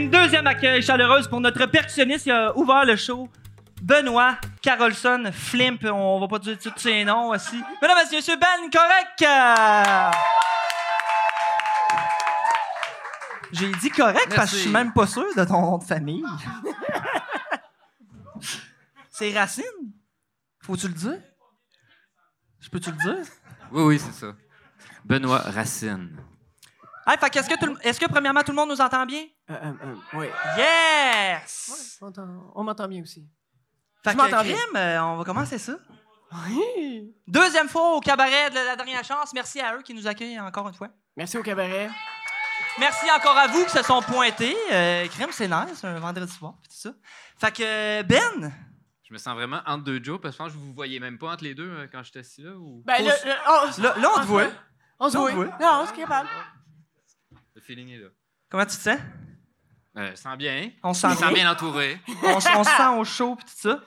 Une deuxième accueil chaleureuse pour notre percussionniste qui a ouvert le show. Benoît Carolson, Flimp, on va pas dire tous ses noms aussi. Mesdames et messieurs, Ben Correct! J'ai dit correct parce que je suis même pas sûr de ton nom de famille. C'est Racine? Faut-tu le dire? Je peux-tu le dire? Oui, oui, c'est ça. Benoît Racine. Hey, fait qu'est-ce que, tout le- est-ce que premièrement tout le monde nous entend bien? Euh, euh, euh, oui. Yes! On m'entend- On m'entend bien aussi. Fait Je que, m'entends bien. crime, euh, on va commencer ça. Oui. Deuxième fois au cabaret de la dernière chance. Merci à eux qui nous accueillent encore une fois. Merci au cabaret. Merci encore à vous qui se sont pointés. Euh, crime, c'est nice, un vendredi soir, pis tout ça. Fait que, euh, Ben, Je me sens vraiment entre deux Joe parce que je pense que vous vous voyez même pas entre les deux euh, quand j'étais assis là. Ou... Ben, Faut- le- le- on, là, là, on te voit. on se là, on voit. te voit. Non, on se capable. Le feeling est là. Comment tu te sens? Euh, je sens bien. On se Je sent sens bien. bien entouré. On, on se sent au chaud, pis tout ça.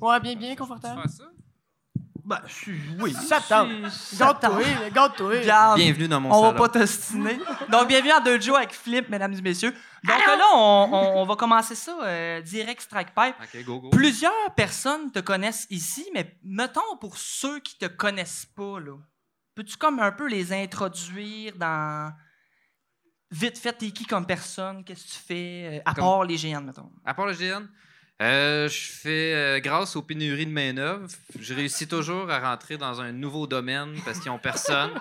Ouais, bien, bien confortable. Faire ça? Ben, oui. Ça tente. Ça tente. Regarde, Bienvenue dans mon on salon. va pas t'ostiner. Donc, bienvenue à Deux Joe avec Flip, mesdames et messieurs. Donc là, on, on- on va commencer ça euh, direct strike pipe. Ok, go, go. Plusieurs personnes te connaissent ici, mais mettons pour ceux qui te connaissent pas, là, peux-tu comme un peu les introduire dans. Vite fait, t'es qui comme personne? Qu'est-ce que tu fais? euh, à Comme- part les GN, mettons? À part le GN, euh, je fais, euh, grâce aux pénuries de main-d'œuvre, je réussis toujours à rentrer dans un nouveau domaine parce qu'ils ont personne.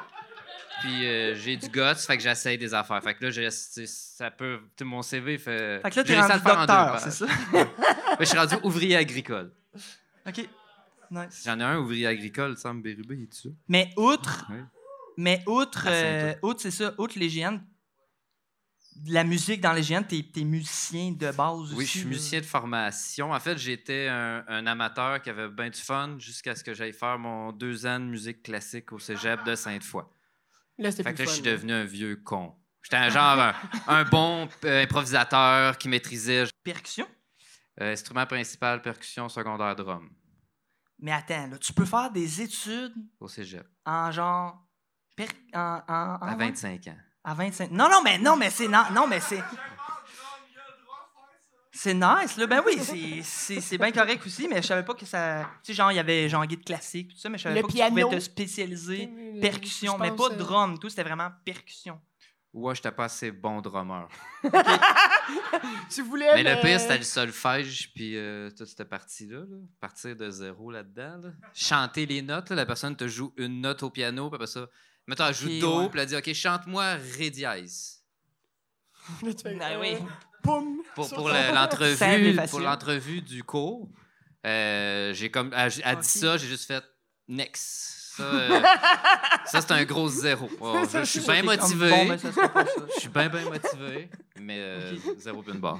Puis euh, j'ai du guts, fait que j'essaye des affaires. Fait que là, ça peut. Mon CV fait. Fait que là, t'es rendu docteur, c'est ça? Je suis rendu ouvrier agricole. OK. Nice. J'en ai un ouvrier agricole, Sam Bérubé, il est dessus. Mais outre, Oui. mais outre, outre c'est ça, outre les GN, la musique dans les GN, t'es, t'es musicien de base Oui, aussi. je suis là. musicien de formation. En fait, j'étais un, un amateur qui avait bien du fun jusqu'à ce que j'aille faire mon deux ans de musique classique au cégep de Sainte-Foy. Là, c'était Fait que là, je suis devenu un vieux con. J'étais un genre un, un bon euh, improvisateur qui maîtrisait Percussion? euh, instrument principal, percussion, secondaire, drum Mais attends, là, tu peux faire des études au cégep en genre. per- en, en- en- à 25 ans. À 25. Non, non, mais non, mais c'est. Non, non, mais c'est. C'est nice, là. Ben oui, c'est- c'est c'est bien correct aussi, mais je savais pas que ça. Tu sais, genre, il y avait genre guide classique, tout ça, mais je savais Le pas que tu piano. pouvais te spécialiser percussion, mais pas euh, drum, tout, c'était vraiment percussion. Ouais, j'étais pas assez bon drummer. Tu voulais. Mais le pire, c'était le solfège, puis euh, toute cette partie-là. là. Partir de zéro là-dedans. là. Chanter les notes, là, la personne te joue une note au piano, puis après ça, mettons, elle joue Ok, Do, ouais. puis elle dit OK, chante-moi Ré dièse. Ben euh, oui. Boum. Pour, pour l'entrevue pour l'entrevue du cours, euh, j'ai comme elle, elle dit ça, j'ai juste fait next. Ça, euh, ça c'est un gros zéro. Oh, je, je suis bien motivé. Bon, ben, ça sera pas ça. Je suis bien, bien motivé, mais euh, zéro puis une barre.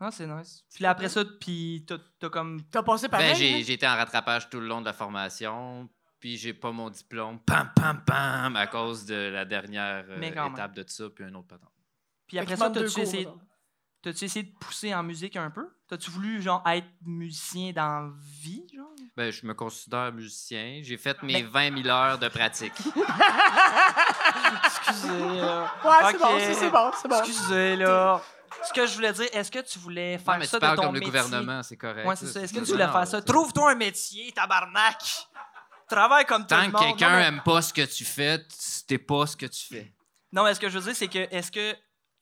Ah, c'est nice. Puis là, après ça, puis t'as t'as comme. T'as passé pareil. Ben, j'ai hein? j'ai été en rattrapage tout le long de la formation, puis j'ai pas mon diplôme, pam, pam, pam, à cause de la dernière euh, même. étape de ça, puis un autre patente. Puis après ça, t'as-tu essayé, essayé de pousser en musique un peu? T'as-tu voulu, genre, être musicien dans la vie, genre? Ben, je me considère musicien. J'ai fait mes Ben- 20 000 heures de pratique. Excusez, là. Ouais, c'est bon, c'est- bon, c'est bon. Excusez, là. Ce que je voulais dire, est-ce que tu voulais faire Non, mais ça tu parles de ton comme le métier? gouvernement, c'est correct. Ouais, c'est ça. Est-ce que tu voulais faire ça? Trouve-toi un métier, tabarnak! Travaille comme tout Tant le que monde. quelqu'un Non, mais- aime pas ce que tu fais, t'es pas ce que tu fais. Non, mais ce que je veux dire, c'est que est-ce que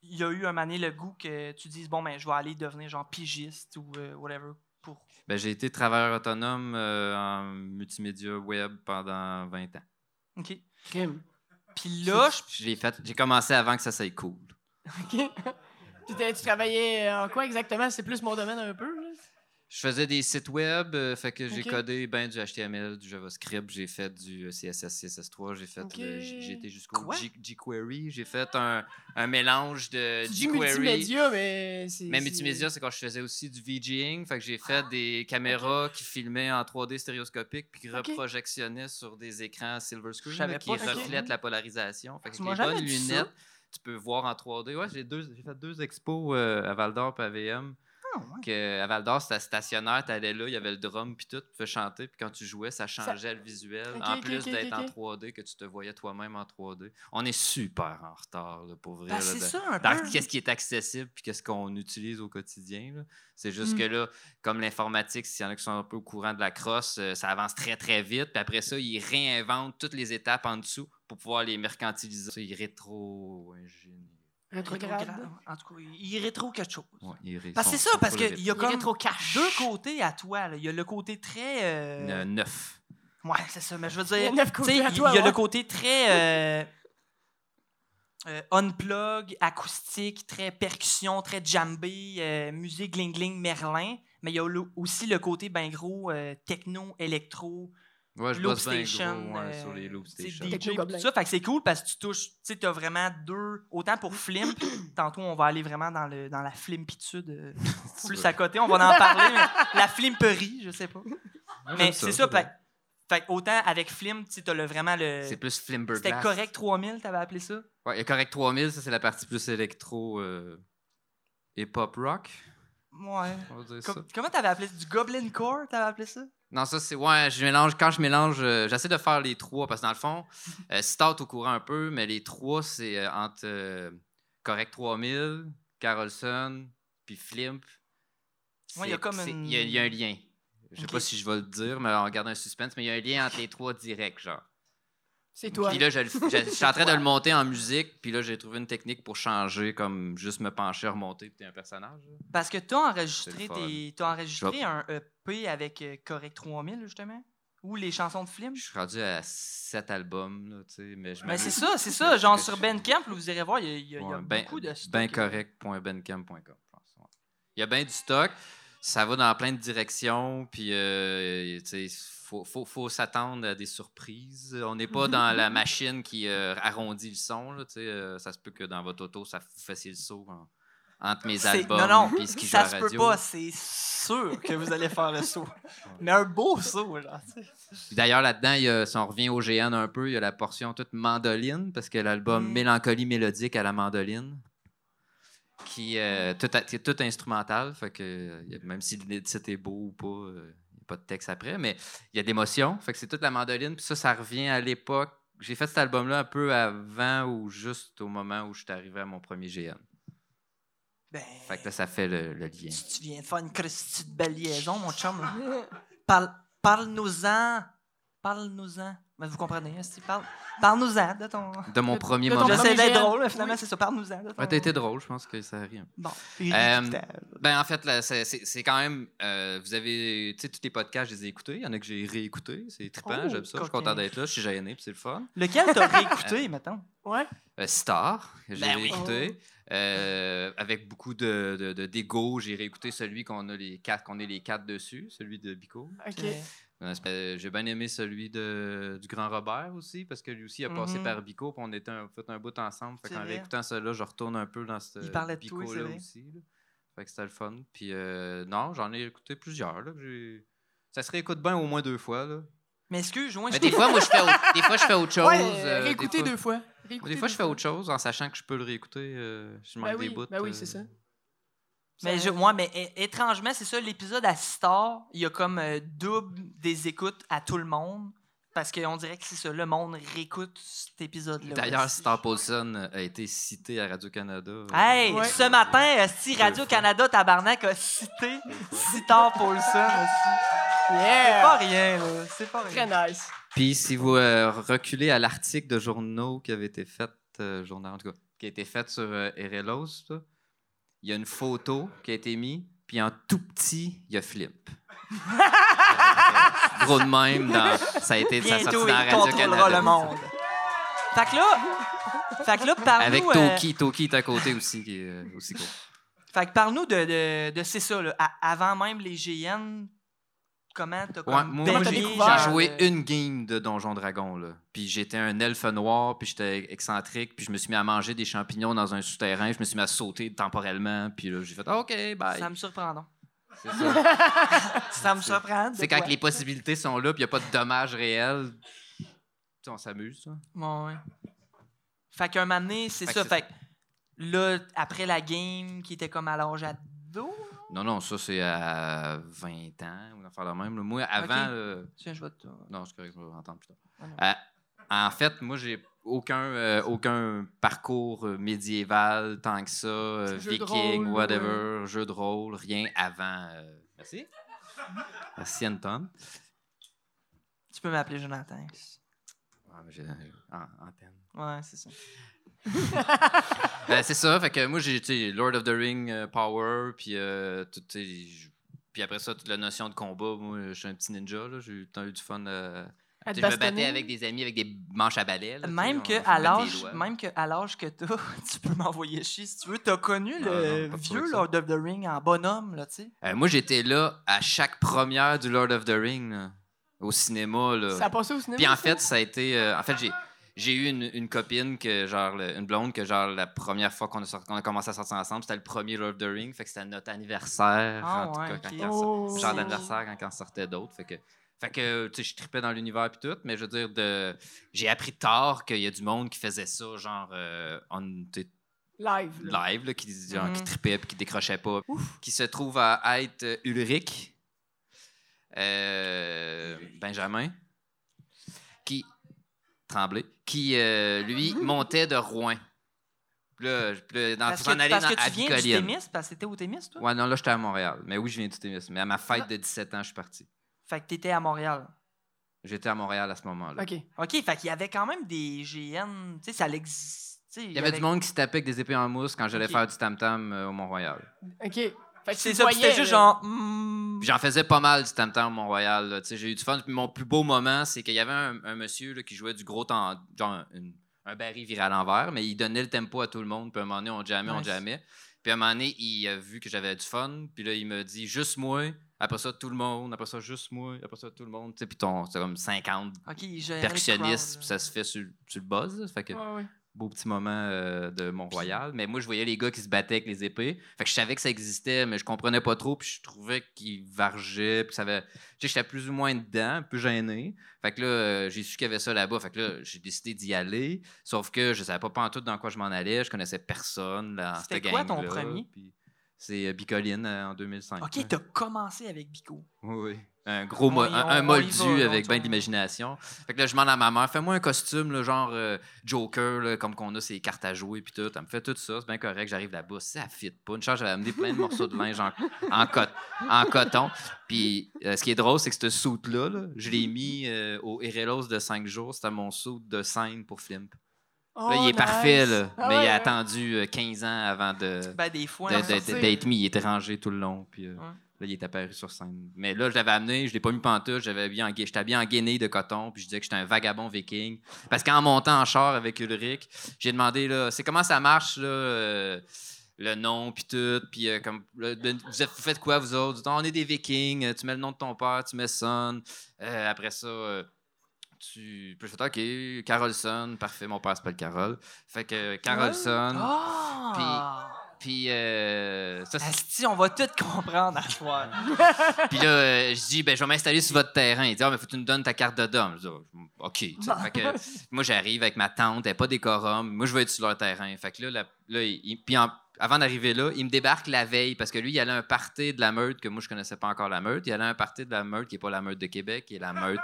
il y a eu un mané le goût que tu dises bon ben je vais aller devenir genre pigiste ou euh, whatever pour. Ben, j'ai été travailleur autonome euh, en multimédia web pendant 20 ans. OK. Crime. Puis là, J'ai fait, j'ai commencé avant que ça soit cool. OK. Tu travaillais en quoi exactement? C'est plus mon domaine un peu? Je faisais des sites web, euh, fait que j'ai codé ben du HTML, du JavaScript, j'ai fait du euh, CSS, CSS3, j'ai fait Ok. le- j'ai j'ai été jusqu'au? G- jQuery, j'ai fait un, un mélange de Tu jQuery. multimédia, mais c'est... Mais multimédia, c'est quand je faisais aussi du VJing. Fait que j'ai fait des caméras qui filmaient en 3D stéréoscopique puis qui reprojectionnaient sur des écrans silver screen là, qui reflètent la polarisation. Fait que Tu les bonnes ça. lunettes, tu peux voir en 3D. Ouais, j'ai deux, j'ai fait deux expos euh, à Val d'Or et à VM. Ouais. que à Val d'Or, c'était stationnaire, t'allais là, il y avait le drum puis tout, tu pouvais chanter, puis quand tu jouais, ça changeait le visuel. En plus d'être en 3D, que tu te voyais toi-même en 3D. On est super en retard, là, pour vrai. Ben, là, c'est de- ça, un dans peu. qu'est-ce qui est accessible puis qu'est-ce qu'on utilise au quotidien. là. C'est juste Mm. que là, comme l'informatique, s'il y en a qui sont un peu au courant de la crosse, euh, ça avance très très vite. Puis après ça, ils réinventent toutes les étapes en dessous pour pouvoir les mercantiliser. Ils rétro Rétrograde. Rétrograde. En tout cas, il rétro quelque chose. Ouais, ré- Parce que c'est ça, parce qu'il y a Il comme deux côtés à toi. Il y a le côté très. euh, Euh, neuf. Ouais, c'est ça. Mais je veux Il y a dire, neuf tu côtés sais, à il toi, il y a ouais. le côté très euh, euh, unplug, acoustique, très percussion, très jambé, euh, musique gling gling Merlin. Mais il y a le- aussi le côté ben gros euh, techno, électro, Ouais, je loop bosse bien station, gros ouais, euh, sur les loop. DJ, Techno pis gobelin. tout ça. Fait que c'est cool parce que tu touches, tu sais, t'as vraiment deux, autant pour Flimp, tantôt on va aller vraiment dans, le, dans la flimpitude, euh, plus à côté, on va en parler, mais la flimperie, je sais pas. Ouais, Mais c'est ça, fait, fait que autant avec Flim, tu sais, t'as le, vraiment le... C'est plus Flimberglass. C'était correct 3000, t'avais appelé ça? Ouais, et Correct 3000, ça, c'est la partie plus électro euh, et pop rock. Ouais. On va dire Com- ça. comment t'avais appelé ça? Du Goblin Core, t'avais appelé ça? Non, ça, c'est. Ouais, je mélange. Quand je mélange, euh, j'essaie de faire les trois parce que dans le fond, euh, Stout au courant un peu, mais les trois, c'est euh, entre euh, Correct 3000, Carlson, puis Flimp. Ouais, il y a comme c'est- une- Il y, a- il y a un lien. Je sais pas si je vais le dire, mais on garde un suspense, mais il y a un lien entre les trois directs, genre. C'est toi. Puis là, je, suis en train de le monter en musique, puis là, j'ai trouvé une technique pour changer, comme juste me pencher, remonter, puis t'es un personnage. là. Parce que t'as enregistré, C'est le fun. tes- t'as enregistré un EP avec euh, Correct 3000, justement? Ou les chansons de Flim? Je suis rendu à sept albums, là, tu sais, mais je Mais c'est ça, c'est ça. Genre sur Bandcamp, là, vous irez voir, il y a, il y a- il y a Ouais, ben, beaucoup de stock. bencorrect.bandcamp.com, je pense. ouais. Il y a bien du stock. Ça va dans plein de directions. Puis, euh, tu sais, faut, faut, faut s'attendre à des surprises. On n'est pas dans la machine qui euh, arrondit le son. Là, euh, ça se peut que dans votre auto, ça vous fassiez le saut en- entre mes albums non, non, puis ce qui joue ça se peut pas, c'est sûr que vous allez faire le saut. Mais un beau saut, genre. D'ailleurs, là-dedans, il y a- si on revient au GN un peu, il y a la portion toute mandoline, parce que l'album Mm. Mélancolie mélodique à la mandoline, qui est tout, qui est tout instrumental. Fait que, euh, même si le titre est beau ou pas, euh, pas de texte après, mais il y a d'émotions. Fait que c'est toute la mandoline. Puis ça, ça revient à l'époque. J'ai fait cet album-là un peu avant ou juste au moment où je suis arrivé à mon premier GN. Ben, Fait que là, ça fait le, le lien. tu tu viens de faire une petite belle liaison, mon chum. là. Parle, parle-nous-en. Vous comprenez, hein? Parle, parle-nous-en de ton. De mon De- premier de ton moment. d'être drôle, mais finalement, Oui. c'est ça. Parle-nous-en de ton. Ouais, t'as été drôle, je pense que ça arrive. Bon. Euh, Ben, en fait, là, c'est- c'est c'est quand même. euh, vous avez. Tu sais, tous les podcasts, je les ai écoutés. Il y en a que j'ai réécoutés. C'est trippant, Oh, j'aime ça. Je suis content d'être là. Je suis gêné, puis c'est le fun. Lequel t'as réécouté, mettons? Ouais. Euh, Star, que j'ai Ben oui. réécouté. Euh, avec beaucoup de, de, de- d'ego, j'ai réécouté celui qu'on a les quatre, qu'on est les quatre dessus, celui de Bico. OK. Euh, J'ai bien aimé celui de, du Grand Robert aussi, parce que lui aussi a passé Mhm. par Bico, puis on était un, fait un bout ensemble. Fait qu'en réécoutant cela, je retourne un peu dans ce Bico-là aussi. là. Fait que c'était le fun. Puis euh, non, j'en ai écouté plusieurs. Là, que ça se réécoute bien au moins deux fois. Là. Mais excuse, moi, Mais des fois, moi, je fais autre, des fois, je fais autre chose. Ouais, euh, des réécouter fois- deux fois. Réécouter Des fois, je fais autre chose en sachant que je peux le réécouter. euh, je manque Ben oui, des bouts. ben oui, c'est ça. Mais, je, ouais, mais étrangement, c'est ça, l'épisode à Star, il y a comme euh, double des écoutes à tout le monde. Parce qu'on dirait que c'est ça, le monde réécoute cet épisode-là. D'ailleurs. Star Paulson a été cité à Radio-Canada. euh, Hey, Ouais. ce matin, si Radio-Canada Tabarnak a cité Citar Paulson aussi. C'est Yeah! pas rien, là. C'est pas Très rien. nice. Puis si vous euh, reculez à l'article de journaux qui avait été fait, euh, journal en tout cas, qui a été fait sur euh, Erelos, là, il y a une photo qui a été mise, puis en tout petit, il y a Flip. Gros de même, dans, ça a été ça a sorti Bientôt, dans il Radio contrôlera Canada. le monde. Fait que là, fait que là parle-nous... Avec euh, Toki, Toki est à côté aussi, qui est euh, aussi cool. Fait que parle-nous de, de, de c'est ça, là, avant même les GN, comment t'as Ouais, comme moi, j'ai joué le- une game de Donjon Dragon. Là. Puis j'étais un elfe noir, puis j'étais excentrique, puis je me suis mis à manger des champignons dans un souterrain, je me suis mis à sauter temporellement, puis là, j'ai fait « OK, bye Ça me surprend, non? ». C'est ça. Ça me surprend. C'est quand les possibilités sont là, puis il n'y a pas de dommages réels. On s'amuse, ça. Ouais, ouais. Fait qu'un moment donné, c'est ça. Fait que là, après la game qui était comme à l'âge ado, Non, non, ça, c'est à 20 ans, ou faire la même. là. Moi, avant. Ok. euh, Tiens, je vais te... non, c'est correct, je vais entendre plus tard. Ah. Euh, en fait, moi, j'ai aucun, euh, aucun parcours euh, médiéval tant que ça, de viking, rôle, whatever, jeu de rôle, rien avant. Merci. Merci, Anton. Tu peux m'appeler Jonathan. Ouais, mais j'ai- en- antenne. Ouais, c'est ça. Ben, c'est ça, fait que moi, j'ai sais, Lord of the Ring euh, Power, puis euh, tout, puis après ça, toute la notion de combat. Moi, je suis un petit ninja, là. J'ai eu tant eu du fun. euh, je me battais avec des amis avec des manches à balai. là, Même que à l'âge, même que à l'âge que t'as, tu peux m'envoyer chier si tu veux. T'as connu Non, le non, vieux. Lord of the Ring en bonhomme, là, tu sais? Euh, moi, j'étais là à chaque première du Lord of the Ring, là, au cinéma. Là. Ça a passé au cinéma? Puis en fait, ça a été. euh, en fait, j'ai. J'ai eu une, une copine, que, genre, le- une blonde, que genre, la première fois qu'on a, sorti- qu'on a commencé à sortir ensemble, c'était le premier Lord of the Ring. Fait que c'était notre anniversaire, Ah en tout ouais, cas, quand Oh. genre d'anniversaire quand il en sortait d'autres. Fait que, fait que tu sais, je tripais dans l'univers puis tout, mais je veux dire, de, j'ai appris tard qu'il y a du monde qui faisait ça, genre, euh, on, Live. là. live, là, qui, genre, qui Mhm. tripait puis qui décrochait pas, qui se trouve à être euh, Ulrich, euh, Benjamin, qui Tremblay, qui euh, lui montait de Rouen. Puis là, puis là, dans, Parce que, s'en aller parce dans, que tu viens du. Témis, parce que t'étais au Témis, toi? Ouais, non, là, j'étais à Montréal. Mais oui, je viens du Témis. Mais à ma Ah. fête de 17 ans, je suis parti. Fait que t'étais à Montréal. J'étais à Montréal à ce moment-là. OK. OK, fait qu'il y avait quand même des GN, tu sais, ça l'existe. Il y avait du monde qui se tapait avec des épées en mousse quand j'allais Ok. faire du tam-tam euh, au Mont-Royal. OK. Fait que C'est ça, c'était juste genre... Puis J'en faisais pas mal du tam-tam au Mont-Royal. là. Tu sais, J'ai eu du fun. Puis mon plus beau moment, c'est qu'il y avait un, un monsieur là, qui jouait du gros temps, genre une- un baril viré à l'envers, mais il donnait le tempo à tout le monde. Puis à un moment donné, on jamais, on Nice. jamais. Puis à un moment donné, il a vu que j'avais du fun. Puis là, il me dit juste moi. Après ça, tout le monde. Après ça, juste moi. Après ça, tout le monde. Tu sais, Puis ton- c'est comme 50 OK, j'ai percussionnistes. Puis ça se fait sur, sur le buzz. là. Fait que Ouais, ouais. Beau petit moment euh, de Mont-Royal. Mais moi, je voyais les gars qui se battaient avec les épées. Fait que je savais que ça existait, mais je comprenais pas trop. Puis je trouvais qu'ils vargeaient. Puis ça avait... Tu sais, j'étais plus ou moins dedans, un peu gêné. Fait que là, euh, j'ai su qu'il y avait ça là-bas. Fait que là, j'ai décidé d'y aller. Sauf que je savais pas, pas en tout dans quoi je m'en allais. Je connaissais personne C'était quoi ton premier? Puis c'est euh, Bicoline euh, en 2005. OK, là. t'as commencé avec Bico. Oui, oui. Un gros On un, on- un on moldu va, avec bien de l'imagination. Fait que là, je demande à ma mère, fais-moi un costume, là, genre euh, Joker, là, comme qu'on a ses cartes à jouer, puis tout. Elle me fait tout ça, c'est bien correct. J'arrive là-bas, ça fit pas. Une charge, j'avais amené plein de morceaux de linge en, en, cot- en coton. Puis euh, ce qui est drôle, c'est que ce suit-là, là, je l'ai mis euh, au Erelos de 5 jours. C'était mon suit de scène pour Flimp. Là, il Oh, est nice. parfait, là, Ah mais ouais, il a hein? attendu euh, 15 ans avant de Ben, des fois... de- de- sortir. d'être mis. Il était rangé tout le long. Puis, euh, Ouais. Là, il est apparu sur scène. Mais là, je l'avais amené, je l'ai pas mis pantoute, j'avais bien en, j'étais habillé en guenille de coton, puis je disais que j'étais un vagabond viking. Parce qu'en montant en char avec Ulrich, j'ai demandé, là, c'est comment ça marche, là, euh, le nom, puis tout, puis euh, comme, là, ben, vous, faites quoi, vous autres? on est des vikings, euh, tu mets le nom de ton père, tu mets Son. Euh, après ça, euh, tu... Puis je fais, OK, Carolson, parfait, mon père s'appelle Carole. Fait que Carolson, Ah! puis euh, ça, Asti, on va tout comprendre à soir. Puis là, euh, je dis, ben, je vais m'installer sur votre terrain. Il dit, ah, mais faut que tu nous donnes ta carte de dame. Je dis, Ah, OK. sais. Fait que, moi, j'arrive avec ma tante, elle n'est pas décorum. Moi, je veux être sur leur terrain. Fait que là, la- là, il- puis en- avant d'arriver là, il me débarque la veille parce que lui, il allait à un party de la meute que moi, je connaissais pas encore la meute. Il allait à un party de la meute qui n'est pas la meute de Québec, qui est la meute,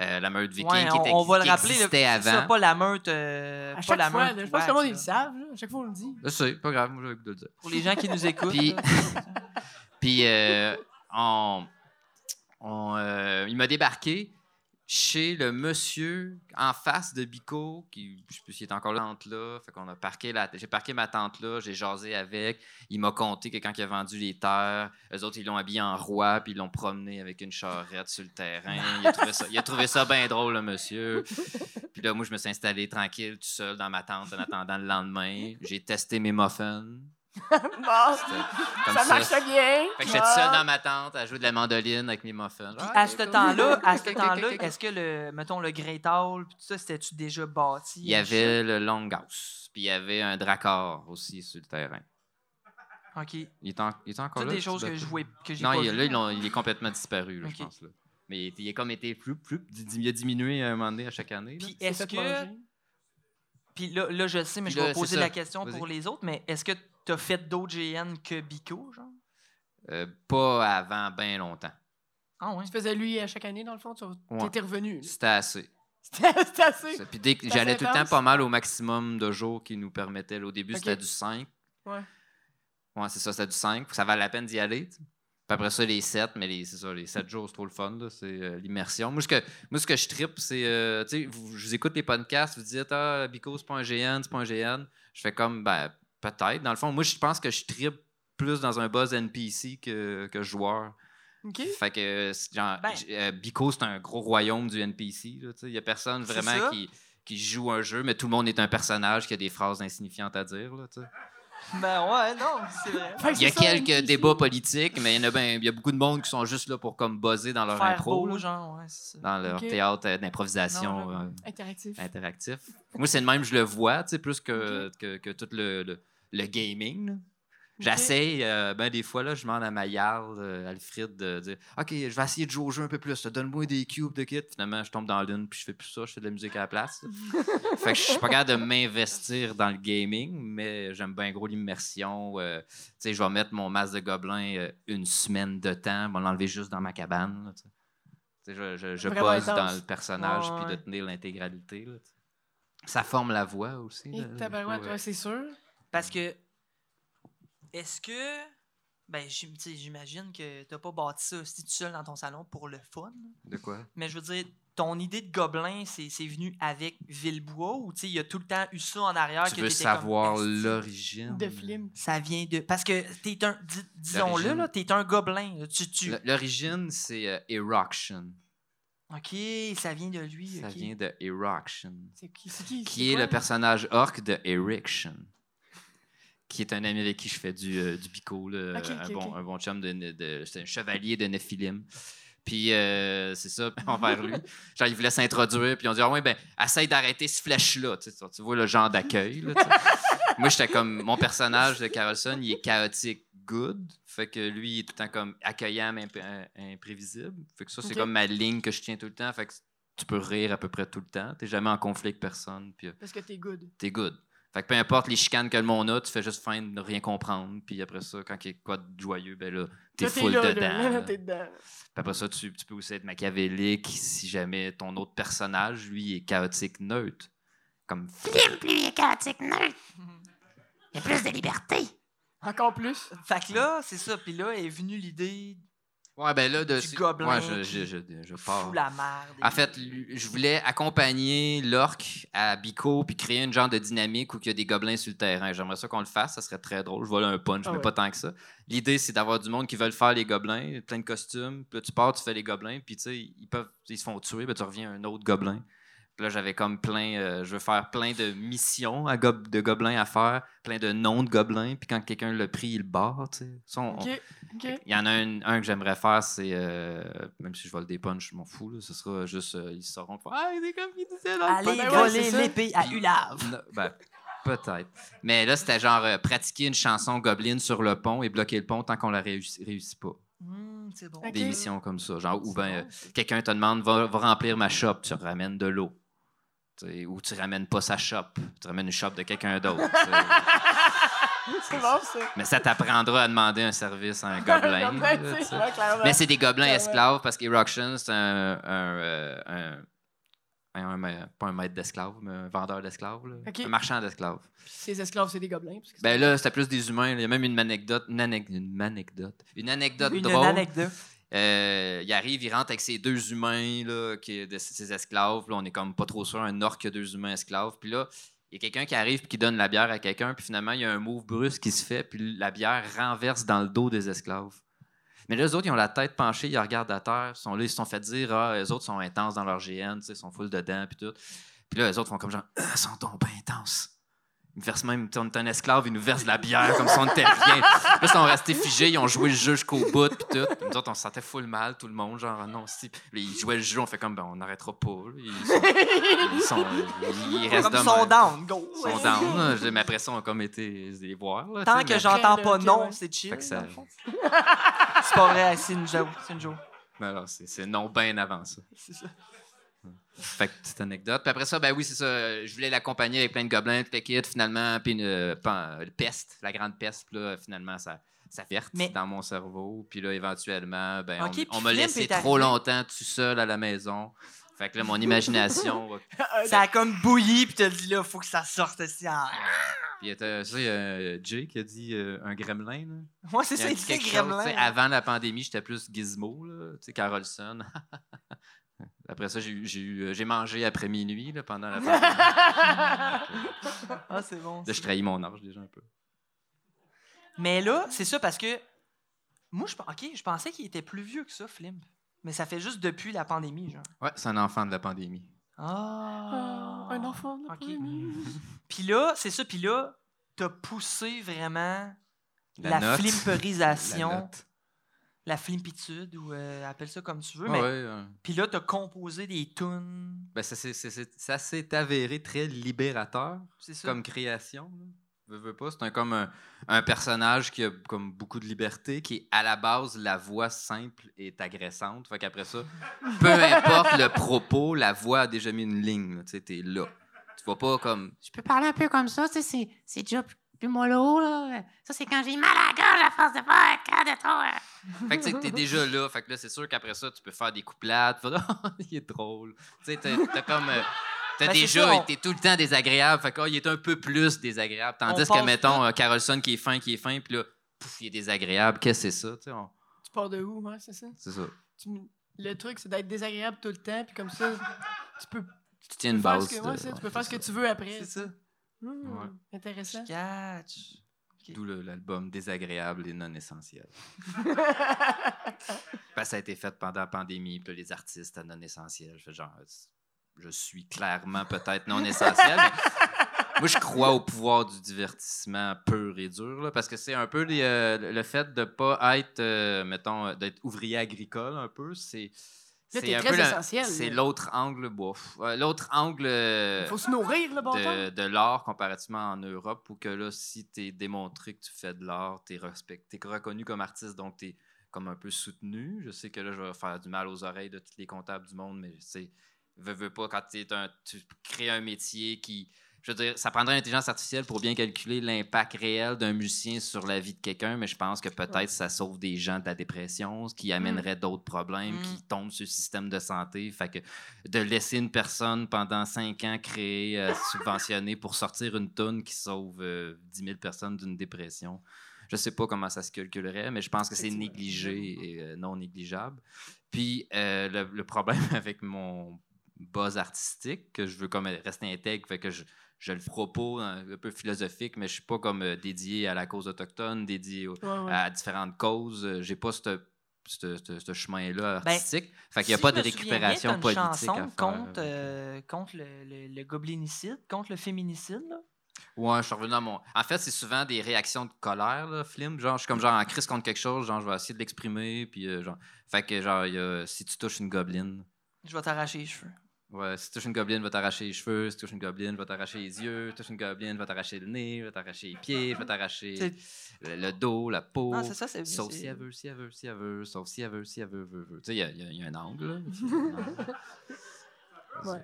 euh, la meute viking Ouais, qui, on, était, on va qui le rappeler. existait c'est avant. Ça, pas la meute. euh, À pas chaque la fois, meute. je pense que le monde, ils le savent. là. À chaque fois, on le dit. Je sais, pas grave, moi, j'ai le goût de le dire. Pour les gens qui nous écoutent. Puis euh, on, on, euh, il m'a débarqué chez le monsieur en face de Bico, qui, je sais plus est encore là, là. Fait qu'on a parqué la, j'ai parqué ma tante là, j'ai jasé avec. Il m'a conté que quand il a vendu les terres, eux autres, ils l'ont habillé en roi, puis ils l'ont promené avec une charrette sur le terrain. Il a trouvé ça, il a trouvé ça bien drôle, le monsieur. Puis là, moi, je me suis installé tranquille, tout seul dans ma tente en attendant le lendemain. J'ai testé mes muffins. Bon, Comme ça marche bien. fait que j'étais tout seul dans ma tente à jouer de la mandoline avec mes muffins. Puis à ce temps-là, à ce temps-là, est-ce que le, mettons, le Great Hall, puis tout ça, c'était-tu déjà bâti? Il y avait le Longhouse, puis il y avait un Dracor aussi sur le terrain. OK. Il est, en- il est encore Toutes là? des choses que jouais, que j'ai Non, pas il, là, ils il est complètement disparu, là, je pense. Là. Mais il, a comme été plus, plus, il a diminué à un moment donné à chaque année. Puis est-ce que... Puis là, là, je sais, mais Puis je vais poser ça. la question pour les autres, mais est-ce que tu as fait d'autres GN que Bico, genre? Euh, pas avant bien longtemps. Ah ouais. Tu faisais lui à chaque année, dans le fond? Tu Ouais. étais revenu. là. C'était assez. C'était assez. Ça, Puis dès que j'allais tout le temps pas mal au maximum de jours qu'ils nous permettaient. là. Au début, c'était du 5. Ouais. Ouais, c'est ça, c'était du 5. Ça valait la peine d'y aller. Puis après ça, les 7, mais les, c'est ça, les 7 jours, c'est trop le fun. là, C'est euh, l'immersion. Moi, ce que, moi, ce que je trippe, c'est. euh, tu sais, vous- je vous écoute les podcasts, vous dites Ah, Bico, c'est pas un GN, c'est pas un GN. Je fais comme, ben, peut-être. Dans le fond, moi, je pense que je trippe plus dans un buzz NPC que, que joueur. OK. Fait que, c'est genre, Ben. euh, Bico, c'est un gros royaume du NPC. Il n'y a personne vraiment qui, qui joue un jeu, mais tout le monde est un personnage qui a des phrases insignifiantes à dire. Là, tu sais. Ben ouais, non, c'est vrai. Fait que il y a ça, quelques NPC. débats politiques, mais il y, en a ben- il y a beaucoup de monde qui sont juste là pour comme buzzer dans leur Faire impro, beau, là, genre, ouais, c'est ça. dans leur théâtre euh, d'improvisation euh, Interactif. interactif. Moi, c'est le même, je le vois, tu sais, plus que, que, que tout le, le, le gaming. là. J'essaie, euh, ben des fois, là, je demande à Maillard, euh, Alfred, de dire OK, je vais essayer de jouer au jeu un peu plus. Donne-moi des cubes de kit. Finalement, je tombe dans l'une, puis je fais plus ça, je fais de la musique à la place. fait que je suis pas capable de m'investir dans le gaming, mais j'aime bien gros l'immersion. euh, tu sais, je vais mettre mon masque de gobelin euh, une semaine de temps, je vais l'enlever juste dans ma cabane. là, je je, intense. dans le personnage, puis ouais. de tenir l'intégralité. là. Ça forme la voix aussi. Et là, euh, ouais, c'est sûr. Parce que, est-ce que, ben, j'im- tu sais, j'imagine que t'as pas bâti ça si tout seul dans ton salon pour le fun. De quoi? Mais je veux dire, ton idée de gobelin, c'est c'est venu avec Villebois ou tu sais, il y a tout le temps eu ça en arrière Tu que veux savoir l'origine? De film. Ça vient de. Parce que t'es un. dis- Disons-le, là, t'es un gobelin. là. Tu, tu... L'origine, c'est euh, Eroction. Ok, ça vient de lui. Ça vient de Eroction, C'est qui? C'est qui? qui est le personnage orc de Erection, qui est un ami avec qui je fais du, euh, du là, un, bon, un bon chum, de, de- un chevalier de Nephilim. Puis euh, c'est ça, envers lui. Genre, il voulait s'introduire, puis on dit Ah ouais, ben, essaye d'arrêter ce flèche-là. Tu, sais, tu vois le genre d'accueil. Moi, j'étais comme. Mon personnage de Carlson, il est chaotique good. Fait que lui, il est tout le temps comme accueillant, mais euh, imprévisible. Fait que ça, c'est comme ma ligne que je tiens tout le temps. Fait que tu peux rire à peu près tout le temps. T'es jamais en conflit avec personne. Puis euh, Parce que t'es good. t'es good. Fait que peu importe les chicanes que le monde a, tu fais juste fin de rien comprendre. Puis après ça, quand il y a quoi de joyeux, ben là, t'es full là, dedans. là, là. t'es dedans. Puis après ça, tu, tu peux aussi être machiavélique si jamais ton autre personnage, lui, est chaotique neutre. Comme Philippe, lui, est chaotique neutre? Il y a plus de liberté. Encore plus. Fait que là, c'est ça. Puis là est venue l'idée Ouais, ben là, de. Du gobelin Ouais, je, je, je, je pars. la merde. En fait, je voulais accompagner l'orc à Bico puis créer une genre de dynamique où il y a des gobelins sur le terrain. J'aimerais ça qu'on le fasse, ça serait très drôle. Je vois là un punch, Ah mais ouais. pas tant que ça. L'idée, c'est d'avoir du monde qui veulent faire les gobelins, plein de costumes. Puis là, tu pars, tu fais les gobelins, puis tu sais, ils peuvent, ils se font tuer, puis tu reviens un autre gobelin. Puis là, j'avais comme plein, euh, je veux faire plein de missions à de gobelins à faire, plein de noms de gobelins, puis quand quelqu'un l'a pris, il le barre, tu sais. Il y en a un, un que j'aimerais faire, c'est. euh, même si je vole des punch, je m'en fous. Là, ce sera juste. euh, ils sauront. faire, Ah, c'est comme il disait le Allez voler l'épée à Ulave. ben, peut-être. Mais là, c'était genre euh, pratiquer une chanson gobeline sur le pont et bloquer le pont tant qu'on la réussit, réussit pas. Bon. Ok. Des missions comme ça. Genre, ou euh, ça. quelqu'un te demande va, va remplir ma shop, tu ramènes de l'eau. Ou tu ramènes pas sa shop, tu ramènes une shop de quelqu'un d'autre. tu sais. C'est bon, ça. Mais ça t'apprendra à demander un service à un gobelin. Là, ouais. Mais c'est des gobelins esclaves parce qu'Eroction, c'est un, un, euh, un- un- un ma- pas un maître d'esclaves, mais un vendeur d'esclaves. Un marchand d'esclaves. Ces esclaves, c'est des gobelins. parce que c'est- Ben là, c'était plus des humains. Il y a même une anecdote. Une, une anecdote. Une anecdote Une drôle. anecdote. Euh, il arrive, il rentre avec ses deux humains, là, de ses esclaves. On est comme pas trop sûr, un orc qui a deux humains esclaves. Puis là, il y a quelqu'un qui arrive et qui donne la bière à quelqu'un. Puis finalement, il y a un move brusque qui se fait. Puis la bière renverse dans le dos des esclaves. Mais là, les autres, ils ont la tête penchée, ils regardent à terre. Ils sont là, ils se sont fait dire, ah, les autres sont intenses dans leur GN, ils sont full dedans, puis tout. Puis là, les autres font comme genre, ah, ils sont donc bien intenses. Ils nous versent même, on est un esclave, ils nous versent de la bière comme si on n'était rien. Ils sont restés figés, ils ont joué le jeu jusqu'au bout, puis tout. Nous autres, on se sentait full mal, tout le monde, genre, ah non, si. Puis ils jouaient le jeu, on fait comme, ben, on n'arrêtera pas. là. Ils sont, ils, sont, ils restent Comme de même. down, go. Ils sont down, là. Je- Mais après ça, on a comme été les voir. là, tu Tant sais, que mais- j'entends pas non, c'est chill. Fait que ça-. C'est pas vrai, c'est une joke. C'est une joke. Mais alors, c'est c'est non bien avant ça. C'est ça. Fait que petite anecdote. Puis après ça, ben oui, c'est ça. euh, Je voulais l'accompagner avec plein de gobelins, tout le kit, finalement, puis une, euh, euh, peste, la grande peste. Puis là, finalement, ça, ça verte Mais- dans mon cerveau. Puis là, éventuellement, ben, on- m'a laissé trop longtemps tout seul à la maison. Fait que là, mon imagination. Ça a comme bouilli, puis t'as dit là, faut que ça sorte aussi. En... Puis il y a, Jay qui a dit euh, un gremlin. Là. Moi, c'est ça, il dit chose, gremlin. Avant la pandémie, j'étais plus Gizmo, là, tu sais, Carolson. Après ça, j'ai euh, j'ai mangé après minuit là, pendant la pandémie. Ah, c'est bon. Là, je trahis mon âge déjà un peu. Mais là, c'est ça parce que moi, je, ok, je pensais qu'il était plus vieux que ça, Flimp. Mais ça fait juste depuis la pandémie, genre. Ouais, c'est un enfant de la pandémie. Ah. un enfant de la pandémie. Puis là, c'est ça. Puis là, t'as poussé vraiment La la, note. flimperisation, La flimpitude, ou euh, appelle ça comme tu veux. Ouais, mais ouais, Puis là, t'as composé des tunes. ben, ça s'est- c'est- c'est- ça s'est avéré très libérateur ça. comme création. là. Veux, veux pas, c'est un, comme un, un personnage qui a comme beaucoup de liberté, qui est à la base, la voix simple est agressante. Fait qu'après ça, peu importe le propos, la voix a déjà mis une ligne. Tu sais, t'es là. Tu vas pas comme. Je peux parler un peu comme ça, tu sais, c'est- c'est déjà plus, plus mollo, là. Ça, c'est quand j'ai mal à la gorge à force de faire quand de trop. euh. Fait que tu sais que t'es déjà là. Fait que là, c'est sûr qu'après ça, tu peux faire des couplades. Il est drôle. Tu sais, t'as t'as comme. euh, T'as Ben, déjà été tout le temps désagréable. Fait que, ah, il est un peu plus désagréable. Tandis que, mettons, euh, Carlson qui est fin, qui est fin, puis là, pouf, il est désagréable. Qu'est-ce que c'est ça? Tu sais, on- Tu pars de où, ouais, c'est ça? C'est ça. Tu Le truc, c'est d'être désagréable tout le temps, puis comme ça, tu peux, Tu tiens une base. ce que, de- ouais, ça, tu peux faire ce que tu veux après. C'est ça. Ouais. Intéressant. Je catch. D'où l'album Désagréable et non essentiel. Ben, ça a été fait pendant la pandémie, puis les artistes à non essentiel. Je fais genre, je suis clairement peut-être non essentiel, mais moi, je crois au pouvoir du divertissement pur et dur, là, parce que c'est un peu les, euh, le fait de ne pas être, euh, mettons, euh, d'être ouvrier agricole un peu, c'est. Là, c'est très essentiel, C'est l'autre angle, bof. Euh, l'autre angle. euh, Il faut se nourrir, le bon de, de l'art comparativement en Europe, où que là, si tu es démontré que tu fais de l'art, tu es, reconnu comme artiste, donc tu es comme un peu soutenu. Je sais que là, je vais faire du mal aux oreilles de tous les comptables du monde, mais c'est veux, veux pas, quand t'es un, tu crées un métier qui. Je veux dire, ça prendrait l'intelligence artificielle pour bien calculer l'impact réel d'un musicien sur la vie de quelqu'un, mais je pense que peut-être ça sauve des gens de la dépression, ce qui amènerait d'autres problèmes, Mm. qui tombent sur le système de santé. Fait que de laisser une personne pendant cinq ans créer, euh, subventionner pour sortir une tonne qui sauve euh, 10 000 personnes d'une dépression. Je sais pas comment ça se calculerait, mais je pense que c'est négligé et euh, non négligeable. Puis euh, le, le problème avec mon buzz artistique, que je veux comme rester intègre, fait que je, je le propose un, un peu philosophique, mais je suis pas comme euh, dédié à la cause autochtone, dédié au- Ouais, ouais. à différentes causes. Euh, J'ai pas ce, ce, chemin-là Ben, artistique. fait qu'il n'y a Si pas de souviens bien, récupération t'as une politique chanson à faire. contre, euh, contre le, le, le goblinicide, contre le féminicide. Là? Ouais, je suis revenu à mon. En fait, c'est souvent des réactions de colère, là, film. Genre, je suis comme genre en crise contre quelque chose, genre, je vais essayer de l'exprimer, puis euh, genre. Fait que, genre, il y a, si tu touches une gobeline, Je vais t'arracher les cheveux. Ouais, si tu touches une gobeline, va t'arracher les cheveux, si tu touches une gobeline, va t'arracher les yeux, si tu touches une gobeline, va t'arracher le nez, va t'arracher les pieds, va t'arracher C'est- le, le dos, la peau. Ah, c'est ça, c'est Sauf c'est- si elle veut, si elle veut, si elle veut, sauf si elle veut, si elle veut, veut, veut. Tu sais, il y y, y a un angle, là. Un. Ouais.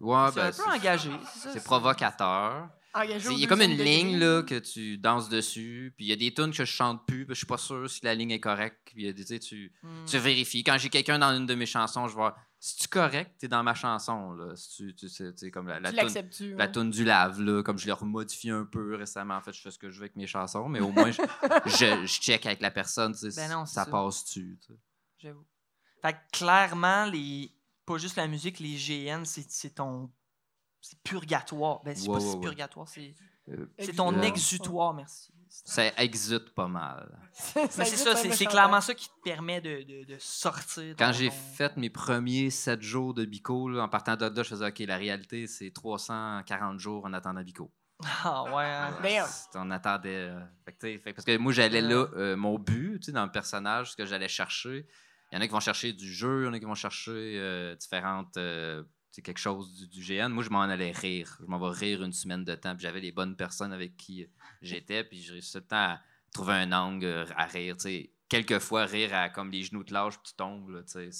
Ouais, C'est ben, un peu engagé. c'est c'est provocateur. Il y a comme une ligne là, que tu danses dessus, puis il y a des tunes que je chante plus, puis je suis pas sûr si la ligne est correcte. Puis il y a des, tu, sais, tu, Hmm. tu vérifies. Quand j'ai quelqu'un dans une de mes chansons, je vois si tu correct, t'es dans ma chanson. Là. Tu, tu sais, tu sais, comme la, la Tu toune- la ouais. toune du lave, là, comme je l'ai remodifié un peu récemment. En fait, je fais ce que je veux avec mes chansons, mais au moins, je, je, je check avec la personne, tu sais, Ben non, ça ça. passe-tu. J'avoue. Fait que clairement, les... pas juste la musique, les GN, c'est ton. C'est purgatoire. Ben, c'est pas si ouais. purgatoire, c'est Euh, c'est ton exutoire, merci. Ça exute pas mal. Mais c'est ça, c'est- clairement ça qui te permet de, de, de sortir. Quand j'ai ton- fait mes premiers 7 jours de Bico, là, en partant de là, je faisais OK, la réalité, c'est 340 jours en attendant Bico. Ah ouais. hein. Damn. C'est- On attendait. euh, fait fait parce que moi, j'allais là, euh, mon but, tu sais, dans le personnage, ce que j'allais chercher. Il y en a qui vont chercher du jeu, il y en a qui vont chercher euh, différentes. Euh, sais, quelque chose du, du GN. Moi, je m'en allais rire. Je m'en vais rire une semaine de temps. Puis j'avais les bonnes personnes avec qui j'étais. Puis j'ai réussi tout le temps à trouver un angle euh, à rire. Tu sais, quelquefois, rire à comme les genoux te lâchent puis tu tombes. c'est,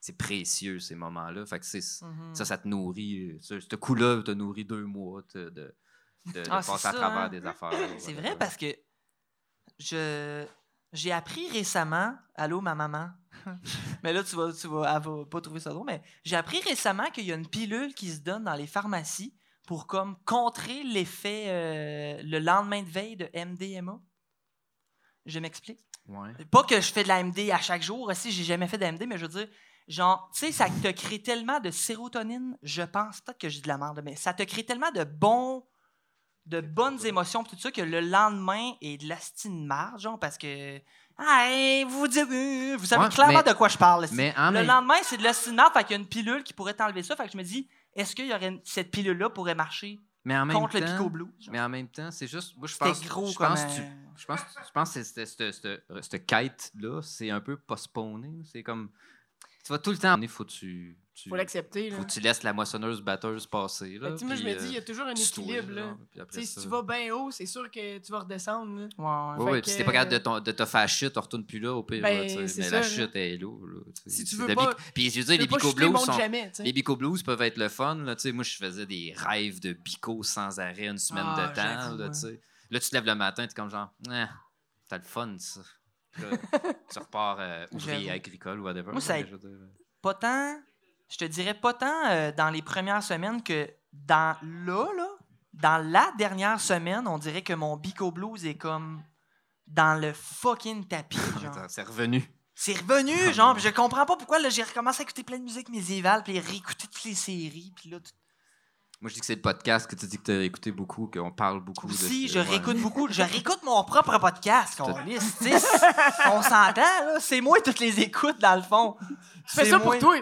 c'est précieux, ces moments-là. Fait que c'est, Mhm. ça, ça te nourrit. Ce, ce coup-là te nourrit deux mois de, de, de- Ah, c'est passer à travers hein? des affaires. C'est voilà. vrai parce que je j'ai appris récemment, allô ma maman, mais là tu vas, tu vas, elle va pas trouver ça drôle, mais j'ai appris récemment qu'il y a une pilule qui se donne dans les pharmacies pour comme contrer l'effet euh, le lendemain de veille de MDMA. Je m'explique. Ouais. Pas que je fais de la MD à chaque jour, si j'ai jamais fait de la MD, mais je veux dire, genre, tu sais, ça te crée tellement de sérotonine, je pense, peut-être que j'ai de la merde, mais ça te crée tellement de bons, de bonnes émotions, tout ça, que le lendemain est de l'astine marge, genre, parce que. Ah, hey, vous, dites- euh, vous savez Ouais, clairement mais- de quoi je parle. Mais le même lendemain, c'est de l'astine marge, fait qu'il y a une pilule qui pourrait t'enlever ça, fait que je me dis, est-ce qu'il y aurait une- cette pilule-là pourrait marcher mais en même contre le pico genre? mais en même temps, c'est juste moi je pense gros je pense que tu- je pense je pense que cette- cette cette- cette quête là, c'est un peu postponé, c'est comme tu vas tout le temps, il faut que tu tu Faut l'accepter. faut que tu laisses la moissonneuse batteuse passer là. Moi, je me dis, il y a toujours un euh, équilibre. là. après si tu vas bien haut, c'est sûr que tu vas redescendre. là. Ouais, ouais. Puis si t'es pas capable de, ton- de te faire chute, on retourne plus là au pire. Ben, mais ça, la chute est sais. Si tu veux pas- Puis je veux dire, les bico blues sont. jamais. Les bico blues peuvent être le fun. Là, tu sais. moi, je faisais des rêves de bico sans arrêt une semaine Ah, de temps. j'avoue, Là, ouais. tu sais. là, tu te lèves le matin, t'es comme genre, ah, t'as le fun, ça. Là, tu repars euh, ouvrier agricole ou whatever. Moi, ça veux dire, pas tant, je te dirais pas tant euh, dans les premières semaines que dans là, là, dans la dernière semaine, on dirait que mon Bico Blues est comme dans le fucking tapis. genre. C'est revenu. C'est revenu, genre, puis je comprends pas pourquoi j'ai recommencé à écouter plein de musique médiévale, puis réécouter toutes les séries, puis là, tout- Moi, je dis que c'est le podcast que tu dis que t'as écouté beaucoup, qu'on parle beaucoup. de ce- je ouais. réécoute beaucoup, je réécoute mon propre podcast, tu sais, on s'entend, là, c'est moi toutes les écoutes, dans le fond. Tu fais ça pour toi.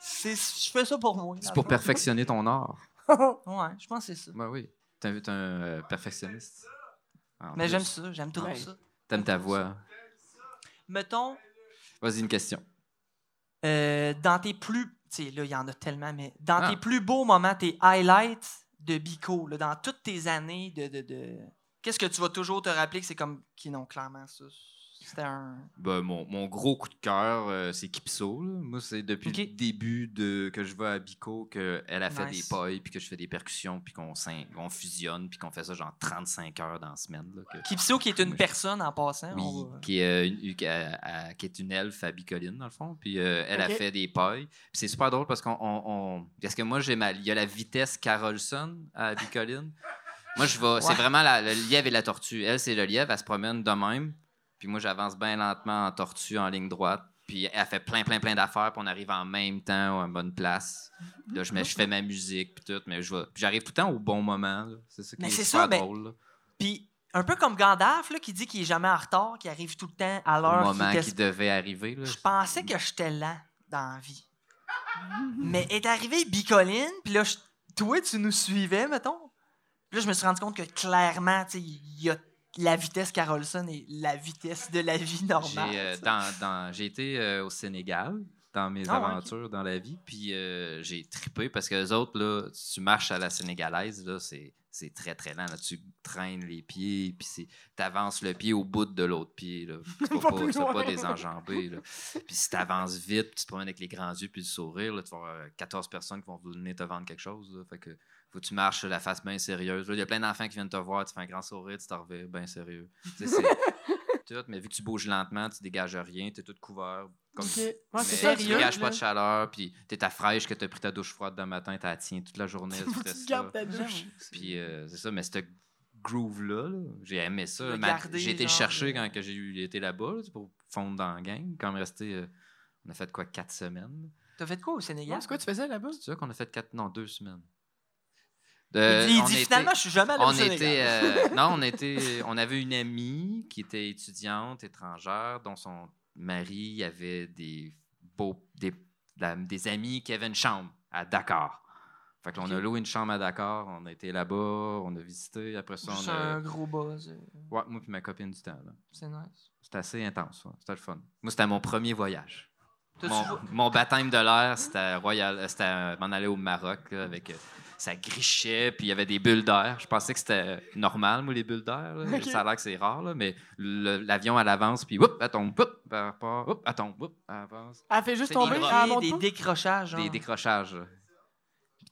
C'est, je fais ça pour moi. C'est pour fond. perfectionner ton art. Ouais, je pense que c'est ça. Ben oui. T'es un, euh, perfectionniste. En Mais j'aime ça, j'aime tout Ouais. ça. T'aimes ta voix. Mettons, Vas-y, une question. euh, dans tes plus. Sais, là, il y en a tellement, mais dans Ah. tes plus beaux moments, tes highlights de Bico, là, dans toutes tes années de. de, de- Qu'est-ce que tu vas toujours te rappeler que c'est comme. Qui non, clairement, ça. C'était un. Ben, mon, mon gros coup de cœur, euh, c'est Kipso. là. Moi, c'est depuis le début de, que je vais à Bico qu'elle a fait Nice. des pailles, puis que je fais des percussions, puis qu'on on fusionne, puis qu'on fait ça genre 35 heures dans la semaine. là, que- Kipso, qui est une personne en passant. Oui, on qui, est, euh, une, qui, a- a- qui est une elfe à Bicoline, dans le fond. Puis euh, elle a fait des pailles. Puis c'est super drôle parce qu'on. on- on- parce que moi, j'ai. Il y a la vitesse Carolson à Bicoline. moi, je vais. C'est vraiment la- le lièvre et la tortue. Elle, c'est le lièvre, elle se promène de même. Puis moi, j'avance bien lentement en tortue, en ligne droite. Puis elle fait plein, plein, plein d'affaires, puis on arrive en même temps à une bonne place. Là, je, mets- je fais ma musique, puis tout, mais je vais- j'arrive tout le temps au bon moment. là. C'est ça qui Mais est c'est super ça, mais- drôle. Puis, un peu comme Gandalf, là, qui dit qu'il est jamais en retard, qui arrive tout le temps à Au l'heure moment qu'il qui devait arriver. là. Je pensais que j'étais lent dans la vie. Mais est arrivé Bicoline, puis là, je- toi, tu nous suivais, mettons. Puis là, je me suis rendu compte que clairement, tu sais, il y a la vitesse Carolson et la vitesse de la vie normale. J'ai euh, tu sais. dans, dans- j'ai été euh, au Sénégal dans mes Ah aventures dans la vie, puis euh, j'ai trippé parce que les autres, là, tu marches à la sénégalaise, là, c'est, c'est très très lent. Là. Tu traînes les pieds, puis c'est, t'avances le pied au bout de l'autre pied. Là. Tu vas Pas pas, tu pas. Là. Puis si t'avances vite, puis tu te promènes avec les grands yeux puis le sourire, là, tu vas avoir euh, 14 personnes qui vont venir te vendre quelque chose. Là. Fait que faut que tu marches la face bien sérieuse. Là, Il y a plein d'enfants qui viennent te voir, tu fais un grand sourire, tu t'en reviens bien sérieux. C'est tout, mais vu que tu bouges lentement, tu dégages rien, tu es tout couvert. Comme Ok. Ouais, mais c'est tu sérieux, dégages pas de chaleur, puis t'es ta fraîche que t'as pris ta douche froide le matin, t'as la tiens toute la journée. Tu gardes ta douche. Puis euh, c'est ça, mais ce groove-là, là, j'ai aimé ça. J'ai été chercher euh, quand j'ai été là-bas là, pour fondre dans la gang. Quand même resté, euh, on a fait quoi, quatre semaines? T'as fait quoi au Sénégal? C'est quoi tu faisais là-bas? C'est ça qu'on a fait quatre, non, deux semaines. Il Euh, dit, il on dit, était- finalement, je suis jamais allé au on Sénégal. était, euh, non, on était, on avait une amie qui était étudiante étrangère, dont son mari avait des beaux, des, des amis qui avaient une chambre à Dakar. Fait que on a loué une chambre à Dakar, on a été là-bas, on a visité. Après ça, on a. un gros buzz. euh, Ouais, moi et ma copine du temps. C'est nice. C'était assez intense, ouais. c'était le fun. Moi, c'était mon premier voyage. Mon, mon baptême de l'air, c'était royal, c'était m'en aller au Maroc là, avec ça grichait, puis il y avait des bulles d'air. Je pensais que c'était normal, moi, les bulles d'air. là. Ok. Ça a l'air que c'est rare, là, mais l'avion, elle avance, puis hop, elle tombe, hop, elle repart, hop, elle tombe, hop, elle avance. Elle fait juste tomber, des, elle des pas? décrochages. genre. Des décrochages. là.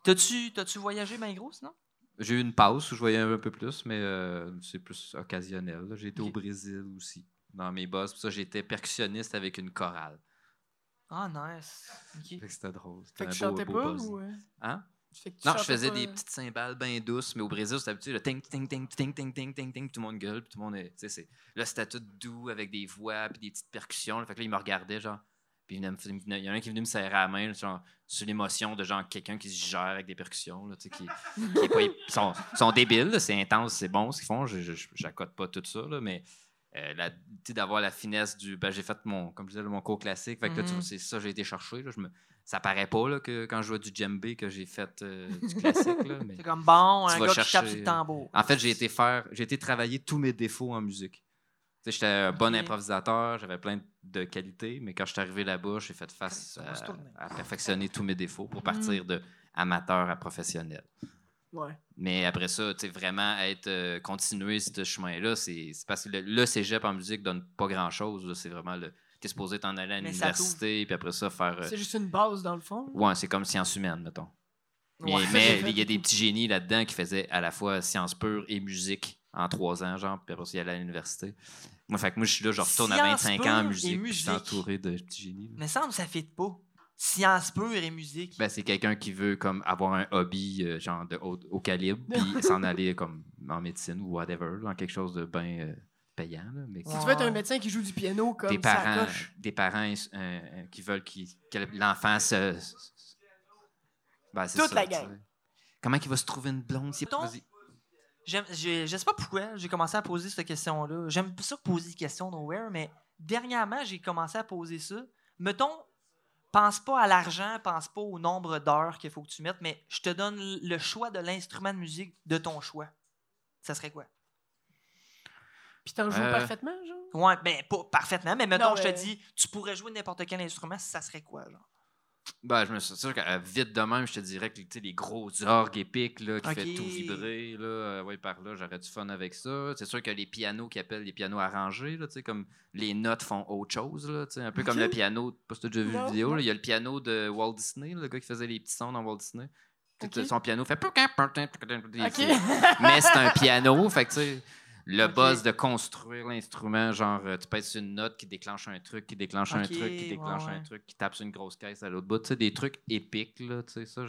T'as-tu, t'as-tu voyagé, bien gros, sinon? J'ai eu une pause où je voyais un peu plus, mais euh, c'est plus occasionnel. là. J'ai été au. Brésil aussi, dans mes boss. Puis ça, j'étais percussionniste avec une chorale. Ah, nice. C'était drôle. Fait C'était que tu beau- chantais pas ou. euh, Hein? Non, je faisais des euh, petites cymbales bien douces, mais au Brésil, c'était habitué, le ting, ting, ting, ting, ting, ting, ting, ting, tout le monde gueule, puis tout le monde est. Tu sais, c'est- là, c'était tout doux avec des voix, puis des petites percussions. là. Fait que là, il me regardait, genre. Puis il, y en a un qui est venu me serrer la main, genre, sur l'émotion de genre quelqu'un qui se gère avec des percussions, là, tu sais, qui, qui est pas. Ils sont, sont débiles, là, c'est intense, c'est bon ce qu'ils font, j'accote pas tout ça, là, mais. euh, la- d'avoir la finesse du. Ben, j'ai fait mon, comme je disais, mon cours classique. Fait que là, Mhm. vois, c'est ça que j'ai été chercher. Là, je me, ça paraît pas là, que quand je jouais du djembé que j'ai fait euh, du classique. Là, mais... C'est comme bon, un gars qui tape chercher- sur le tambour. En fait, j'ai été faire, j'ai été travailler tous mes défauts en musique. J'étais un bon improvisateur, j'avais plein de qualités, mais quand je suis arrivé là-bas, j'ai fait face à, perfectionner tous mes défauts pour Mm. partir de amateur à professionnel. Ouais. Mais après ça, tu sais, vraiment être euh, continuer ce chemin-là, c'est c'est parce que le, le cégep en musique donne pas grand-chose. C'est vraiment le. T'es supposé t'en aller à l'université, puis après ça, faire. euh, C'est juste une base dans le fond. Ouais, c'est comme sciences humaines, mettons. Mais, Ouais. mais il y a des petits génies là-dedans qui faisaient à la fois sciences pures et musique en trois ans, genre, puis après ça, il allait à l'université. Moi, fait que moi, je suis là, je retourne à Sciences 25 ans en pures musique, puis je suis entouré de petits génies. là. Mais ça me ça fit pas. Science pure et musique. Ben, c'est quelqu'un qui veut comme avoir un hobby euh, genre de haut, haut calibre, puis s'en aller comme en médecine ou whatever, dans quelque chose de bien euh, payant. Là, mais Si tu veux être un médecin qui joue du piano comme des ça parents, coche. des parents euh, euh, qui veulent que l'enfant se. Ben, Toute ça, la gang. Comment il va se trouver une blonde? Si Je sais pas pourquoi j'ai commencé à poser cette question-là. J'aime ça poser des questions nowhere, mais dernièrement, j'ai commencé à poser ça. Mettons, pense pas à l'argent, pense pas au nombre d'heures qu'il faut que tu mettes, mais je te donne le choix de l'instrument de musique de ton choix. Ça serait quoi? Puis t'en joues Euh, parfaitement, genre? Ouais, ben pas parfaitement, mais mettons, Non, je te dis, tu pourrais jouer n'importe quel instrument, ça serait quoi, genre? Ben, je me suis sûr que euh, vite de même, je te dirais que tu sais, les gros orgues épiques là, qui Ok. fait tout vibrer, là, euh, ouais, par là, j'aurais du fun avec ça. C'est sûr que les pianos qui appellent les pianos arrangés, là, tu sais, comme les notes font autre chose, là, tu sais, un peu comme le piano, pas si t'as déjà vu la vidéo, il y a le piano de Walt Disney, le gars qui faisait les petits sons dans Walt Disney. Tu. Son piano fait. Mais c'est un piano, fait que tu sais, le Ok. buzz de construire l'instrument, genre euh, tu pèses une note qui déclenche un truc, qui déclenche un truc, qui déclenche ouais, un truc, qui tape sur une grosse caisse à l'autre bout, tu sais, des trucs épiques, là, tu sais, ça,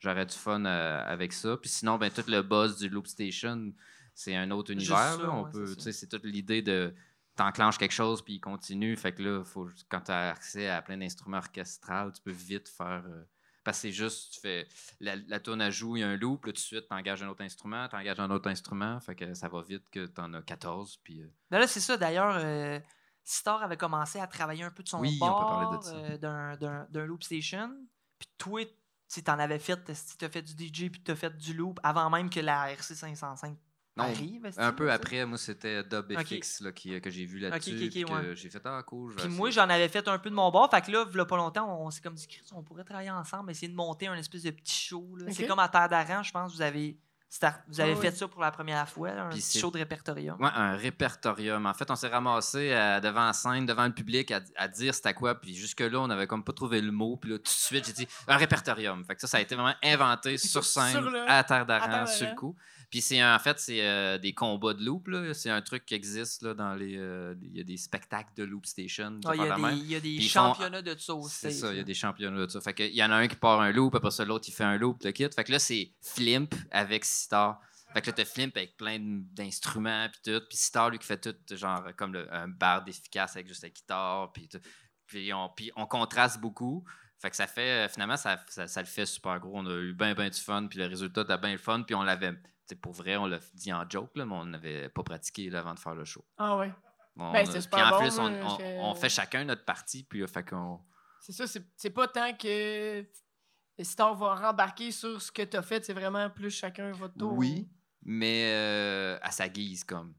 j'aurais du fun euh, avec ça. Puis sinon, ben, tout le buzz du Loop Station, c'est un autre univers, ça, là, on ouais, peut, c'est tu sais, c'est toute l'idée de t'enclenches quelque chose puis il continue, fait que là, faut, quand tu as accès à plein d'instruments orchestrales, tu peux vite faire... euh, parce que c'est juste, tu fais la, la tourne à joue, il y a un loop, là, tout de suite, tu engages un autre instrument, tu engages un autre instrument, fait que ça va vite que tu en as 14. Puis, euh, Ben là, c'est ça. D'ailleurs, euh, Star avait commencé à travailler un peu de son Oui, bord euh, d'un- d'un loop station. Puis toi, tu en avais fait, tu as fait du DJ puis tu as fait du loop avant même que la RC 505 non, arrive. est-ce un peu après, moi, c'était Dub. FX là, qui, que j'ai vu là-dessus. ok, ok, puis que ouais. J'ai fait Ah, cool. je vais Puis moi, j'en avais fait un peu de mon bord. Fait que là, il pas longtemps, on, s'est comme dit, Chris, on pourrait travailler ensemble, essayer de monter un espèce de petit show. C'est comme à Terre d'Aran, je pense, vous avez, start- vous avez Ah fait oui. ça pour la première fois, là, un Puis petit c'est- show de répertorium. Ouais, un répertorium. En fait, on s'est ramassé euh, devant la scène, devant le public, à, à dire c'était quoi. Puis jusque-là, on n'avait comme pas trouvé le mot. Puis là, tout de suite, j'ai dit un répertorium. Fait que ça, ça a été vraiment inventé sur scène, Sur le- à Terre d'Aran, sur le coup. Puis c'est en fait, c'est euh, des combats de loop. C'est un truc qui existe là, dans les. euh, Il y a des spectacles de loop station. Ah, Il y, a des- y a font- championnats de ça aussi. C'est ça, il y a des championnats de ça. Fait que, il y en a un qui part un loop, après ça, l'autre, il fait un loop, le kit. Fait que là, c'est Flimp avec Sitar. Fait que là, t'as Flimp avec plein d'instruments, puis tout. Puis Sitar, lui, qui fait tout, genre, comme le- un bar efficace avec juste la guitare, puis tout. Puis on, puis on contraste beaucoup. Fait que ça fait, euh, finalement, ça, ça, ça le fait super gros. On a eu bien, bien du fun, puis le résultat, t'as bien le fun. Puis on l'avait, pour vrai, on l'a dit en joke, là, mais on n'avait pas pratiqué là, avant de faire le show. Ah ouais. On Ben, c'est puis en bon, plus, on, on- on fait chacun notre partie, puis euh, fait qu'on. C'est ça, c'est pas tant que Star va rembarquer sur ce que t'as fait, c'est vraiment plus chacun votre tour. Oui, mais euh, à sa guise, comme.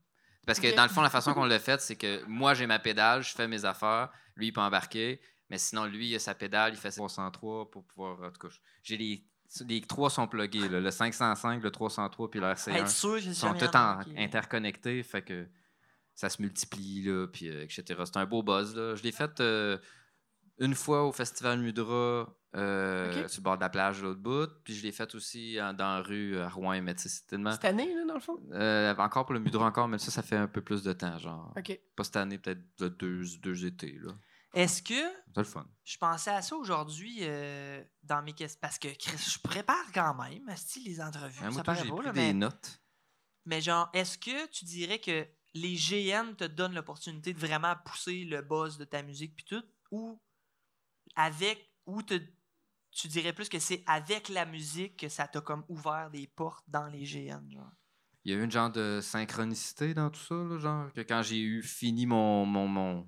Parce que dans le fond, la façon qu'on l'a fait, c'est que moi, j'ai ma pédale, je fais mes affaires, lui, il peut embarquer, mais sinon, lui, il a sa pédale, il fait ses 303 pour pouvoir. En tout cas, j'ai les. Les trois sont pluggés, là, le 505, le 303 puis le RC1. Être sûr sont tous interconnectés, fait que ça se multiplie, là, puis, euh, etc. C'est un beau buzz. Là. Je l'ai fait euh, une fois au Festival Mudra euh, sur le bord de la plage de l'autre bout. Puis je l'ai fait aussi en- dans la rue à Rouen. Mais sais, c'est tellement. Cette année, là, dans le fond? Euh, encore pour le Mudra, encore, mais ça, ça fait un peu plus de temps. Genre, pas cette année, peut-être de deux, deux étés. là. Est-ce que C'est le fun. je pensais à ça aujourd'hui euh, dans mes questions? Parce que Chris, je prépare quand même, asti, les entrevues. Hein, moi, ça paraît pris là, des mais, notes. mais genre, est-ce que tu dirais que les GN te donnent l'opportunité de vraiment pousser le buzz de ta musique puis tout? Ou avec ou te- tu dirais plus que c'est avec la musique que ça t'a comme ouvert des portes dans les GN, genre? Il y a eu une genre de synchronicité dans tout ça, là, genre que quand j'ai eu fini mon mon mon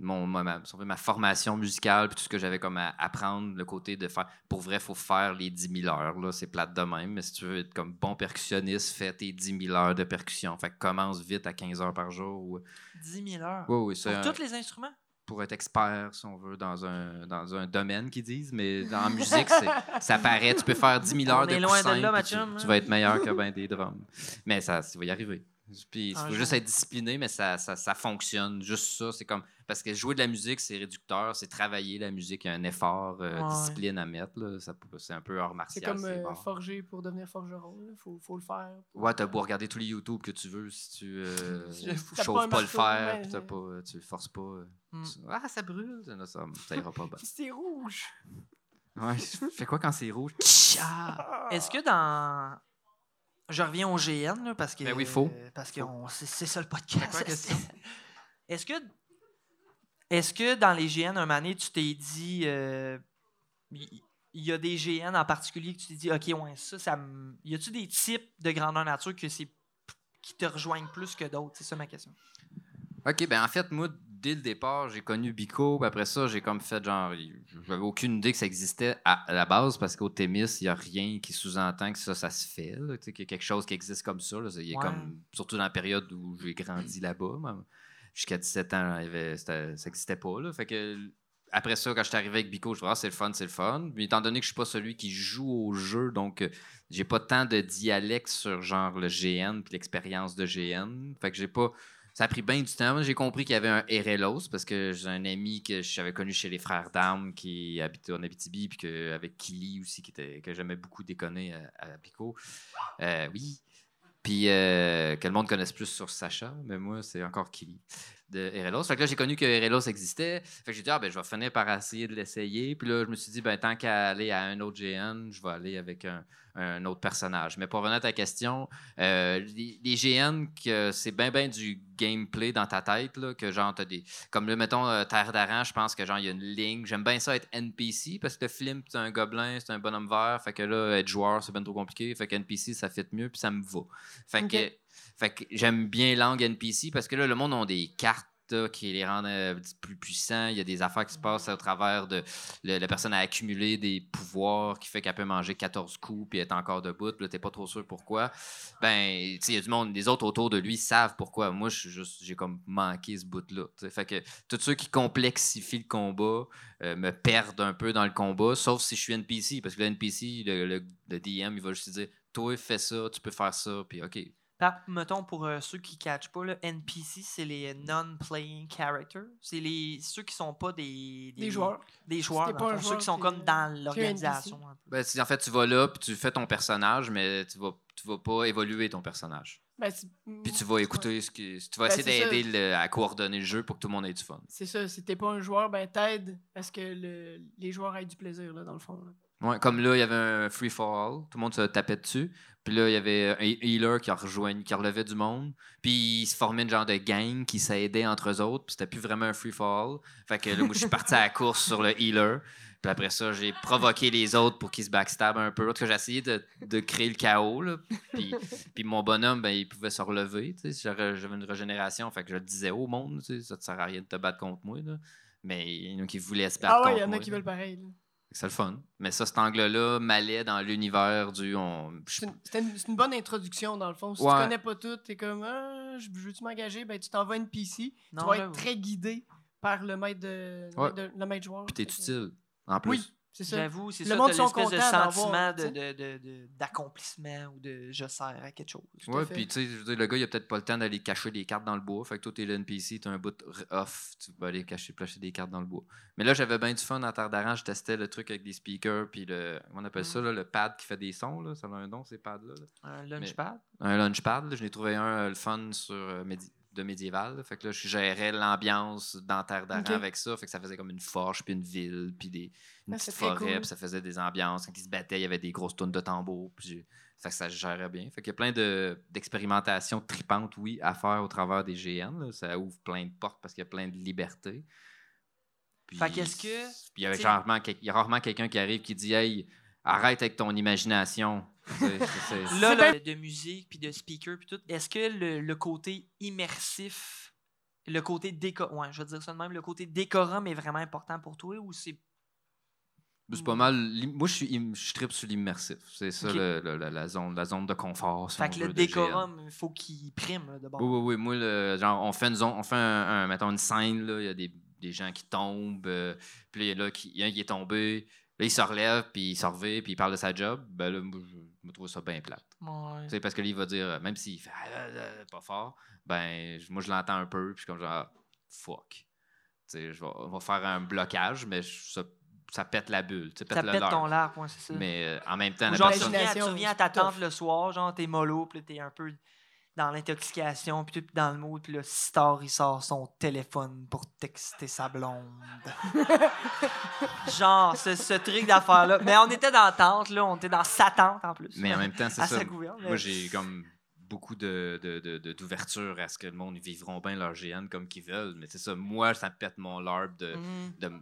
mon, ma, ma- formation musicale puis tout ce que j'avais comme à apprendre le côté de faire pour vrai faut faire les 10 000 heures là c'est plate de même mais si tu veux être comme bon percussionniste fais tes 10 000 heures de percussion fait que commence vite à 15 heures par jour ou... 10 000 heures. oui oui Pour un- tous les instruments? pour être expert si on veut dans un dans un domaine qu'ils disent mais en musique c'est- ça paraît tu peux faire 10 000 heures On de est loin de là, tu, chum, tu hein. vas être meilleur que ben des drums mais ça ça va y arriver puis il faut juste être discipliné mais ça, ça, ça fonctionne juste ça c'est comme parce que jouer de la musique c'est réducteur c'est travailler la musique il y a un effort euh, Ouais. discipline à mettre là. Ça peut- c'est un peu hors C'est martial comme euh, bon. forger pour devenir forgeron. Il faut, faut le faire. Ouais, t'as beau regarder tous les YouTube que tu veux si tu euh, chauffes pas, le fer, mais- puis t'as pas, euh, tu le forces pas. euh, Hmm. tu- Ah, ça brûle! Ça, ça, ça ira pas bien. Puis c'est rouge. Ouais, je fais quoi quand c'est rouge? Ah! Est-ce que dans. Je reviens au GN, là, parce que. Ben oui, faut. euh, parce que on- c'est c'est ça le podcast. Quoi question? Est-ce que. Est-ce que dans les GN, un donné, tu t'es dit. euh, Il il y a des GN en particulier que tu t'es dit, OK, ouais, ça, ça. Y a-tu des types de grandeur nature que c'est qui te rejoignent plus que d'autres? C'est ça ma question. Ok, ben en fait, moi, dès le départ, j'ai connu Bico, puis après ça, j'ai comme fait genre. J'avais aucune idée que ça existait à, la base, parce qu'au Témis, il n'y a rien qui sous-entend que ça, ça se fait. là, tu sais, qu'il y a quelque chose qui existe comme ça. là. Il est Ouais. comme, surtout dans la période où j'ai grandi là-bas. Jusqu'à 17 ans, avait- ça n'existait pas. Là. Fait que après ça, quand je suis arrivé avec Bico, je me ah, c'est le fun, c'est le fun. Mais étant donné que je suis pas celui qui joue au jeu, donc euh, j'ai pas tant de dialecte sur genre le GN puis l'expérience de GN. Fait que j'ai pas. Ça a pris bien du temps. J'ai compris qu'il y avait un RLOS parce que j'ai un ami que j'avais connu chez les frères d'armes qui habitait en Abitibi, puis avec Kili aussi, qui était, que j'aimais beaucoup déconner à, à Pico. Euh, oui. Puis euh, que le monde connaisse plus sur Sacha, mais moi, c'est encore Kili de RLOS. Fait que là, j'ai connu que RLOS existait. Fait que j'ai dit, ah, ben, je vais finir par essayer de l'essayer. Puis là, je me suis dit, ben, tant qu'à aller à un autre GN, je vais aller avec un, autre personnage. Mais pour revenir à ta question, euh, les, GN, que c'est bien, du gameplay dans ta tête, là, que genre, t'as des. Comme là, mettons, euh, Terre d'Aran, je pense que genre, il y a une ligne. J'aime bien ça être NPC parce que le c'est un gobelin, c'est un bonhomme vert. Fait que là, être joueur, c'est bien trop compliqué. Fait que NPC, ça fit mieux, puis ça me va. Fait que j'aime bien l'angle NPC parce que là, le monde a des cartes qui les rendent euh, plus puissants. Il y a des affaires qui se passent au travers de la personne a accumulé des pouvoirs qui fait qu'elle peut manger 14 coups puis être encore debout. Puis là, t'es pas trop sûr pourquoi. Ben, il y a du monde, les autres autour de lui savent pourquoi. Moi, j'ai comme manqué ce bout-là. Fait que tous ceux qui complexifient le combat euh, me perdent un peu dans le combat, sauf si je suis NPC. Parce que le NPC, le, le- DM, il va juste te dire Toi, fais ça, tu peux faire ça, puis OK. Par- mettons, pour euh, ceux qui ne catchent pas, là, NPC, c'est les non-playing characters. C'est les ceux qui sont pas des... Des joueurs. Des joueurs, dans pas le un fond, ceux joueur, qui sont t'es- comme dans l'organisation. un peu. Ben, en fait, tu vas là, puis tu fais ton personnage, mais tu vas, tu vas pas évoluer ton personnage. Ben, c'est- Puis tu vas écouter ce que. Tu vas Ben, essayer c'est d'aider le- à coordonner le jeu pour que tout le monde ait du fun. C'est ça, si t'es pas un joueur, ben t'aides à ce que le- les joueurs aient du plaisir, là, dans le fond. là. Ouais, comme là, il y avait un free for all, tout le monde se tapait dessus. Puis là, il y avait un healer qui, rejoignait, qui relevait du monde. Puis il se formait une genre de gang qui s'aidait entre eux autres. Puis c'était plus vraiment un free for all. Fait que là, moi, je suis parti à la course sur le healer. Puis après ça, j'ai provoqué les autres pour qu'ils se backstab un peu. En tout cas, j'ai essayé de, de créer le chaos. Là. Puis, puis mon bonhomme, ben, il pouvait se relever. tu sais. J'aurais- J'avais une régénération. Fait que je le disais au monde, ça ne sert à rien de te battre contre moi. Là. Mais il y en a qui voulaient se battre Ah ouais, il y en a qui veulent pareil. là. C'est le fun. Mais ça, cet angle-là m'allait dans l'univers du. On... C'est une, c'était une- c'est une bonne introduction, dans le fond. Si Ouais. tu connais pas tout, t'es comme, ah, je veux-tu m'engager? Ben, tu t'en vas à une PC. Non, tu vas être très guidé par le maître, de, le Ouais. maître de- le maître joueur. Puis t'es utile. En plus. Oui. C'est ça. J'avoue, c'est Le ça, monde t'as sont l'espèce de sentiment d'accomplissement ou de je sers à quelque chose. Tout Ouais, puis tu sais, je veux dire, le gars, il a peut-être pas le temps d'aller cacher des cartes dans le bois. Fait que toi, t'es le NPC, t'as un bout off, tu vas aller cacher, placer des cartes dans le bois. Mais là, j'avais bien du fun en Terre d'Aran. Je testais le truc avec des speakers, puis le. On appelle ça, là, le pad qui fait des sons, là. Ça a un nom, ces pads-là. là. Un lunchpad? Un launchpad. Je n'ai trouvé un, euh, le fun sur euh, de médiéval. là. Fait que là, je gérais l'ambiance dans Terre d'Aran avec ça. Fait que ça faisait comme une forge, puis une ville, puis des, une Ah, petite c'est très forêt, cool. puis ça faisait des ambiances. Quand ils se battaient, il y avait des grosses tonnes de tambours. Puis fait que ça se gérait bien. Fait qu'il y a plein de- d'expérimentations tripantes, oui, à faire au travers des GN. là. Ça ouvre plein de portes parce qu'il y a plein de libertés. Puis, Fait qu'est-ce que- Puis il y a rarement, quelqu'un qui arrive qui dit Hey, arrête avec ton imagination. C'est- c'est- Là, là, de musique, puis de speaker, puis tout, est-ce que le, le côté immersif, le côté décor... Ouais, je vais dire ça de même, le côté décorum est vraiment important pour toi ou c'est... C'est pas mal. l'im- Moi, je suis, je tripe sur l'immersif. C'est ça Ok. le- le- la, la zone, la zone de confort. si Fait que veut, le décorum, il faut qu'il prime, là, de bord. Oui, oui, oui. Moi, le- genre, on fait, une zone, on fait un, un- mettons, une scène, là, il y a des, des gens qui tombent, euh, puis là, il y a là, qui- il y a un qui est tombé, là, il se relève, puis il se revient, puis il parle de sa job. Ben là, moi, je, je me trouve ça bien plate. Ouais. Sais, parce que là, il va dire, euh, même s'il fait Ah, là, là, pas fort, ben, moi, je l'entends un peu, puis je suis comme genre, fuck. Tu sais, je vais, on va faire un blocage, mais je- ça, ça pète la bulle. Ça le pète ton larp, ouais, c'est ça. Mais euh, en même temps, Ou la genre, tu personne. reviens, tu reviens à ta tante le soir, genre, t'es mollo, puis t'es un peu dans l'intoxication, puis tout dans le mood, puis là, Star, il sort son téléphone pour texter sa blonde. genre, ce, ce truc d'affaire-là. Mais on était dans la tente, là, on était dans sa tente, en plus. Mais en même temps, c'est ça. gouverne. Moi, j'ai comme beaucoup de, de- de- de- d'ouverture à ce que le monde vivront bien leur GN comme qu'ils veulent. Mais c'est ça, moi, ça pète mon larp de, de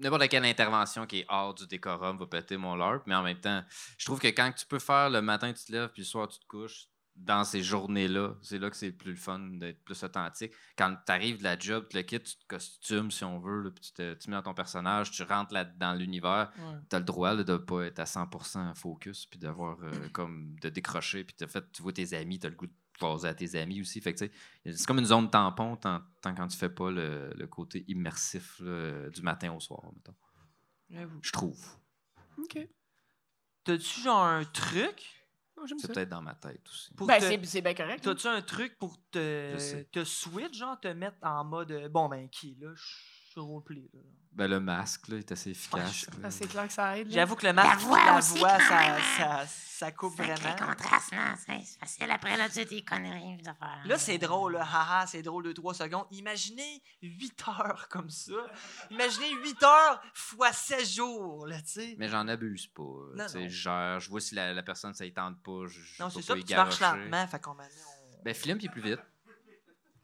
n'importe quelle intervention qui est hors du décorum va péter mon larp. Mais en même temps, je trouve que quand tu peux faire le matin, tu te lèves, puis le soir, tu te couches, dans ces journées-là, c'est là que c'est le plus le fun d'être plus authentique. Quand tu arrives de la job, tu le quittes, tu te costumes si on veut, là, puis tu te, tu mets dans ton personnage, tu rentres là dans l'univers, Ouais. tu as le droit là, de ne pas être à 100% focus, puis d'avoir euh, comme de décrocher, puis t'as fait, tu vois tes amis, tu as le goût de jaser à tes amis aussi. Fait que, c'est comme une zone tampon tant, tant quand tu fais pas le, le côté immersif là, du matin au soir, mettons. Je trouve. OK. T'as-tu genre un truc? Oh, J'aime C'est ça. peut-être dans ma tête aussi. pour Ben, te- c'est c'est bien correct. hein. T'as-tu un truc pour te, te switch, genre, te mettre en mode bon, ben, qui, là, suis roleplay, là. Ben, le masque là, est assez efficace. Ouais, là. C'est clair que ça aide. là. J'avoue que le masque, voix la aussi, voix, quand ça, même, ça, ça coupe vraiment. contraste, non? C'est facile. Après, là, tu conneries, des affaires. Là, c'est drôle, là. Haha, c'est drôle de 3 secondes. Imaginez 8 heures comme ça. Imaginez 8 heures fois 16 jours, là, tu sais. Mais j'en abuse pas. Non, non. Je gère, je vois si la, la personne ça y tente pas. Je, je Non, c'est pas ça, tu marches lentement, fait qu'on m'a dit, on- Ben, Flim, il est plus vite.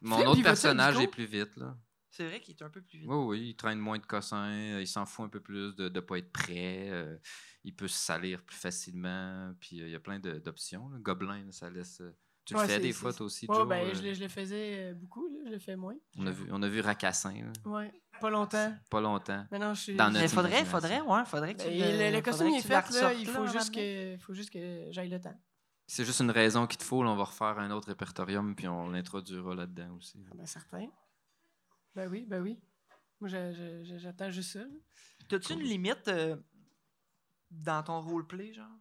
Mon Flim, autre personnage est plus vite, là. C'est vrai qu'il est un peu plus vite. Oui, oui, il traîne moins de cossins, euh, il s'en fout un peu plus de ne pas être prêt, euh, il peut se salir plus facilement, puis euh, il y a plein d'options. Gobelin, ça laisse. Tu le fais des fois, toi aussi, Ouais, Joe. ben, euh, je, le- je le faisais beaucoup, là. Je le fais moins. on, a vu, on a vu Racassin, Ouais. Pas longtemps. pas longtemps. Maintenant, je suis. Dans Mais faudrait, faudrait, ouais, faudrait que tu Ben, le- le, le costume est fait, là. Il faut là, juste, que, faut juste que j'aille le temps. C'est juste une raison qu'il te faut, là, on va refaire un autre répertorium, puis on l'introduira là-dedans aussi. Ah, Ben, certain. Ben oui, ben oui. Moi, je- je- je- j'attends juste ça. T'as-tu une limite euh, dans ton roleplay, genre?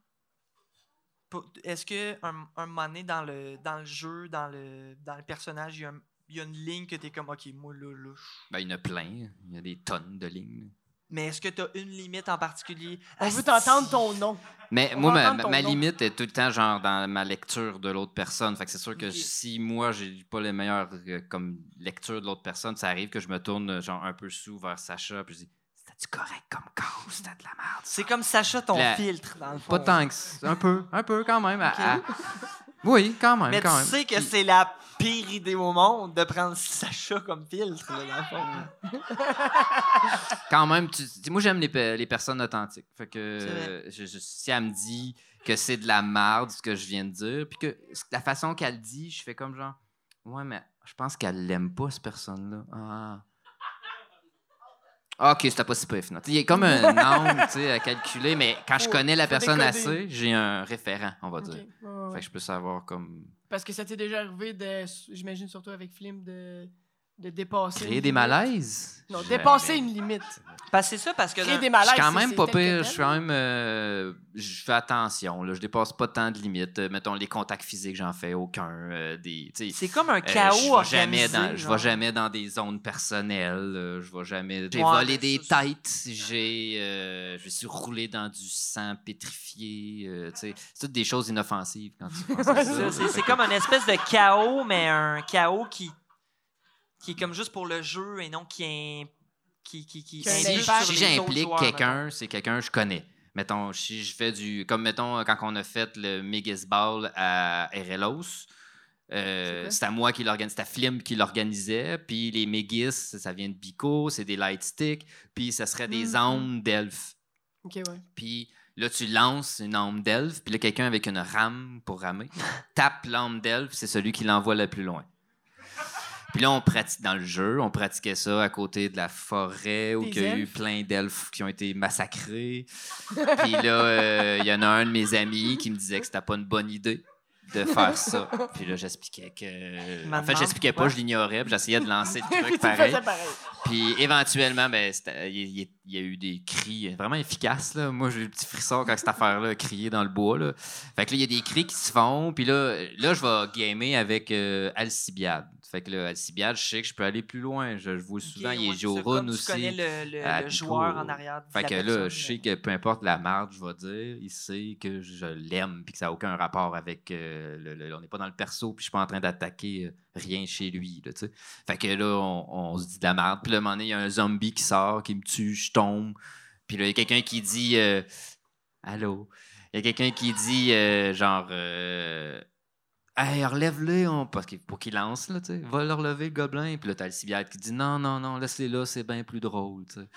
Est-ce que un, un moment donné dans le, dans le jeu, dans le, dans le personnage, il y, a un- il y a une ligne que t'es comme, OK, moi, là, là, Ben, il y en a plein, il y a des tonnes de lignes. Mais est-ce que t'as une limite en particulier? On veut t'entendre ton nom. Mais On moi, ma, limite est tout le temps genre dans ma lecture de l'autre personne. Fait que c'est sûr que si moi j'ai pas les meilleures euh, comme lecture de l'autre personne, ça arrive que je me tourne euh, genre un peu sous vers Sacha puis je dis c'était-tu correct comme cause, c'était de la merde. C'est comme Sacha, ton La- filtre, dans le fond. Pas tant que un peu, un peu quand même. à- à- Oui, quand même, Mais quand tu même. sais que c'est la pire idée au monde de prendre Sacha comme filtre, là, dans le fond. quand même, tu, moi j'aime les, les personnes authentiques. Fait que C'est vrai. je- je- si elle me dit que c'est de la merde ce que je viens de dire, puis que la façon qu'elle dit, je fais comme genre, ouais, mais je pense qu'elle l'aime pas cette personne-là. Ah. Ah, ok, c'était pas si finalement. Il y a comme un nombre à calculer, mais quand je Faut- connais la faut personne décoder. assez, j'ai un référent, on va dire. Fait que je peux savoir comme. Parce que ça t'est déjà arrivé, de, j'imagine surtout avec Flim, de, de dépasser. Créer une des limite. malaises? Non, Jamais. dépasser une limite. Parce que c'est ça, parce que. Créer dans- des Je malaises. suis quand c'est- même c'est pas tel que pire. tel. Je suis quand même. euh, je fais attention. Là. Je dépasse pas tant de limites. Euh, mettons, les contacts physiques, j'en fais aucun. euh, des, tu sais, C'est comme un euh, chaos je vais jamais organisé, dans, je genre. vais jamais dans des zones personnelles. euh, je vais jamais. J'ai Ouais, volé mais des ça, têtes. J'ai, euh, je me suis roulé dans du sang pétrifié. euh, tu sais, c'est toutes des choses inoffensives quand tu penses à C'est ça. C'est c'est comme une espèce de chaos, mais un chaos qui, qui est comme juste pour le jeu et non qui est. Qui, qui, qui si, j'implique quelqu'un, c'est quelqu'un que je connais. Mettons, si je fais du. Comme mettons, quand on a fait le Megis Ball à Erelos, C'est euh, quoi? c'était moi qui l'organisais, c'était Flim qui l'organisait. Puis les Megis, ça vient de Bico, c'est des light sticks. Puis ça serait des Mhm. âmes d'elfes. Ok, ouais. Puis là, tu lances une âme d'elfe. Puis là, quelqu'un avec une rame pour ramer tape l'âme d'elfe, c'est celui qui l'envoie le plus loin. Puis là, on pratique dans le jeu, on pratiquait ça à côté de la forêt où il y a eu plein d'elfes qui ont été massacrés. Puis là, euh, il y en a un de mes amis qui me disait que c'était pas une bonne idée de faire ça. Puis là, j'expliquais que. En fait, j'expliquais pas, je l'ignorais, puis j'essayais de lancer le truc le pareil. Puis éventuellement, ben, il y, a eu des cris vraiment efficaces. Là. Moi, j'ai eu des petits frissons quand cette affaire-là crié dans le bois. Là. Fait que là, il y a des cris qui se font. Puis là, là je vais gamer avec euh, Alcibiade. Fait que là, Alcibiade, je sais que je peux aller plus loin. Je, je vois souvent, Ok, il ouais, est Jorun aussi. Tu connais le, le- le joueur en arrière. de Fait que là, je sais euh, que peu importe la marge, je vais dire, il sait que je l'aime puis que ça n'a aucun rapport avec. euh, le, le- on n'est pas dans le perso puis je suis pas en train d'attaquer euh, rien chez lui. Là, tu sais. fait que là, on, on se dit de la merde. Puis là, à un moment donné, il y a un zombie qui sort, qui me tue, je tombe. Puis là, il y a quelqu'un qui dit euh, Allô Il y a quelqu'un qui dit euh, genre. Hey, relève-le, on... parce qu'il pour qu'il lance, là, tu sais. Va le relever, le gobelin. Puis là, t'as Alcibiade qui dit Non, non, non, laisse-les là, c'est bien plus drôle, tu sais.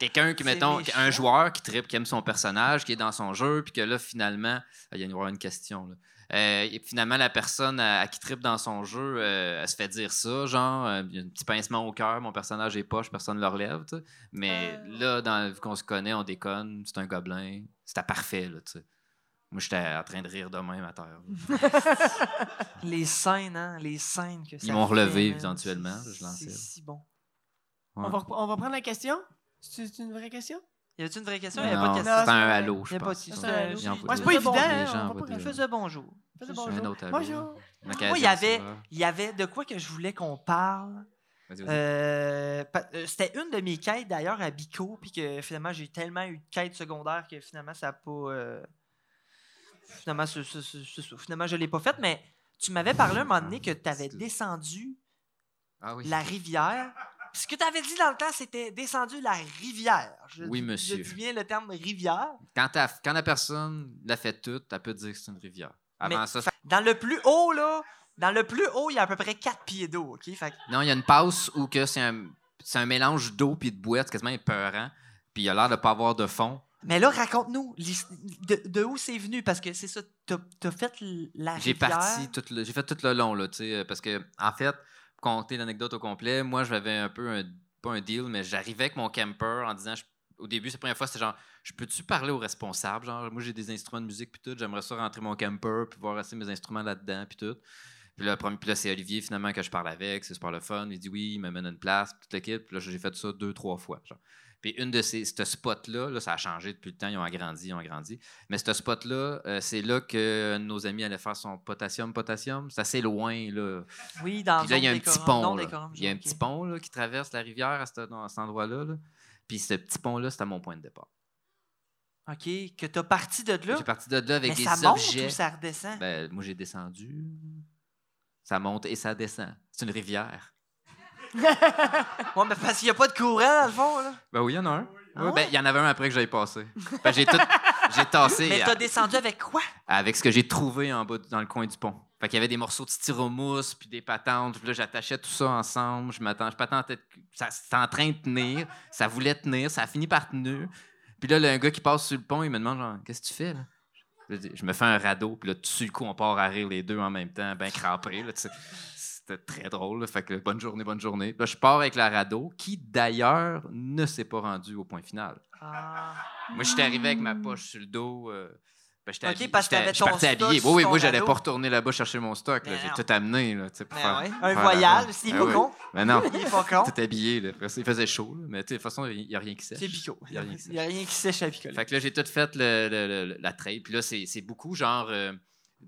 Que, quelqu'un qui, mettons, méchant. un joueur qui tripe, qui aime son personnage, qui est dans son jeu, puis que là, finalement, Ah, il y a une, une question, là. Euh, et finalement, la personne à, à qui tripe dans son jeu, euh, elle se fait dire ça, genre, euh, il y a un petit pincement au cœur, mon personnage est poche, personne ne le relève. Mais là, dans, vu qu'on se connaît, on déconne, c'est un gobelin, c'était parfait, là, tu sais. Moi, j'étais en train de rire de même à terre. Les scènes, hein? Les scènes que ça Ils m'ont relevé, fait, éventuellement, c'est- je lançais. C'est si bon. On, va, on va prendre la question? C'est une vraie question? Y avait-tu une vraie question? Non, Il n'y a pas de question? c'est un halo, je pense. de- C'est c'est un halo. C'est pas évident, hein, on faisait bonjour. Bonjour. un autre halo. Bonjour. Moi, il y avait, il y avait de quoi que je voulais qu'on parle. Vas-y, vas-y. Euh, euh, C'était une de mes quêtes d'ailleurs à Bico, puis que finalement j'ai tellement eu de quêtes secondaires que finalement ça n'a pas. euh, Finalement, finalement, je ne l'ai pas faite, mais tu m'avais parlé un moment donné que tu avais descendu Ah oui. la rivière. Ce que tu avais dit dans le temps, c'était descendu la rivière. Je Oui, monsieur. Je dis bien le terme rivière. Quand, la personne l'a fait toute, elle peut dire que c'est une rivière. Avant Mais- ça, Fait- Dans le plus haut, là, dans le plus haut, il y a à peu près 4 pieds d'eau, OK? Fait que- non, il y a une passe où que c'est un, mélange d'eau puis de boîte, quasiment épeurant. Puis il a l'air de pas avoir de fond. Mais là, raconte-nous de, de où c'est venu, parce que c'est ça, t'as as fait la J'ai parti tout le, j'ai fait tout le long là, tu sais, parce que en fait, pour compter l'anecdote au complet, moi j'avais un peu un, pas un deal, mais j'arrivais avec mon camper en disant, je- au début, c'est la première fois, c'était genre, je peux-tu parler aux responsables, genre, moi j'ai des instruments de musique puis tout, j'aimerais ça rentrer mon camper puis voir assez mes instruments là-dedans puis tout. Puis là, premier- puis là, c'est Olivier finalement que je parle avec, c'est super le fun. Il dit oui, il me mène une place, toute l'équipe. Puis là, j'ai fait ça deux, trois fois. genre. Puis une de ces ce spot-là, là, ça a changé depuis le temps, ils ont agrandi, ils ont agrandi. Mais ce spot-là, euh, c'est là que nos amis allait faire son potassium-potassium. C'est assez loin, là. Oui, dans Puis là, il y a un petit pont. Il y a un petit pont là, qui traverse la rivière à, ce- dans- à cet endroit-là. là. Puis ce petit pont-là, c'était mon point de départ. OK, que t'as parti de là? J'ai parti de là avec Mais des ça monte ou ça redescend? Ben, moi, j'ai descendu. Ça monte et ça descend. C'est une rivière. Ouais, mais parce qu'il n'y a pas de courant, dans le fond, là. Ben oui, il y en a un. Ah Ouais, ben, il y en avait un après que j'avais passé. Ben, j'ai tout. J'ai tassé Mais euh, t'as descendu avec quoi? avec ce que j'ai trouvé en bas dans le coin du pont. Fait qu'il y avait des morceaux de styromousse puis des patentes. Puis là, j'attachais tout ça ensemble. Je m'attends, je patentais. Ça, c'était en train de tenir. Ça voulait tenir. Ça a fini par tenir. Puis là, le un gars qui passe sur le pont, il me demande genre, qu'est-ce que tu fais là? Je, me fais un radeau. Puis là, sur le coup, on part à rire les deux en même temps, bien crampés. Là, tu sais. C'était très drôle. là. Fait que bonne journée, bonne journée. Là, je pars avec le radeau, qui d'ailleurs ne s'est pas rendu au point final. Ah. Moi, j'étais arrivé avec ma poche sur le dos. euh, Ben, j'étais habillé- je habillé. Oui, oui, moi, j'allais pas retourner là-bas chercher mon stock. Mais J'ai tout amené, là, pour faire... ouais. Un la voyage, c'est pas con. Ben non, Il est pas con. tout habillé. Là. Il faisait chaud. là. Mais de toute façon, il n'y a rien qui sèche. C'est Pico. Il a n'y a rien qui sèche à picoler. Fait que là, j'ai tout fait le, le- le- la trail. Puis là, c'est c'est beaucoup genre euh,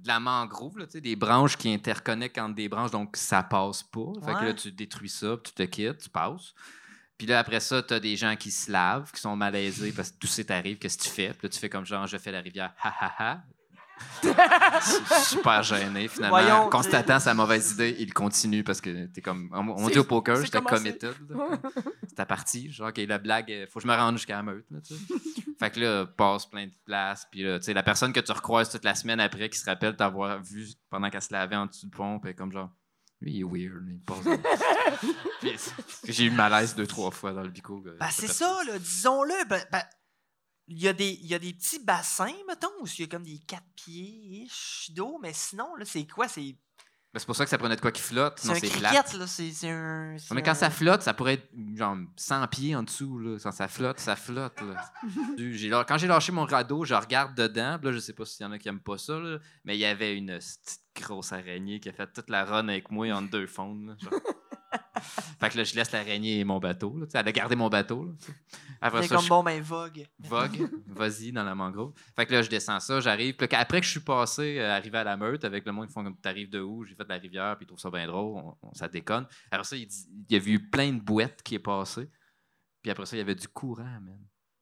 de la mangrove, là, des branches qui interconnectent entre des branches, donc ça passe pas. Fait que là, tu détruis ça, puis tu te quittes, tu passes. Puis là, après ça, tu as des gens qui se lavent, qui sont malaisés parce que tout ça t'arrive, qu'est-ce que tu fais? Puis là, tu fais comme genre, je fais la rivière, ha ha ha. Super gêné, finalement. Voyons, Constatant sa mauvaise idée, il continue parce que t'es comme. On, dit au poker, j'étais committed. C'était parti. Genre, OK, la blague, euh, faut que je me rende jusqu'à la meute. Là, fait que là, passe plein de places. Puis là, tu sais, la personne que tu recroises toute la semaine après qui se rappelle t'avoir vu pendant qu'elle se lavait en dessous du pont, puis comme genre, lui, il est weird. il passe. Puis, J'ai eu le malaise deux, trois fois dans le bico. là. Ben, c'est ça, là, disons-le. Ben, ben, il y, a des, il y a des petits bassins, mettons, où il y a comme des quatre pieds d'eau, mais sinon, là, c'est quoi? C'est Ben, c'est pour ça que ça prenait de quoi qui flotte. c'est un c'est cricket, plate. là. C'est un. Mais quand un- ça flotte, ça pourrait être genre 100 pieds en dessous. Là. Quand ça flotte, ça flotte. là. Quand j'ai lâché mon radeau, je regarde dedans. Là, je sais pas s'il y en a qui aiment pas ça, là, mais il y avait une petite grosse araignée qui a fait toute la run avec moi en deux fonds. là, genre. fait que là, je laisse l'araignée et mon bateau. Là, elle a gardé mon bateau. Là. Après C'est ça, comme je bon, ben, vogue. vogue, vas-y dans la mangrove. Fait que là, je descends ça, j'arrive. Après que je suis passé, euh, arrivé à la meute, avec le monde qui font comme t'arrives de où, j'ai fait la rivière, puis ils trouvent ça bien drôle, on- on- ça déconne. Alors ça, il, dit- il y a vu plein de bouettes qui est passé. Puis après ça, il y avait du courant, man.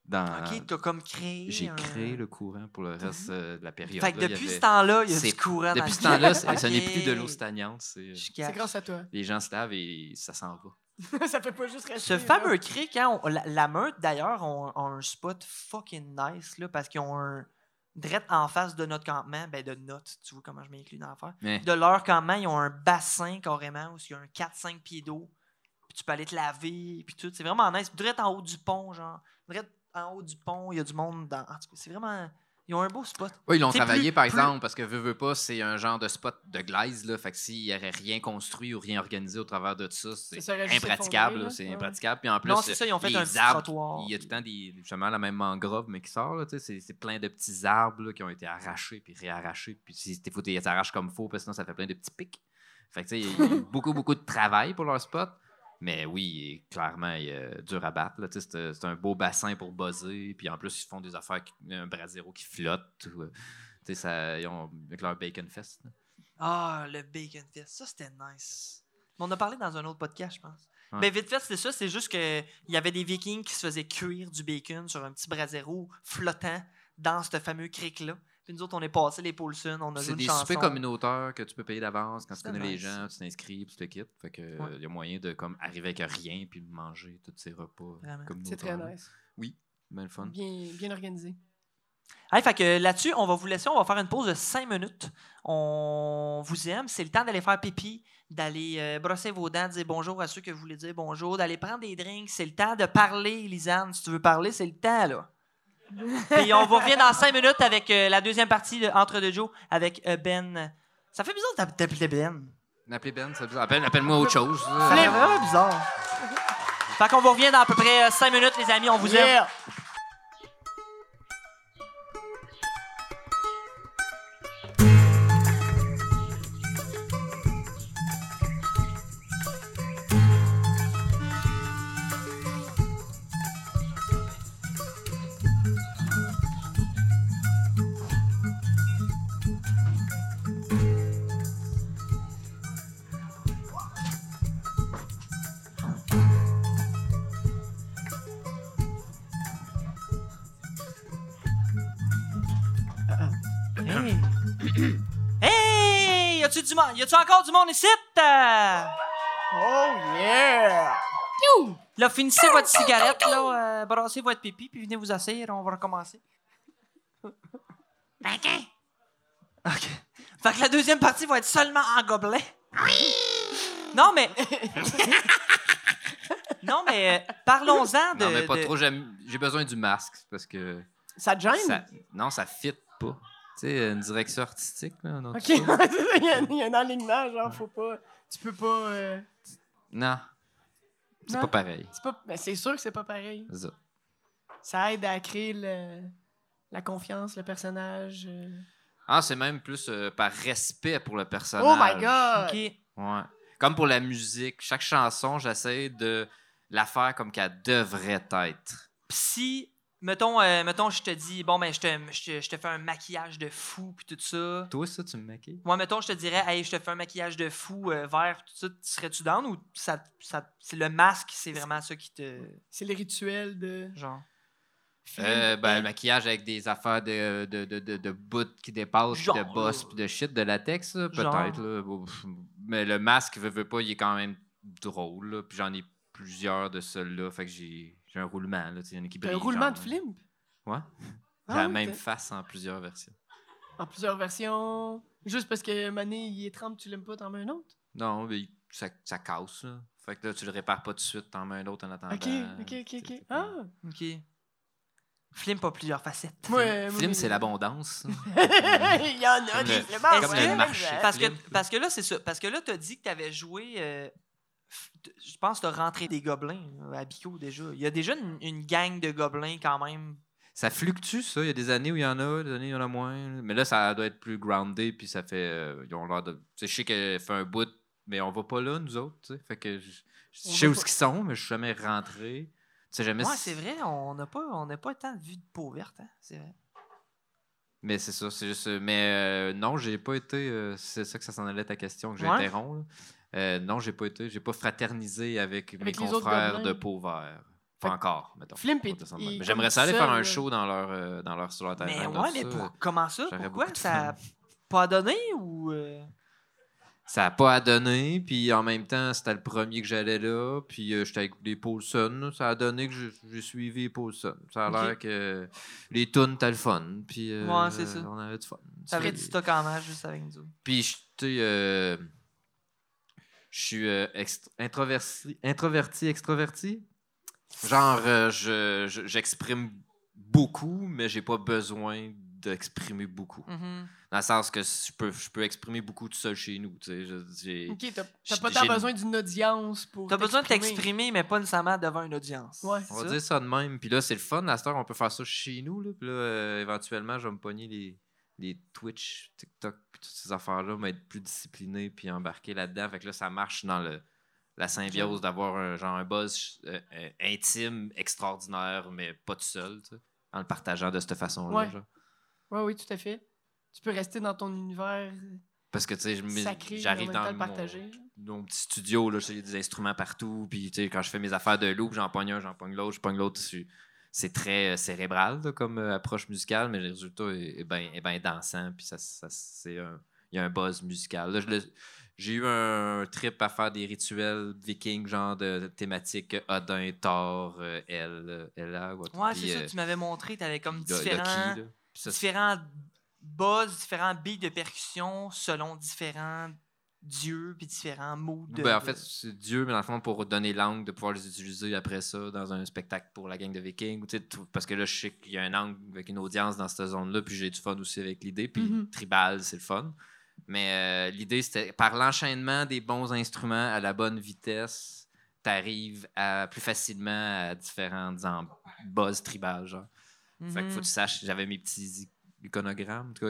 Dans, Ok, t'as comme créé. j'ai un- créé le courant pour le reste euh, de la période. Fait que là. Depuis avait- ce temps-là, il y a du courant dans Depuis ce temps-là, c'est- ce n'est plus de l'eau stagnante. C'est, catch. grâce à toi. les gens se lavent et ça s'en va. ça fait pas juste rester. Ce fameux hein, on- la, la meute d'ailleurs, ont, ont un spot fucking nice là, parce qu'ils ont un. Drette en face de notre campement, ben de notre, tu vois comment je m'inclus dans l'affaire. Mais De leur campement, ils ont un bassin carrément où il y a un 4-5 pieds d'eau. Puis tu peux aller te laver, puis tout. C'est vraiment nice. Drette en haut du pont, genre. Drette en haut du pont, il y a du monde dans. En tout cas, c'est vraiment. Ils ont un beau spot. Oui, ils l'ont C'est travaillé, plus- par plus- exemple, parce que veux, veux pas, c'est un genre de spot de glaise, là. Fait que s'il n'y aurait rien construit ou rien organisé au travers de ça, c'est Ça juste impraticable. C'est Ouais. impraticable. Puis en plus, non, c'est ça, ils ont fait les un petit arbres, trottoir. il y a tout le temps des, justement la même mangrove, mais qui sort, là, tu sais. C'est, c'est plein de petits arbres, là, qui ont été arrachés puis réarrachés. Puis si il faut qu'ils les arrachent comme faux, parce que sinon, ça fait plein de petits pics. Fait que, tu sais, il y a eu beaucoup, beaucoup de travail pour leur spot. Mais oui, clairement, il est dur à battre. C'est, c'est un beau bassin pour buzzer. Puis en plus, ils font des affaires, qui- un brasero qui flotte. ou, euh, ça, ils ont, avec leur Bacon Fest. Ah, le Bacon Fest. Ça, c'était nice. Mais On a parlé dans un autre podcast, je pense. Ouais. Mais vite fait, c'était ça. C'est juste qu'il y avait des Vikings qui se faisaient cuire du bacon sur un petit brasero flottant dans ce fameux cric-là. Puis nous autres, on est passé les Paulson, on a joué C'est une des chanson. soupers communautaires que tu peux payer d'avance quand tu connais les gens, tu t'inscris, puis tu te quittes. Fait que il Ouais. y a moyen de comme arriver avec rien puis de manger tous ces repas. C'est très nice. Ben le fun. Bien, bien organisé. Fait que là-dessus, on va vous laisser. On va faire une pause de 5 minutes. On vous aime. C'est le temps d'aller faire pipi, d'aller euh, brosser vos dents, dire bonjour à ceux que vous voulez dire bonjour, d'aller prendre des drinks. C'est le temps de parler, Lisanne. Si tu veux parler, c'est le temps, là. Puis on vous revient dans 5 minutes avec euh, la deuxième partie de Entre deux Joe avec euh, Ben. Ça fait bizarre de t'app- t'appeler Ben. M'appeler Ben, ça Appelle, appelle-moi autre chose. Ça fait vraiment bizarre. Fait qu'on vous revient dans à peu près 5 minutes, les amis. On vous aime. Yeah! Monde? Y a-tu encore du monde ici? Euh, Oh yeah! Là, finissez votre cigarette, là, euh, brassez votre pipi, puis venez vous asseoir, on va recommencer. Ben, qu'un. OK. Fait que la deuxième partie va être seulement en gobelet. Non, mais... non, mais euh, parlons-en de... Non, mais pas de- trop. j'aime- J'ai besoin du masque parce que. Ça te gêne? Ça, non, ça fit pas. Tu sais, une direction artistique, là. Ok, il y, a- il y a un alignement, genre, faut pas. Tu peux pas. euh, Non. C'est pas pareil. c'est pas. Mais c'est sûr que c'est pas pareil. Ça. Ça aide à créer le. La confiance, le personnage. euh. Ah, c'est même plus euh, par respect pour le personnage. Oh my god! Ouais. Comme pour la musique, chaque chanson, j'essaie de la faire comme qu'elle devrait être. Si, mettons, euh, mettons, je te dis, bon, ben, je te, je te, je te fais un maquillage de fou, puis tout ça. Toi, ça, tu me maquilles? Moi, mettons, je te dirais, hey, je te fais un maquillage de fou, euh, vert, tout ça, serais-tu down ou ça, ça, c'est le masque, c'est vraiment ça qui te. C'est les rituels de. Genre. Euh, ben, le maquillage avec des affaires de, de, de, de, de bouts qui dépassent, puis de Genre, boss, puis de shit, de latex, Genre. peut-être. Mais le masque, veut, veut pas, il est quand même drôle. là. Puis j'en ai plusieurs de ceux-là. Fait que j'ai j'ai un roulement. Là. Tu sais, Il y en a qui T'as brillent. un roulement genre, de film? Ouais. Ah la oui, même face en plusieurs versions. en plusieurs versions. Juste parce que Mané, il est trempe, tu l'aimes pas, t'en mets un autre? Non, mais ça, ça casse. Là. Fait que là, tu le répares pas tout de suite, t'en mets un autre en attendant. Ok, ok, ok, ok. Ah! OK. Film pas plusieurs facettes. Ouais, moi, c'est l'abondance. il y en a des comme le marché. Parce que, parce que là, c'est ça. Parce que là, t'as dit que t'avais joué. euh, je pense que t'as rentré des gobelins là, à Bico déjà. Il y a déjà une, une gang de gobelins quand même. Ça fluctue, ça. Il y a des années où il y en a, des années où il y en a moins. Mais là, ça doit être plus groundé, puis ça fait. euh, ils ont l'air de. Tu je sais qu'elle fait un bout, mais on va pas là, nous autres. tu sais. Fait que je, sais où pas- ils sont, mais je suis jamais rentré. Tu sais jamais. Ouais, si- c'est vrai, on n'a pas, on n'a pas tant de vue de peau verte. Hein? C'est vrai. Mais c'est ça, c'est juste. Mais euh, non, j'ai pas été. euh, c'est ça que ça s'en allait ta question que Ouais. j'interromps. là. Euh, non, j'ai pas été. J'ai pas fraternisé avec, mes confrères de peau vert. Fait Pas encore, mettons. Flimp J'aimerais ça aller seul, faire un show dans leur, euh, dans leur sur leur Mais ouais, mais ça, pour, comment ça? Pourquoi? Ça a pas donné ou. euh, Ça n'a pas à donner, puis en même temps, c'était le premier que j'allais là, puis euh, j'étais avec les Paulson. Ça a donné que j'ai- suivi les Paulson. Ça a l'air que les tunes, étaient le fun, puis euh, Ouais, c'est ça. on avait du fun. T'avais C'est- du stock en main juste avec nous. Puis, je- tu sais, euh, je suis euh, introverti, introverti, extroverti. Genre, euh, je- je- j'exprime beaucoup, mais j'ai pas besoin d'exprimer beaucoup. Mhm. Dans le sens que je peux, je peux exprimer beaucoup tout seul chez nous. tu sais. Je- j'ai- Ok, t'as pas tant besoin d'une audience pour. T'as besoin de t'exprimer. t'exprimer, mais pas nécessairement devant une audience. Ouais. On va ça? dire ça de même. Puis là, c'est le fun. À cette heure, on peut faire ça chez nous. Là. Puis là, euh, éventuellement, je vais me pogner les, les Twitch, TikTok, puis toutes ces affaires-là, mais être plus discipliné puis embarquer là-dedans. Fait que là, ça marche dans le, la symbiose d'avoir un, genre un buzz euh, euh, intime, extraordinaire, mais pas tout seul, tu sais, en le partageant de cette façon-là. Ouais. oui, tout à fait. Tu peux rester dans ton univers Parce que, tu sais, j'arrive dans mon, partager. mon petit studio, là, il y a des instruments partout. Puis, tu sais, quand je fais mes affaires de loop, j'en pogne un, j'en pogne l'autre, je pogne l'autre. C'est très euh, cérébral là, comme euh, approche musicale, mais le résultat est, bien est ben dansant. Puis, ça, ça- c'est un- il y a un buzz musical. J'ai eu un trip à faire des rituels vikings, genre de thématique Odin, Thor, euh, Elle, euh, Ella. Ouais, c'est ça, euh, tu m'avais montré, t'avais comme Lo- Loki, différents, différents buzz, différents billes de percussion selon différents dieux puis différents mots de. Ben, en fait, c'est Dieu, mais dans le fond, pour donner langue, de pouvoir les utiliser après ça dans un spectacle pour la gang de Vikings. ou tu sais, tout- Parce que là, je sais qu'il y a un angle avec une audience dans cette zone-là, puis j'ai du fun aussi avec l'idée. Puis Mhm. tribal, c'est le fun. Mais euh, l'idée, c'était par l'enchaînement des bons instruments à la bonne vitesse, tu arrives plus facilement à différentes en- buzz tribales. Genre. Fait que faut Mhm. que tu saches, j'avais mes petits cas,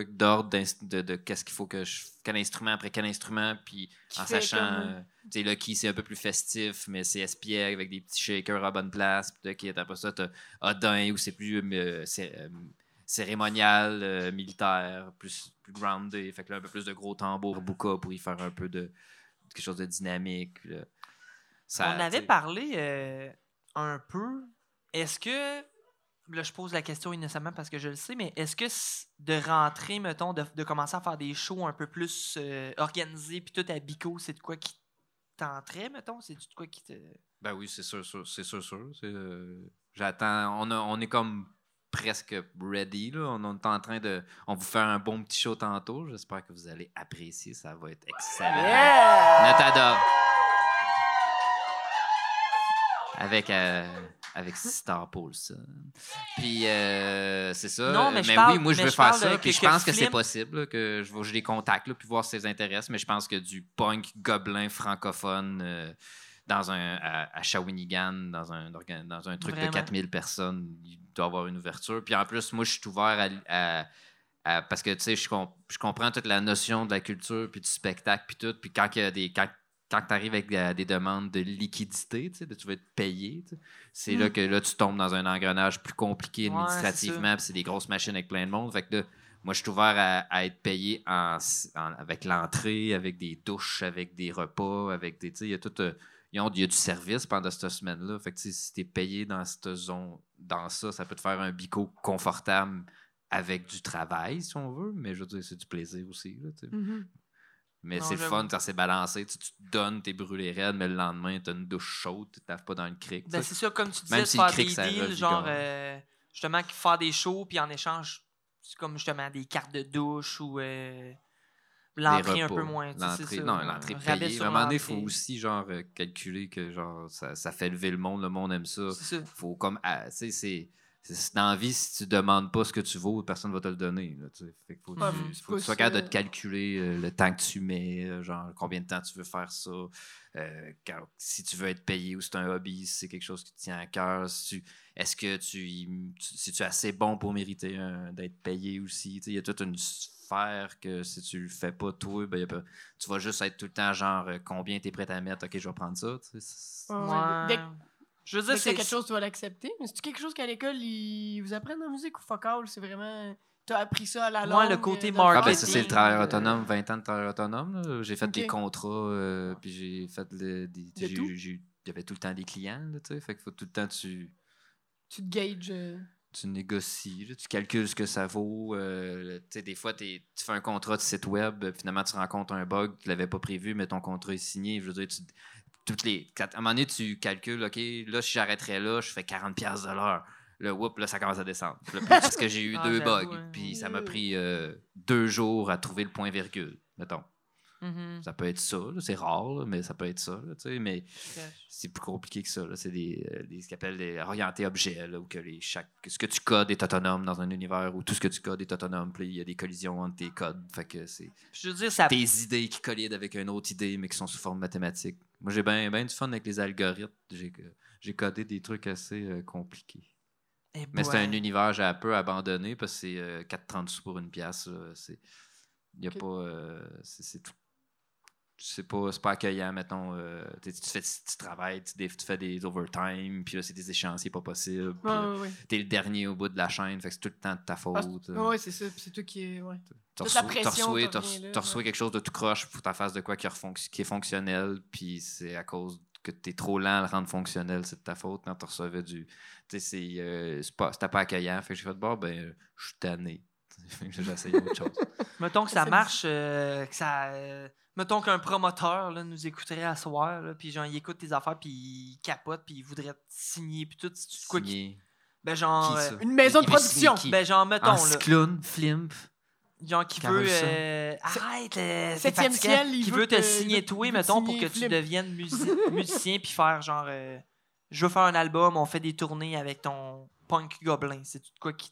d'ordre de, de qu'est-ce qu'il faut que je. Quel instrument après quel instrument, puis Qui en sachant. euh, tu sais, Lucky, c'est un peu plus festif, mais c'est espiègle avec des petits shakers à bonne place. Puis OK, après ça, t'as Odin où c'est plus euh, euh, cérémonial, militaire, plus, plus groundé. Fait que là, un peu plus de gros tambours, bouka pour y faire un peu de quelque chose de dynamique. ça, On avait parlé euh, un peu. Est-ce que. Là, je pose la question innocemment parce que je le sais, mais est-ce que de rentrer, mettons, de, de commencer à faire des shows un peu plus euh, organisés, puis tout à Bico, c'est de quoi qui tenterait, mettons? C'est de quoi qui te. Ben oui, c'est sûr, sûr, c'est sûr, euh, J'attends. On, a- on est comme presque ready. Là. On est en train de. On vous fait un bon petit show tantôt. J'espère que vous allez apprécier. Ça va être excellent. Yeah! Notador. Avec, euh, avec Star Paulson. Puis, euh, c'est ça. Non, mais je oui, parle- moi, je mais veux faire ça. Puis, je que pense que c'est possible, que je, les contacte, là, puis voir si ça les intéresse. Mais je pense que du punk gobelin francophone euh, dans un, à, à Shawinigan, dans un, dans un truc Vraiment. de 4000 personnes, il doit avoir une ouverture. Puis en plus, moi, je suis ouvert à. parce que, tu sais, je, je comprends toute la notion de la culture, puis du spectacle, puis tout. Puis quand, il y a des, quand, quand tu arrives avec euh, des demandes de liquidité, tu sais, de tu veux être payé, tu sais, c'est là que là, tu tombes dans un engrenage plus compliqué. Ouais, administrativement, puis c'est des grosses machines avec plein de monde. Fait que là, moi, je suis ouvert à, à être payé en, en- avec l'entrée, avec des douches, avec des repas, avec des. Tu sais, il y a tout. euh, il y a du service pendant cette semaine-là. Fait que si tu es payé dans cette zone, dans ça, ça peut te faire un bico confortable avec du travail, si on veut. Mais je veux dire, c'est du plaisir aussi. là. Mhm. Mais c'est fun quand c'est balancé. Tu, tu te donnes, t'es brûlé raide, mais le lendemain, t'as une douche chaude, tu taffes pas dans le cric. Ben, c'est ça, comme tu disais, Même si faire cric, des deals, genre, euh, justement, faire des shows, puis en échange, c'est comme justement des cartes de douche ou euh, l'entrée un peu moins. L'entrée, non, l'entrée payée. donné, il faut aussi genre, euh, calculer que genre, ça, ça fait lever le monde, le monde aime ça. C'est ça. faut comme ah, tu sais c'est- dans la vie si tu demandes pas ce que tu vaux personne va te le donner là. Fait que faut, Ouais, tu- mais faut que tu sois capable de te calculer euh, le temps que tu mets euh, genre combien de temps tu veux faire ça euh, quand- si tu veux être payé ou si c'est un hobby si c'est quelque chose qui te tient à cœur si tu est-ce que tu, y- tu- si tu es assez bon pour mériter d'être payé aussi il y a toute une sphère que si tu le fais pas toi ben, pas- tu vas juste être tout le temps genre euh, combien tu es prêt à mettre ok je vais prendre ça que- Je veux dire, que c'est quelque chose, tu vas l'accepter. Mais c'est quelque chose qu'à l'école, ils vous apprennent en musique ou fuck all? C'est vraiment. T'as appris ça à la Moi, longue. le côté euh, dans Ah ben marketing, ça c'est le travail euh, autonome, 20 ans de travail autonome. là. J'ai fait des contrats, euh, puis j'ai fait le- des, il y avait tout le temps des clients, là, tu sais, fait qu'il faut tout le temps tu, Tu te gages. euh, tu négocies, là, tu calcules ce que ça vaut. euh, tu sais, des fois t'es- tu fais un contrat de site web, euh, finalement tu rencontres un bug, tu l'avais pas prévu, mais ton contrat est signé. Je veux dire, tu, toutes les, à un moment donné tu calcules, ok, là si j'arrêterais là, je fais 40 pièces de l'heure. Le whoop, là, ça commence à descendre. Puis là, parce que j'ai eu Ah, deux bugs. hein. Puis ça m'a pris euh, deux jours à trouver le point virgule, mettons. Mhm. Ça peut être ça, c'est rare, là, mais ça peut être ça. là, tu sais, mais c'est plus compliqué que ça. C'est des, euh, des- ce qu'on appelle des orientés objets, là, où que les, chaque, ce que tu codes est autonome dans un univers où tout ce que tu codes est autonome. Puis il y a des collisions entre tes codes. Fait que c'est ça. tes idées qui collident avec une autre idée, mais qui sont sous forme mathématique. Moi, j'ai bien du fun avec les algorithmes. J'ai, codé des trucs assez euh, compliqués. Eh Mais c'est un univers j'ai un peu abandonné parce que c'est euh, 4,30 sous pour une pièce. C'est, y a pas, euh, c'est tout. C'est pas, c'est pas accueillant, mettons. euh, tu, tu fais tu travailles, tu, tu fais des overtime, puis là, c'est des échéanciers pas possibles. puis Ouais, là, ouais, ouais. T'es le dernier au bout de la chaîne, fait que c'est tout le temps de ta faute. Ah, c'est- euh. ouais, c'est ça. C'est toi qui est. Ouais. T'as reçu- quelque chose de tout croche, que t'en fasses de quoi qui, est fonctionnel, puis c'est à cause que t'es trop lent à le rendre fonctionnel, c'est de ta faute quand tu recevais du. Tu sais, c'est, euh, pas- accueillant, fait que j'ai fait, bon, ben, je suis tanné. Essayé autre chose. Mettons que ça marche, euh, que ça. euh, mettons qu'un promoteur là, nous écouterait à soir, là, puis genre, il écoute tes affaires, puis il capote, puis il voudrait te signer, puis tout. quoi qui-. Ben, genre. Qui, euh, ça? Une maison de production. qui? ben, genre, mettons, En là. cyclone, flimp. Genre, qui Carole veut. euh, arrête, euh, c'est ciel, Qui veut te signer toi, mettons, pour que tu deviennes musi- musicien, puis faire genre. euh, je veux faire un album, on fait des tournées avec ton punk gobelin. C'est tout de quoi qui.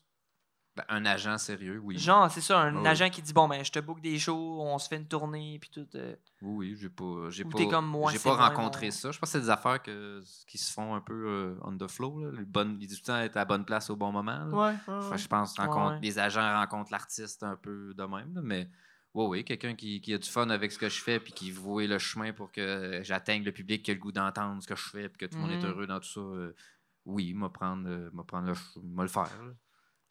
Ben, un agent sérieux, oui. Genre, c'est ça, un Ah oui. agent qui dit bon, ben, je te book des shows, on se fait une tournée, puis tout. euh, Oui, oui, j'ai pas, j'ai pas, t'es comme moi, j'ai pas rencontré mon- ça. Je pense que c'est des affaires que, qui se font un peu euh, on the flow. Là. Les bonnes, les étudiants être à la bonne place au bon moment. Ouais, je pense rencontre, ouais. les agents rencontrent l'artiste un peu de même. là, mais oui, oui, quelqu'un qui, qui a du fun avec ce que je fais puis qui voit le chemin pour que j'atteigne le public qui a le goût d'entendre ce que je fais puis que tout le monde est Mhm. heureux dans tout ça. euh, oui, m'a prendre, le, faire. là.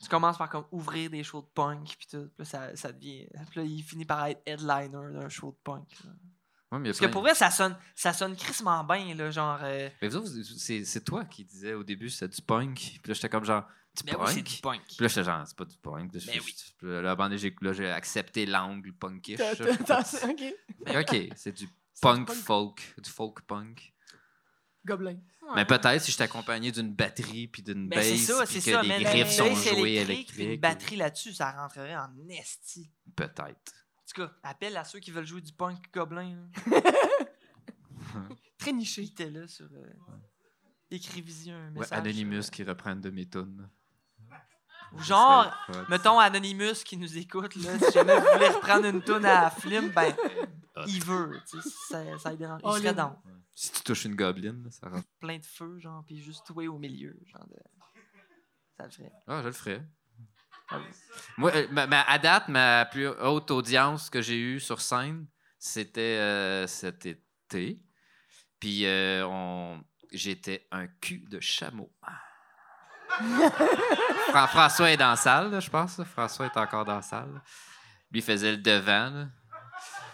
Tu commences par comme ouvrir des shows de punk, puis tout. Puis là, ça, ça devient. Puis là, il finit par être headliner d'un show de punk. là. Ouais, mais Parce que pour vrai, ça sonne, ça sonne crissement bien, là, genre. euh, Mais vous autres, c'est, c'est toi qui disais au début c'est du punk. Puis là, j'étais comme genre, du ben punk? oui, c'est du punk. Puis là, j'étais genre, c'est pas du punk. Ben je- oui. puis là, j'ai, là, j'ai accepté l'angle punkish. Là, Ok. Mais ok, c'est du punk. folk, du folk punk. Gobelin. Mais peut-être si je suis accompagné d'une batterie puis d'une Ben, c'est bass ça, puis c'est que ça, les mais griffes sont jouées électriques. une batterie là-dessus, ça rentrerait en esti. Peut-être. En tout cas, appelle à ceux qui veulent jouer du punk gobelin. Très niché. Était là sur. euh, Écrivez-y un Ouais, message. Anonymous sur, qui reprennent de mes tunes. euh, Genre, Ça mettons Anonymous qui nous écoute, là, si jamais vous voulez reprendre une toune à Flim, ben, il veut. tu sais, Ça, ça dérange. Il Oh, serait Lynn. dans Si tu touches une gobeline, ça rentre. plein de feu, genre, puis juste toi au milieu. Genre de... Ça le ferait. Ah, je le ferais. Moi, euh, ma, ma- à date, ma plus haute audience que j'ai eue sur scène, c'était euh, cet été. Puis euh, on... j'étais un cul de chameau. Fran- François est dans la salle, là, je pense. François est encore dans la salle. Lui faisait le devant. là.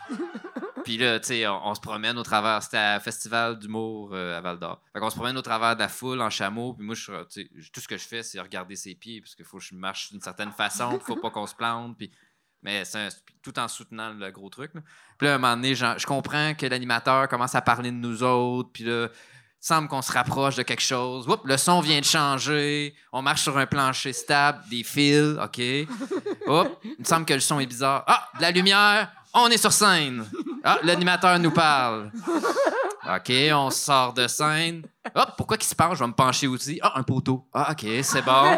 Puis là, tu sais, on, se promène au travers. C'était à Festival d'humour euh, à Val d'Or. Fait qu'on se promène au travers de la foule en chameau. Puis moi, je, tout ce que je fais, c'est regarder ses pieds. Parce qu'il faut que je marche d'une certaine façon. Faut pas qu'on se plante. Mais un- tout en soutenant le gros truc. Puis là, à un moment donné, je comprends que l'animateur commence à parler de nous autres. Puis là, il semble qu'on se rapproche de quelque chose. Oups, le son vient de changer. On marche sur un plancher stable, des fils, OK? Oups, il me semble que le son est bizarre. Ah, de la lumière, on est sur scène. Ah, l'animateur nous parle. OK, on sort de scène. Hop, pourquoi qu'il se penche? Je vais me pencher aussi. Ah, un poteau. Ah, OK, c'est bon.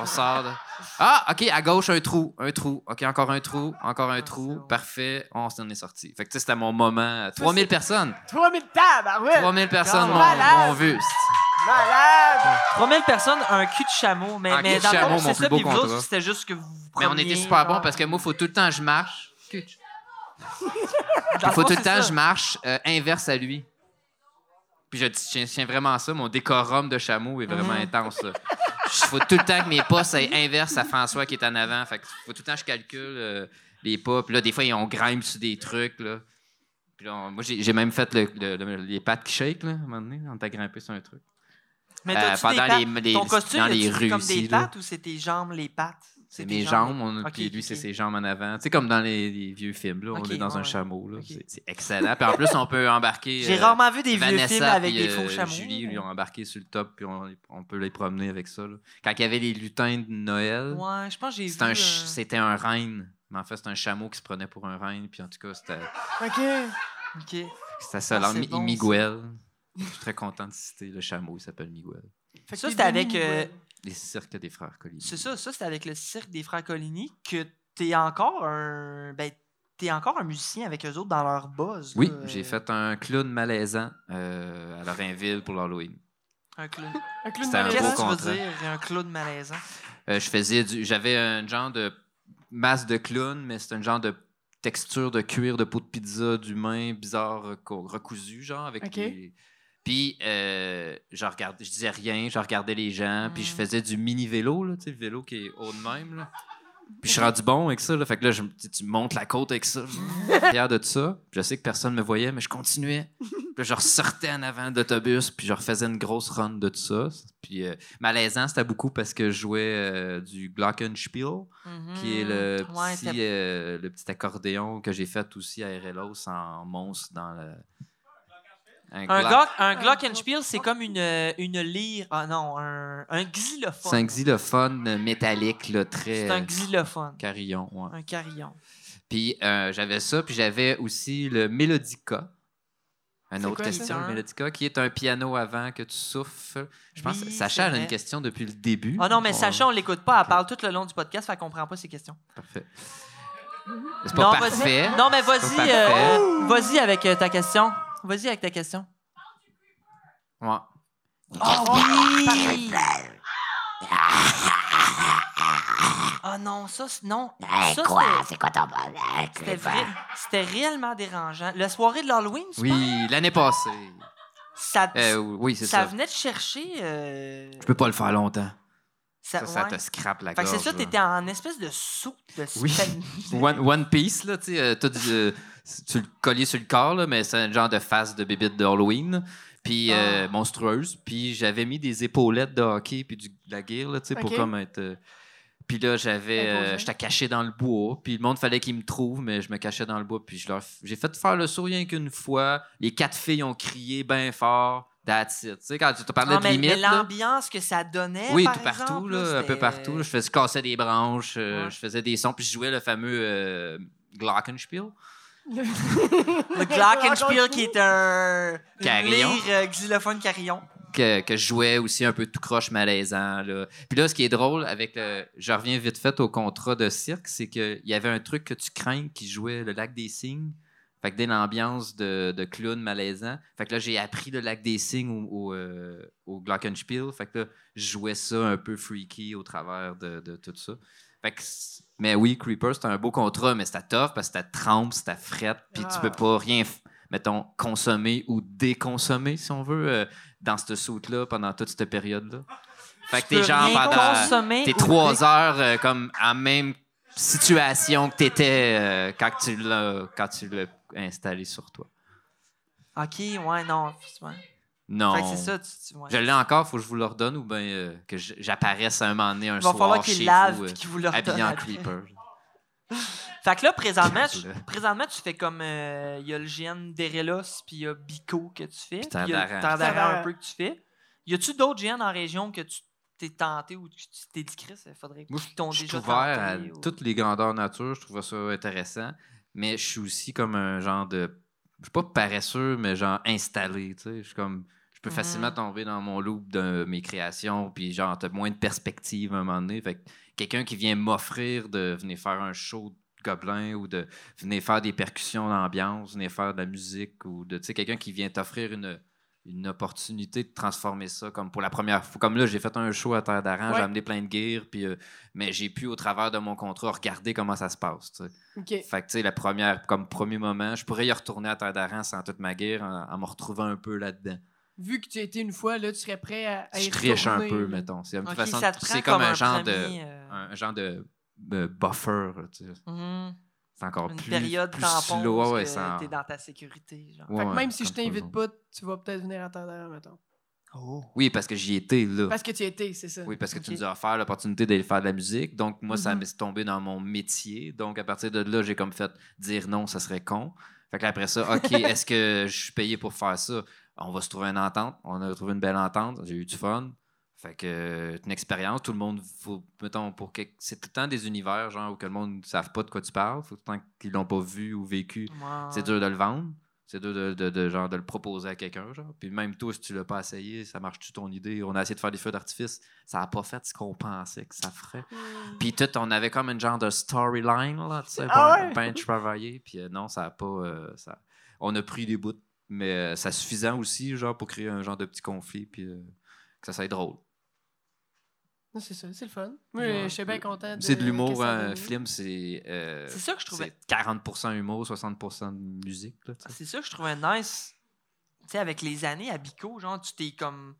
On sort de... Ah, OK, à gauche, un trou. Un trou. OK, encore un trou. Encore un trou. Parfait. On s'en est sorti. Fait que, tu sais, c'était mon moment. 3000 personnes. 3000 tabarouettes! 3000 personnes m'ont vu. Malade! 3000 personnes, un cul de chameau. Mais, Un mais cul de dans le chameau, fond, mon c'est plus ça. beau Puis vous autres, contrat. c'était juste que vous vous Mais on était super bons genre. parce que moi, il faut tout le temps que je marche. Il faut tout le temps que je marche euh, inverse à lui. Puis je tiens, tiens vraiment à ça. Mon décorum de chameau est vraiment Mhm. intense. Il faut tout le temps que mes pas soient inverse à François qui est en avant. Fait que faut tout le temps que je calcule euh, les pas. Puis là, des fois, on grimpe sur des trucs. Là. Puis là, on- moi, j'ai j'ai même fait le- le- le- les pattes qui shake, là, à un moment donné. On t'a grimpé sur un truc. Mais Euh, t'as-tu des pendant pattes? les- les- Ton costume, dans les rues comme ici, des là? pattes ou c'est tes jambes, les pattes? C'est mes jambes, puis lui, c'est ses jambes en avant. Tu sais, comme dans les, les vieux films, là, on est dans un chameau. C'est- C'est excellent. Puis en plus, on peut embarquer. J'ai euh, rarement vu des vieux Vanessa films avec puis, des euh, faux chameaux. Julie, lui, ont embarqué sur le top, puis on, on peut les promener avec ça. là. Quand il y avait les lutins de Noël, Ouais, je pense que j'ai vu. c'était un, euh, un renne. Mais en fait, c'était un chameau qui se prenait pour un renne. Puis en tout cas, c'était OK. OK. c'était ça. Ah, c'est bon. Miguel. Je suis très content de citer le chameau, il s'appelle Miguel. Fait que Ça, c'était avec. euh. Les cirques des frères Collier. c'est ça, ça, c'était avec le cirque des Frères Coligny que t'es encore un. Ben, t'es encore un musicien avec eux autres dans leur buzz. Oui, j'ai euh, fait un clown malaisant euh, à Lorrainville pour l'Halloween. Un clown. Un clown malaisant. beau Qu'est-ce que tu veux dire, un clown malaisant? Euh, je faisais du. J'avais un genre de masse de clown, mais c'est un genre de texture de cuir de peau de pizza d'humain bizarre reco- recousu, genre, avec des- Puis, euh, je, regardais, je disais rien, je regardais les gens, puis je Mm. faisais du mini-vélo, là, tu sais, le vélo qui est haut de même, là. Puis je suis rendu bon avec ça, là. Fait que là, je, me- tu, montes la côte avec ça. Je suis fier de ça. Puis je sais que personne me voyait, mais je continuais. Puis là, je ressortais en avant de l'autobus, puis je refaisais une grosse run de tout ça. Puis euh, malaisant, c'était beaucoup parce que je jouais euh, du Glockenspiel, qui est le. Ouais, petit, c'était- euh, le petit accordéon que j'ai fait aussi à RLOS en monstre dans le. Un, Glock- glock, un glockenspiel, c'est comme une, euh, une lyre. Ah non, un, un xylophone. C'est un xylophone métallique, là, très C'est un xylophone. carillon. ouais. Un carillon. Puis euh, j'avais ça, puis j'avais aussi le Melodica. Une C'est autre quoi question, le Un? Melodica, qui est un piano avant que tu souffles. Je pense Oui, Sacha a une question depuis le début. Ah non, mais On- Sacha, on l'écoute pas. Elle parle tout le long du podcast, fait qu'on comprend pas ses questions. Parfait. C'est pas non, parfait. vas-y. Non, mais vas-y. euh, vas-y avec euh, ta question. Vas-y avec ta question. Ouais. Oh oui! Ah non, ça, c'est- non. Hey, Ça, quoi? c'était- C'est quoi ton problème? C'était vrai- C'était réellement dérangeant. La soirée de l'Halloween, tu penses? Oui, l'année passée. Ça, Euh, oui, c'est ça ça. venait de chercher. euh, Je peux pas le faire longtemps. ça, Ça, ça ouais. te scrape la Fait que gorge. c'est ça, là. t'étais en espèce de soupe de Oui. One, One Piece, là, tu sais, euh, t'as du, euh, tu le collier sur le corps, là, mais c'est un genre de face de bébite de Halloween, puis euh, Ah. monstrueuse. Puis j'avais mis des épaulettes de hockey puis du, de la gear, là, tu sais, pour comme être... euh, puis là, j'avais... euh. J'étais caché dans le bois, puis le monde fallait qu'il me trouve, mais je me cachais dans le bois, puis je leur... J'ai fait faire le saut rien qu'une fois. Les quatre filles ont crié bien fort. That's it. Tu sais, quand tu te parlais Ah, de limite, mais l'ambiance que ça donnait. oui, par tout partout, là, un peu partout. Je, faisais, je cassais des branches, Ouais. je faisais des sons, puis je jouais le fameux Glockenspiel. Le Glockenspiel qui est un. Carillon. euh, xylophone carillon. Que, que je jouais aussi un peu tout croche malaisant. Là. Puis là, ce qui est drôle avec le. Je reviens vite fait au contrat de cirque, c'est qu'il y avait un truc que tu crains qui jouait le lac des cygnes. Fait que dès l'ambiance de, de clown malaisant, fait que là, j'ai appris le lac des signes au, au, euh, au Glockenspiel. Fait que là, je jouais ça un peu freaky au travers de, de tout ça. Fait que, mais oui, Creeper, c'était un beau contrat, mais c'était tough parce que c'était trempe, c'était frette, puis tu Ah. peux pas rien, mettons, consommer ou déconsommer, si on veut, euh, dans cette soute-là pendant toute cette période-là. Fait que t'es genre pendant. T'es trois heures euh, comme en même situation que t'étais euh, quand tu l'as quand tu l'as installé sur toi. Ok, ouais, non. ouais. Non. Fait que c'est ça, tu, tu- ouais. Je l'ai encore, faut que je vous le redonne ou bien euh, que j'apparaisse à un moment donné un soir falloir chez qu'il lave vous, et euh, qu'il vous le habillé en creeper. Fait que là, présentement, tu, présentement, tu fais comme. euh, Il y a le GN d'Erelos, puis il y a Bico que tu fais. Puis il y a un peu que tu fais. Y a-tu d'autres GN en région que tu t'es tenté ou que tu t'es dit, Chris, il faudrait qu'ils t'ont je suis déjà ouvert à ou- toutes les grandeurs nature, je trouve ça intéressant, mais je suis aussi comme un genre de je suis pas paresseux mais genre installé, tu sais, je suis comme peux Mhm. facilement tomber dans mon loop de mes créations puis genre t'as moins de perspective à un moment donné, fait que quelqu'un qui vient m'offrir de venir faire un show de gobelin ou de venir faire des percussions d'ambiance, venir faire de la musique ou de tu sais quelqu'un qui vient t'offrir une une opportunité de transformer ça comme pour la première fois. Comme là, j'ai fait un show à Terre d'Aran, Ouais. j'ai amené plein de gear, puis, euh, mais j'ai pu, au travers de mon contrat, regarder comment ça se passe. Fait que, tu sais, la première, comme premier moment, je pourrais y retourner à Terre d'Aran sans toute ma gear en, en me retrouvant un peu là-dedans. Vu que tu as été une fois, là, tu serais prêt à, à y Je triche un peu, mettons. C'est une Ok, façon c'est comme, un, genre premier, de, euh, un, genre de, de buffer. là, tu sais. mhm, C'est encore Une plus, période plus tampon slow. ouais, est-ce que sans- t'es dans ta sécurité. Genre. Ouais, Fait que ouais, même si je t'invite pas, tu vas peut-être venir à terre d'Aran, mettons. Oh. Oui, parce que j'y étais là. Parce que tu y étais, c'est ça. Oui, parce que tu nous as offert l'opportunité d'aller faire de la musique. Donc, moi, ça Mhm. m'est tombé dans mon métier. Donc, à partir de là, j'ai comme fait dire non, ça serait con. Fait que là, après ça, OK, est-ce que je suis payé pour faire ça? On va se trouver une entente. On a trouvé une belle entente. J'ai eu du fun. Fait que euh, une expérience. Tout le monde, faut, mettons, pour que. C'est tout le temps des univers, genre, où que le monde ne savent pas de quoi tu parles. Faut tout le temps qu'ils l'ont pas vu ou vécu. C'est dur de le vendre. C'est dur de, de- de, genre, de le proposer à quelqu'un. Genre. Puis même toi, si tu l'as pas essayé, ça marche-tu ton idée? On a essayé de faire des feux d'artifice. Ça n'a pas fait ce qu'on pensait que ça ferait. Puis tout, on avait comme une genre de storyline, là, tu sais, Ah ouais? ben travaillé. Puis euh, non, ça n'a pas... euh, ça... On a pris des bouts, mais euh, ça suffisant aussi, genre, pour créer un genre de petit conflit, puis euh, que ça soit drôle. C'est ça, c'est le fun. Moi, Ouais. je suis bien content. C'est de l'humour, hein, un film, c'est... euh, C'est ça que je trouvais. c'est 40% humour, 60% de musique, sais. C'est ça que je trouvais nice. Tu sais, avec les années à Bico, genre, tu t'es comme.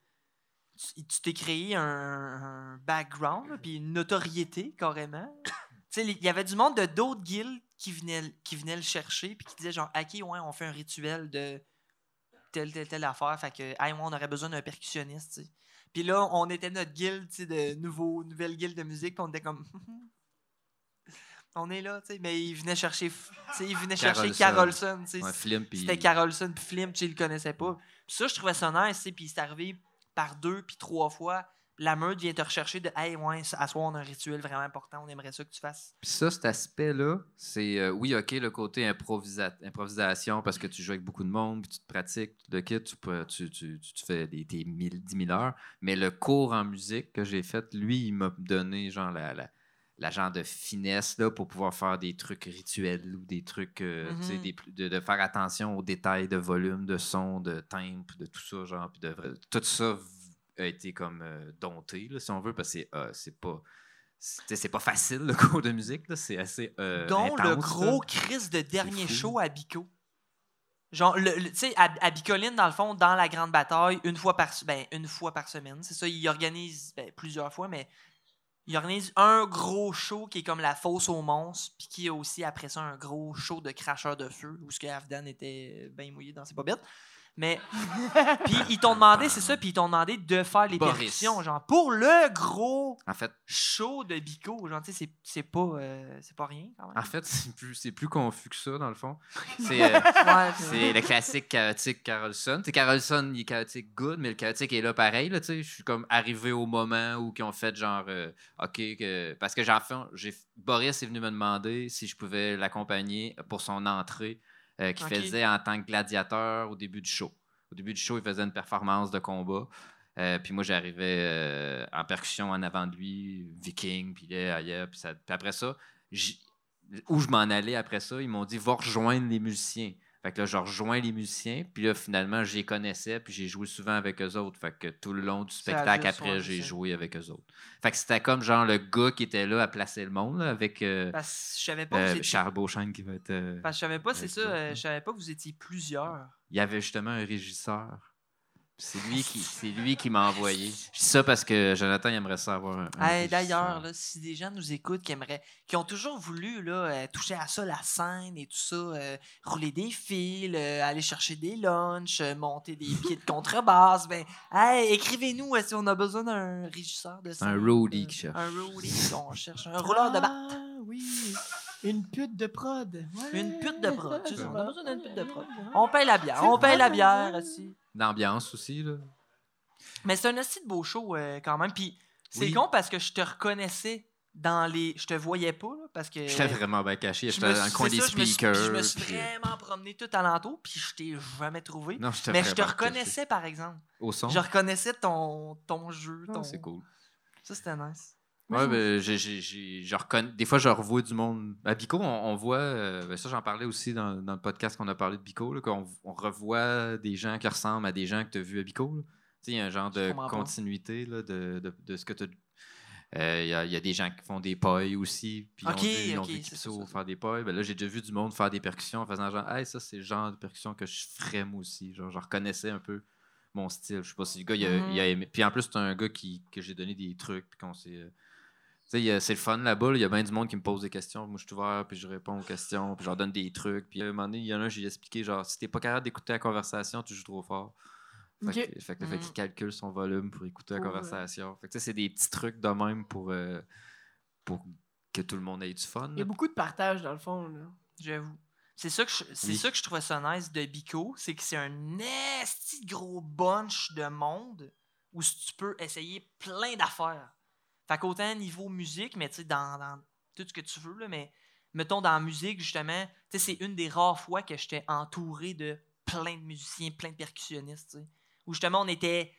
Tu t'es créé un, un background, puis une notoriété, carrément. tu sais, il y avait du monde de d'autres guildes qui venaient, qui venaient le chercher, puis qui disaient, genre, OK, ouais, on fait un rituel de telle, telle, telle affaire. Fait que, hey, ouais, on aurait besoin d'un percussionniste. Puis là, on était notre guilde, de nouveau, nouvelle guilde de musique, puis on était comme. on est là, tu sais. Mais ils venaient chercher, venaient chercher Carolson. Tu sais. C'était Carolson puis Flim, tu il le connaissait pas. Puis ça, je trouvais ça nice, puis c'est arrivé par deux puis trois fois. La meute vient te rechercher de Hey, ouais, à soir, on a un rituel vraiment important, on aimerait ça que tu fasses. Puis ça, cet aspect-là, c'est euh, oui, OK, le côté improvisa- improvisation parce que tu joues avec beaucoup de monde, puis tu te pratiques, le kit, tu, peux- tu, tu, tu- tu fais des, tes 1000 10 000 heures. Mais le cours en musique que j'ai fait, lui, il m'a donné genre la, la, la genre de finesse là, pour pouvoir faire des trucs rituels ou des trucs, euh, tu sais, des plus- de, de faire attention aux détails de volume, de son, de timbre, de tout ça, genre, puis de, tout ça a été comme euh, dompté, là, si on veut, parce que c'est euh, c'est pas c'est pas facile le cours de musique là, c'est assez euh, Dont le gros crise de dernier show à Bico. Genre, le, le- tu sais, à, à Bicoline, dans le fond, dans la grande bataille, une fois par, ben, une fois par semaine. C'est ça, il organise ben, plusieurs fois, mais il organise un gros show qui est comme la fosse aux monstres, puis qui a aussi après ça un gros show de cracheur de feu, où ce que Afdan était bien mouillé dans ses bobettes. Mais, puis ils t'ont demandé, c'est ça, puis ils t'ont demandé de faire les Boris. percussions, genre, pour le gros en fait show de Bico. Genre, tu sais, c'est- c'est pas, euh, c'est pas rien, quand même. en fait c'est plus c'est plus confus que ça dans le fond c'est euh, Ouais, c'est le classique chaotique Carlson. Tu Carlson, il est chaotique good, mais le chaotique est là pareil. Là, tu sais. je suis comme arrivé au moment où ils ont fait genre, euh, OK, que... parce que j'ai... Boris est venu me demander si je pouvais l'accompagner pour son entrée euh, qu'il faisait en tant que gladiateur au début du show. Au début du show, il faisait une performance de combat. Euh, puis moi, j'arrivais euh, en percussion en avant de lui, viking, puis là, ailleurs, puis, après ça, où je m'en allais après ça, ils m'ont dit va rejoindre les musiciens. Fait que là, je rejoins les musiciens, puis là, finalement, je les connaissais, puis j'ai joué souvent avec eux autres. Fait que tout le long du spectacle, après, j'ai c'est- joué avec eux autres. Fait que c'était comme genre le gars qui était là à placer le monde, là, avec euh, Parce que je savais pas, euh, étiez- Charles Beauchamp qui va être. euh, parce que je savais pas, c'est avec ça, euh, je savais pas que vous étiez plusieurs. Il y avait justement un régisseur. C'est lui qui, c'est lui qui m'a envoyé. Je dis ça parce que Jonathan il aimerait ça avoir un. un Hey, D'ailleurs, là, si des gens nous écoutent qui aimeraient, qui ont toujours voulu là, euh, toucher à ça, la scène et tout ça, euh, rouler des fils, euh, aller chercher des lunchs, monter des pieds de contrebasse, ben, hey, écrivez-nous si on a besoin d'un régisseur de C'est un roadie euh, qui cherche. Un roadie qu'on cherche, un rouleur de batte. Ah, oui. Une pute de prod. Ouais. Une pute de prod, c'est ça, on a besoin d'une pute de prod. On paye la bière, on paye la bière aussi. L'ambiance aussi, là. Mais c'est un assez de beau show euh, quand même. Puis c'est Oui. con parce que je te reconnaissais dans les. Je te voyais pas, là, parce que. J'étais vraiment bien caché. je J'étais me dans le coin des ça, je me suis- speakers. puis Je me suis puis, euh, vraiment promené tout alentour, puis je t'ai jamais trouvé. Non, j'étais Mais je te vraiment caché. reconnaissais, par exemple. Au son? Je reconnaissais ton, ton jeu. Ah, Ton... c'est cool. Ça, c'était nice. Ouais, ben, j'ai, je reconnais- des fois, je revois du monde. À Bico, on, on voit, euh, ben, ça, j'en parlais aussi dans, dans le podcast qu'on a parlé de Bico, là, qu'on on revoit des gens qui ressemblent à des gens que tu as vus à Bico. là. Tu sais, il y a un genre de continuité là, de, de, de ce que tu Il y, a, il y a des gens qui font des pailles aussi. Puis Ok, ils ont vu, ils ont ok, vu faire des pailles. Ben, là, j'ai déjà vu du monde faire des percussions en faisant genre, hey, ça, c'est le genre de percussion que je ferais moi aussi. Genre, je reconnaissais un peu mon style. Je sais pas si le gars, il a, il a aimé. Puis en plus, c'est un gars qui, que j'ai donné des trucs. Puis qu'on s'est. C'est le fun là-bas. là. Il y a bien du monde qui me pose des questions. Moi, je suis ouvert, puis je réponds aux questions, puis je leur donne des trucs. Puis à un moment donné, il y en a un, j'ai expliqué genre, si t'es pas capable d'écouter la conversation, tu joues trop fort. Fait que- fait que- fait qu'il calcule son volume pour écouter la Pour, euh, conversation. Fait que, tu sais, c'est des petits trucs de même pour, euh, pour que tout le monde ait du fun. Il y a beaucoup de partage dans le fond. Là. J'avoue. C'est ça, que je, c'est Oui. ça que je trouvais ça nice de Bico, c'est que c'est un esti gros bunch de monde où tu peux essayer plein d'affaires. Fait qu'autant niveau musique, mais tu sais, dans, tout ce que tu veux, mais mettons dans la musique, justement, tu sais, c'est une des rares fois que j'étais entouré de plein de musiciens, plein de percussionnistes, tu sais. Où justement, on était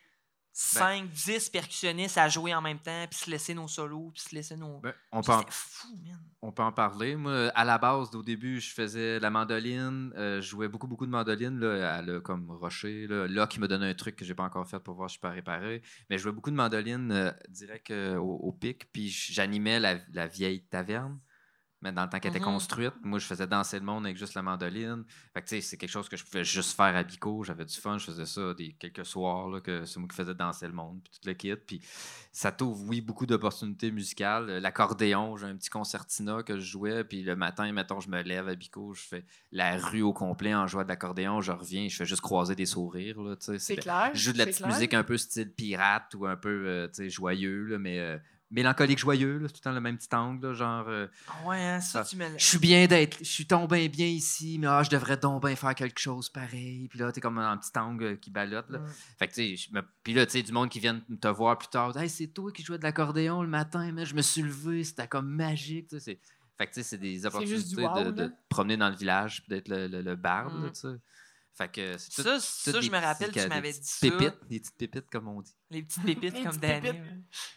5, 10 percussionnistes à jouer en même temps, puis se laisser nos solos, puis se laisser nos. Ben, on, peut en, fou, man. on peut en parler. Moi, à la base, au début, je faisais la mandoline. euh, je jouais beaucoup, beaucoup de mandoline là, comme Rocher. Là, là, qui me donnait un truc que j'ai pas encore fait pour voir si je peux réparer. Mais je jouais beaucoup de mandoline euh, direct euh, au, au pic. Puis j'animais la, la vieille taverne. Mais dans le temps qu'elle était Mhm. construite, moi, je faisais danser le monde avec juste la mandoline. Fait que, tu sais, c'est quelque chose que je pouvais juste faire à Bico. J'avais du fun. Je faisais ça des quelques soirs, là, que c'est moi qui faisais danser le monde, puis tout le kit. Puis ça t'ouvre, oui, beaucoup d'opportunités musicales. L'accordéon, j'ai un petit concertina que je jouais. Puis le matin, mettons, je me lève à Bico, je fais la rue au complet en jouant de l'accordéon. Je reviens, je fais juste croiser des sourires. Là, tu sais. C'est clair. je joue de la petite clair. musique un peu style pirate ou un peu euh, tu sais, joyeux, là, mais euh, mélancolique joyeux, c'est tout le temps le même petit angle, là, genre euh, Ah Ouais, hein, ça, tu me je suis bien d'être, je suis tombé bien ici, mais ah, je devrais donc bien faire quelque chose pareil. Puis là, t'es comme un petit angle qui ballotte. Là. Mm. Fait que, tu sais, me- puis là, tu sais, du monde qui vient te voir plus tard. Hey, c'est toi qui jouais de l'accordéon le matin, mais je me suis levé, c'était comme magique. Fait que, tu sais, c'est des opportunités de, de promener dans le village, puis d'être le, le, le barde, là, Mm. tu sais. Fait que c'est tout- Ça, je me rappelle, tu m'avais dit ça. Pépites, des petites pépites, comme on dit. Les petites pépites Les comme ouais.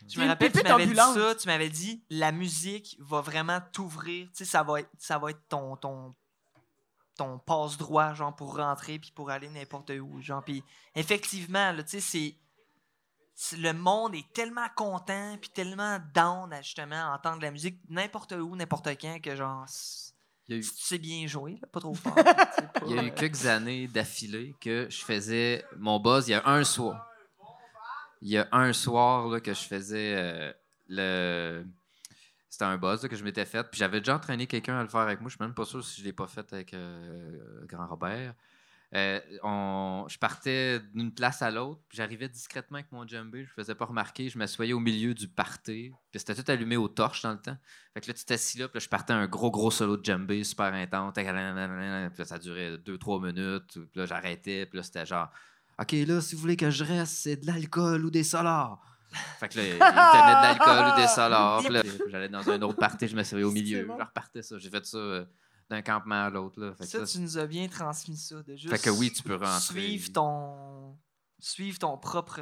Je me rappelle, tu m'avais dit ça, tu m'avais dit la musique va vraiment t'ouvrir, tu sais, ça va être, ça va être ton, ton, ton passe-droit, genre, pour rentrer puis pour aller n'importe où, genre, puis effectivement, là, tu sais, c'est, le monde est tellement content puis tellement down à justement entendre la musique n'importe où, n'importe quand, que genre, eu, sais bien jouer, là, pas trop fort. pas, il y a eu euh, quelques années d'affilée que je faisais mon buzz. Il y a un soir. Il y a un soir là, que je faisais euh, le. C'était un buzz là, que je m'étais fait. Puis j'avais déjà entraîné quelqu'un à le faire avec moi. Je suis même pas sûr si je l'ai pas fait avec euh, Grand Robert. Euh, on- je partais d'une place à l'autre, puis j'arrivais discrètement avec mon djembé, je ne faisais pas remarquer, je m'assoyais au milieu du party, puis c'était tout allumé aux torches dans le temps. Fait que là, tu t'assis là, puis là, je partais un gros, gros solo de djembé super intense, puis là, ça durait 2-3 minutes, puis là, j'arrêtais, puis là, c'était genre, OK, là, si vous voulez que je reste, c'est de l'alcool ou des solars. Fait que là, il de l'alcool ou des solars, puis là, j'allais dans un autre party, je m'asseyais au milieu, bon. je repartais ça. J'ai fait ça euh, d'un campement à l'autre, Ça, ça, tu nous as bien transmis ça, de juste fait que oui, tu peux rentrer. suivre ton suivre ton propre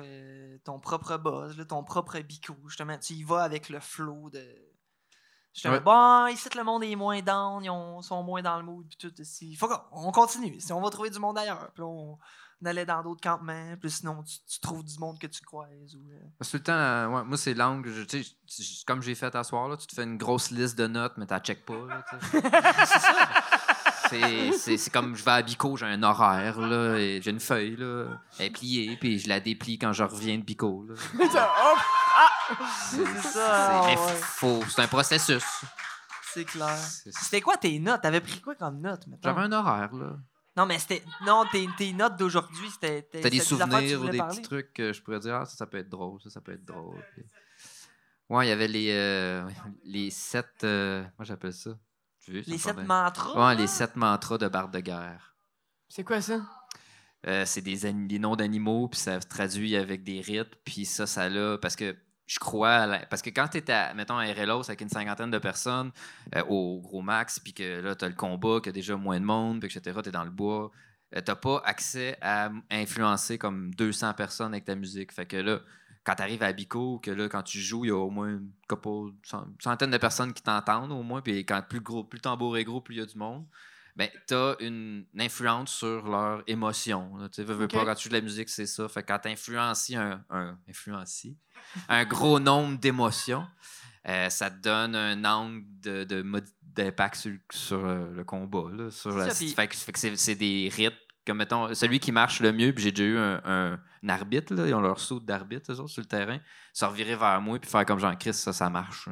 ton propre buzz, là, ton propre bico. Justement, tu y vas avec le flow de J'étais Ouais. bon, ici, le monde est moins down, ils ont- sont moins dans le mood, puis tout. Il faut qu'on on continue. Si on va trouver du monde ailleurs. Puis on, on allait dans d'autres campements, puis sinon, tu, tu trouves du monde que tu croises. Ou, euh, Parce que tout le temps, euh, ouais, moi, c'est l'angle. comme j'ai fait à soir, là, tu te fais une grosse liste de notes, mais tu check pas. C'est- C'est c'est comme je vais à Bico, j'ai un horaire, là, et j'ai une feuille, là, elle est pliée, puis je la déplie quand je reviens de Bico. là. Hop! C'est ça, ouais. C'est un processus. C'est clair. C'est- C'était quoi tes notes? T'avais pris quoi comme notes? J'avais un horaire, là. Non, mais c'était. Non, tes, tes notes d'aujourd'hui, c'était. T'as des souvenirs ou des parler? petits trucs que je pourrais dire, ah, ça, ça peut être drôle, ça, ça peut être drôle. Puis- Ouais, il y avait les, euh, les sept. euh, moi, j'appelle ça. Tu veux, ça Les sept mantras? Ouais, les sept mantras de barre de guerre. C'est quoi ça? Euh, c'est des, des noms d'animaux, puis ça se traduit avec des rites, puis ça, ça l'a. Parce que je crois. parce que quand tu es à, mettons, à RLOS avec une cinquantaine de personnes euh, au gros max, puis que là, tu as le combat, qu'il y a déjà moins de monde, puis etc., tu es dans le bois, euh, t'as pas accès à influencer comme 200 personnes avec ta musique. Fait que là, quand tu arrives à Bico, que là, quand tu joues, il y a au moins une couple- cent- centaine de personnes qui t'entendent au moins, puis quand plus, gros, plus le tambour est gros, plus il y a du monde ben, tu as une, une influence sur leur émotion. Tu veux, pas, quand tu joues de la musique, c'est ça. Fait que quand tu influencies un, un, influencies un gros nombre d'émotions, euh, ça te donne un angle de, d'impact sur, sur, euh, le combat. Là, sur la- Ça, fait que, c'est, des rites. Comme mettons, celui qui marche le mieux, puis j'ai déjà eu un, un- un arbitre, là, ils ont leur saut d'arbitre, eux autres, sur le terrain, se revirer vers moi, puis faire comme Jean-Christ, ça, ça marche.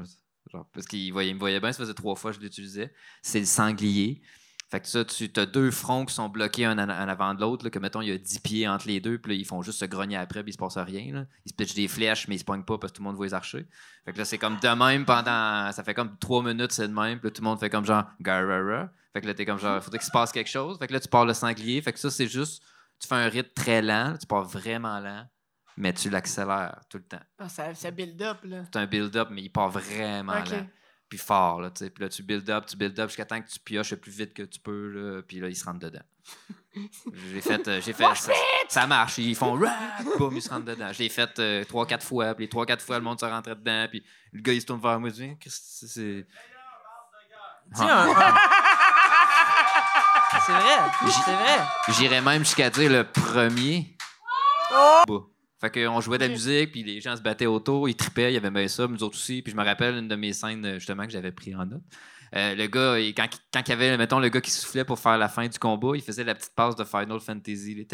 Genre, parce qu'il me voyait bien, ça faisait trois fois que je l'utilisais. C'est le sanglier. Fait que ça, tu as deux fronts qui sont bloqués un en, avant de l'autre, là, que mettons, il y a 10 pieds entre les deux, puis là, ils font juste se grogner après, puis il se passe rien. Là. Ils se pitchent des flèches, mais ils se pognent pas parce que tout le monde voit les archers. Fait que là, c'est comme de même pendant. Ça fait comme trois minutes, c'est de même, puis là, tout le monde fait comme genre Garara. Fait que là, t'es comme genre, faudrait qu'il se passe quelque chose. Fait que là, tu pars le sanglier. Fait que ça, c'est juste. Tu fais un rythme très lent, tu pars vraiment lent, mais tu l'accélères tout le temps. Ah, ça, ça build up, là. C'est un build-up, mais il part vraiment lent puis fort, là, tu sais. Puis là, tu build up, tu build up jusqu'à temps que tu pioches le plus vite que tu peux, là, puis là, ils se rentrent dedans. j'ai fait, euh, j'ai fait, ça, ça marche, ils font rap, boum, ils se rentrent dedans. Je l'ai fait euh, trois, quatre fois, puis les trois, quatre fois, le monde se rentrait dedans, puis le gars, il se tourne vers moi, il dit, Qu'est-ce que c'est. Un- C'est vrai, c'est vrai. J'irais même jusqu'à dire le premier. Bah. Fait qu'on jouait de la musique, puis les gens se battaient autour, ils tripaient, il y avait bien ça, nous autres aussi. Puis je me rappelle une de mes scènes, euh, justement, que j'avais pris en note. Euh, le gars, quand, quand il y avait, mettons, le gars qui soufflait pour faire la fin du combat, il faisait la petite passe de Final Fantasy.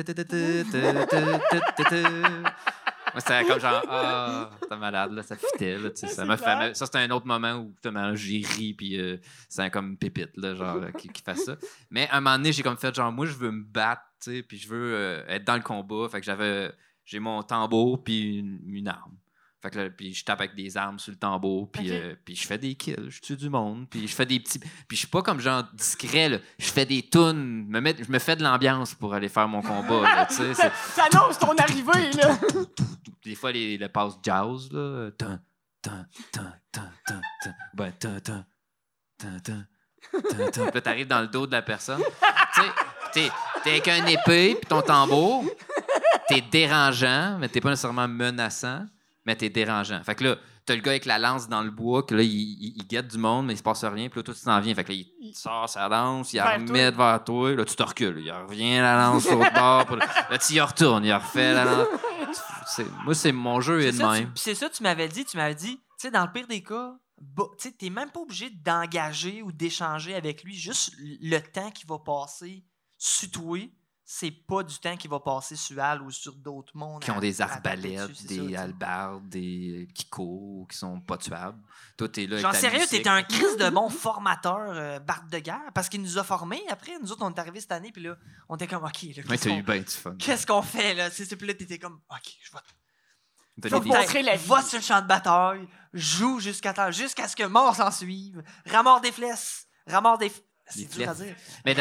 Moi, c'était comme genre, ah, t'es malade, là, ça fitait, là, tu sais, ça. Ça, c'était un autre moment où, justement, j'ai ri, puis euh, c'est comme une pépite, là, genre, euh, qui, qui fait ça. Mais à un moment donné, j'ai comme fait, genre, moi, je veux me battre, puis je veux être dans le combat. Fait que j'avais j'ai mon tambour, puis une, une arme. Fait que là, puis je tape avec des armes sur le tambour, puis, euh, puis je fais des kills, je tue du monde, puis je fais des petits. Puis je suis pas comme genre discret, là. Je fais des tunes, me je me fais de l'ambiance pour aller faire mon combat, là, tu sais. ton arrivée, là! des fois, les, le passe jazz, là. Tan, tan, tan, tan, tan, tan. Ben, tan, tan, tan, tan, tan, tan. Puis là, t'arrives dans le dos de la personne. tu sais, t'es, t'es avec un épée puis ton tambour. T'es dérangeant, mais t'es pas nécessairement menaçant, mais t'es dérangeant. Fait que là, t'as le gars avec la lance dans le bois, que là, il, il- il guette du monde, mais il se passe rien. Puis là, toi, tu t'en viens. Fait que là, il sort sa lance, il la remet vers toi. Là, tu te recules. Il revient la lance sur l'autre bord. Là, tu y retournes. Il refait la lance. Moi, c'est mon jeu est C'est de ça, même. c'est ça, tu m'avais dit. Tu m'avais dit, tu sais, dans le pire des cas, bah, tu sais, t'es même pas obligé d'engager ou d'échanger avec lui. Juste le temps qu'il va passer sur toi, c'est pas du temps qu'il va passer sur Al ou sur d'autres mondes. Qui ont des arbalètes, des halbardes, des qui courent, qui sont pas tuables. Toi, t'es là. ta sérieux, t'es un Christ de bon formateur, euh, Bart de guerre, parce qu'il nous a formés après. Nous autres, on est arrivés cette année, puis là, on était comme, OK, là, Ouais, qu'est-ce t'as qu'on eu bien du fun. qu'est-ce qu'on fait, là? C'est c'est- puis là, t'étais comme, OK, je vais Faut montrer la vie. Va sur le champ de bataille, joue jusqu'à temps, jusqu'à ce que mort s'en suive, ramasse des flèches, ramasse des. C'est dur à flèches. dire. Mais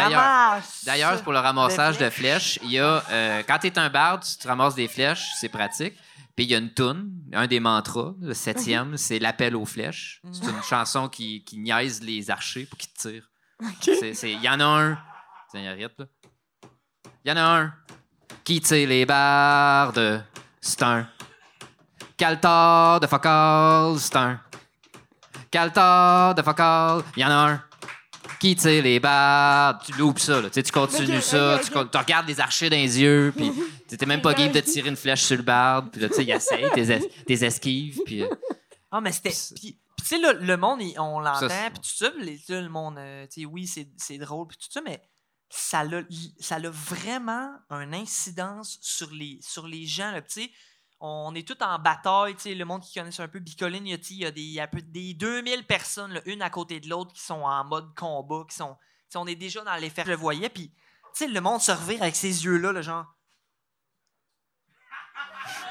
d'ailleurs, pour le ramassage de flèches, il y a, euh, quand tu es un barde, tu te ramasses des flèches, c'est pratique. Puis il y a une toune, un des mantras, le septième, c'est l'appel aux flèches. C'est une chanson qui, qui niaise les archers pour qu'ils tirent. C'est- c'est- Il y en a un. Tiens, arrête, là. Il y en a un qui tire les bardes. C'est un. Caltar de Focal, c'est un. Caltar de focal, il y en a un qui tire les barres. Tu loupes ça, là. Tu sais, tu continues ça, tu, regardes les archers dans les yeux, puis t'es même pas game de tirer une flèche sur le barde, puis là, tu sais, il essaye tes, es- tes esquives, puis... euh, Ah, mais c'était. Puis- tu sais, le, le monde, il- on l'entend, puis tout ça, les- tu sais, le monde, euh, tu sais, oui, c'est c'est drôle, puis tout ça, mais ça a, ça a vraiment une incidence sur les, sur les gens, là, tu sais. On est tous en bataille, tu sais, le monde qui connaisse un peu Bicoline, il y a, des, y a peu- des 2000 personnes, là, une à côté de l'autre, qui sont en mode combat, qui sont. on est déjà dans les fers. Je le voyais, puis, tu sais, le monde se revire avec ses yeux-là, le genre.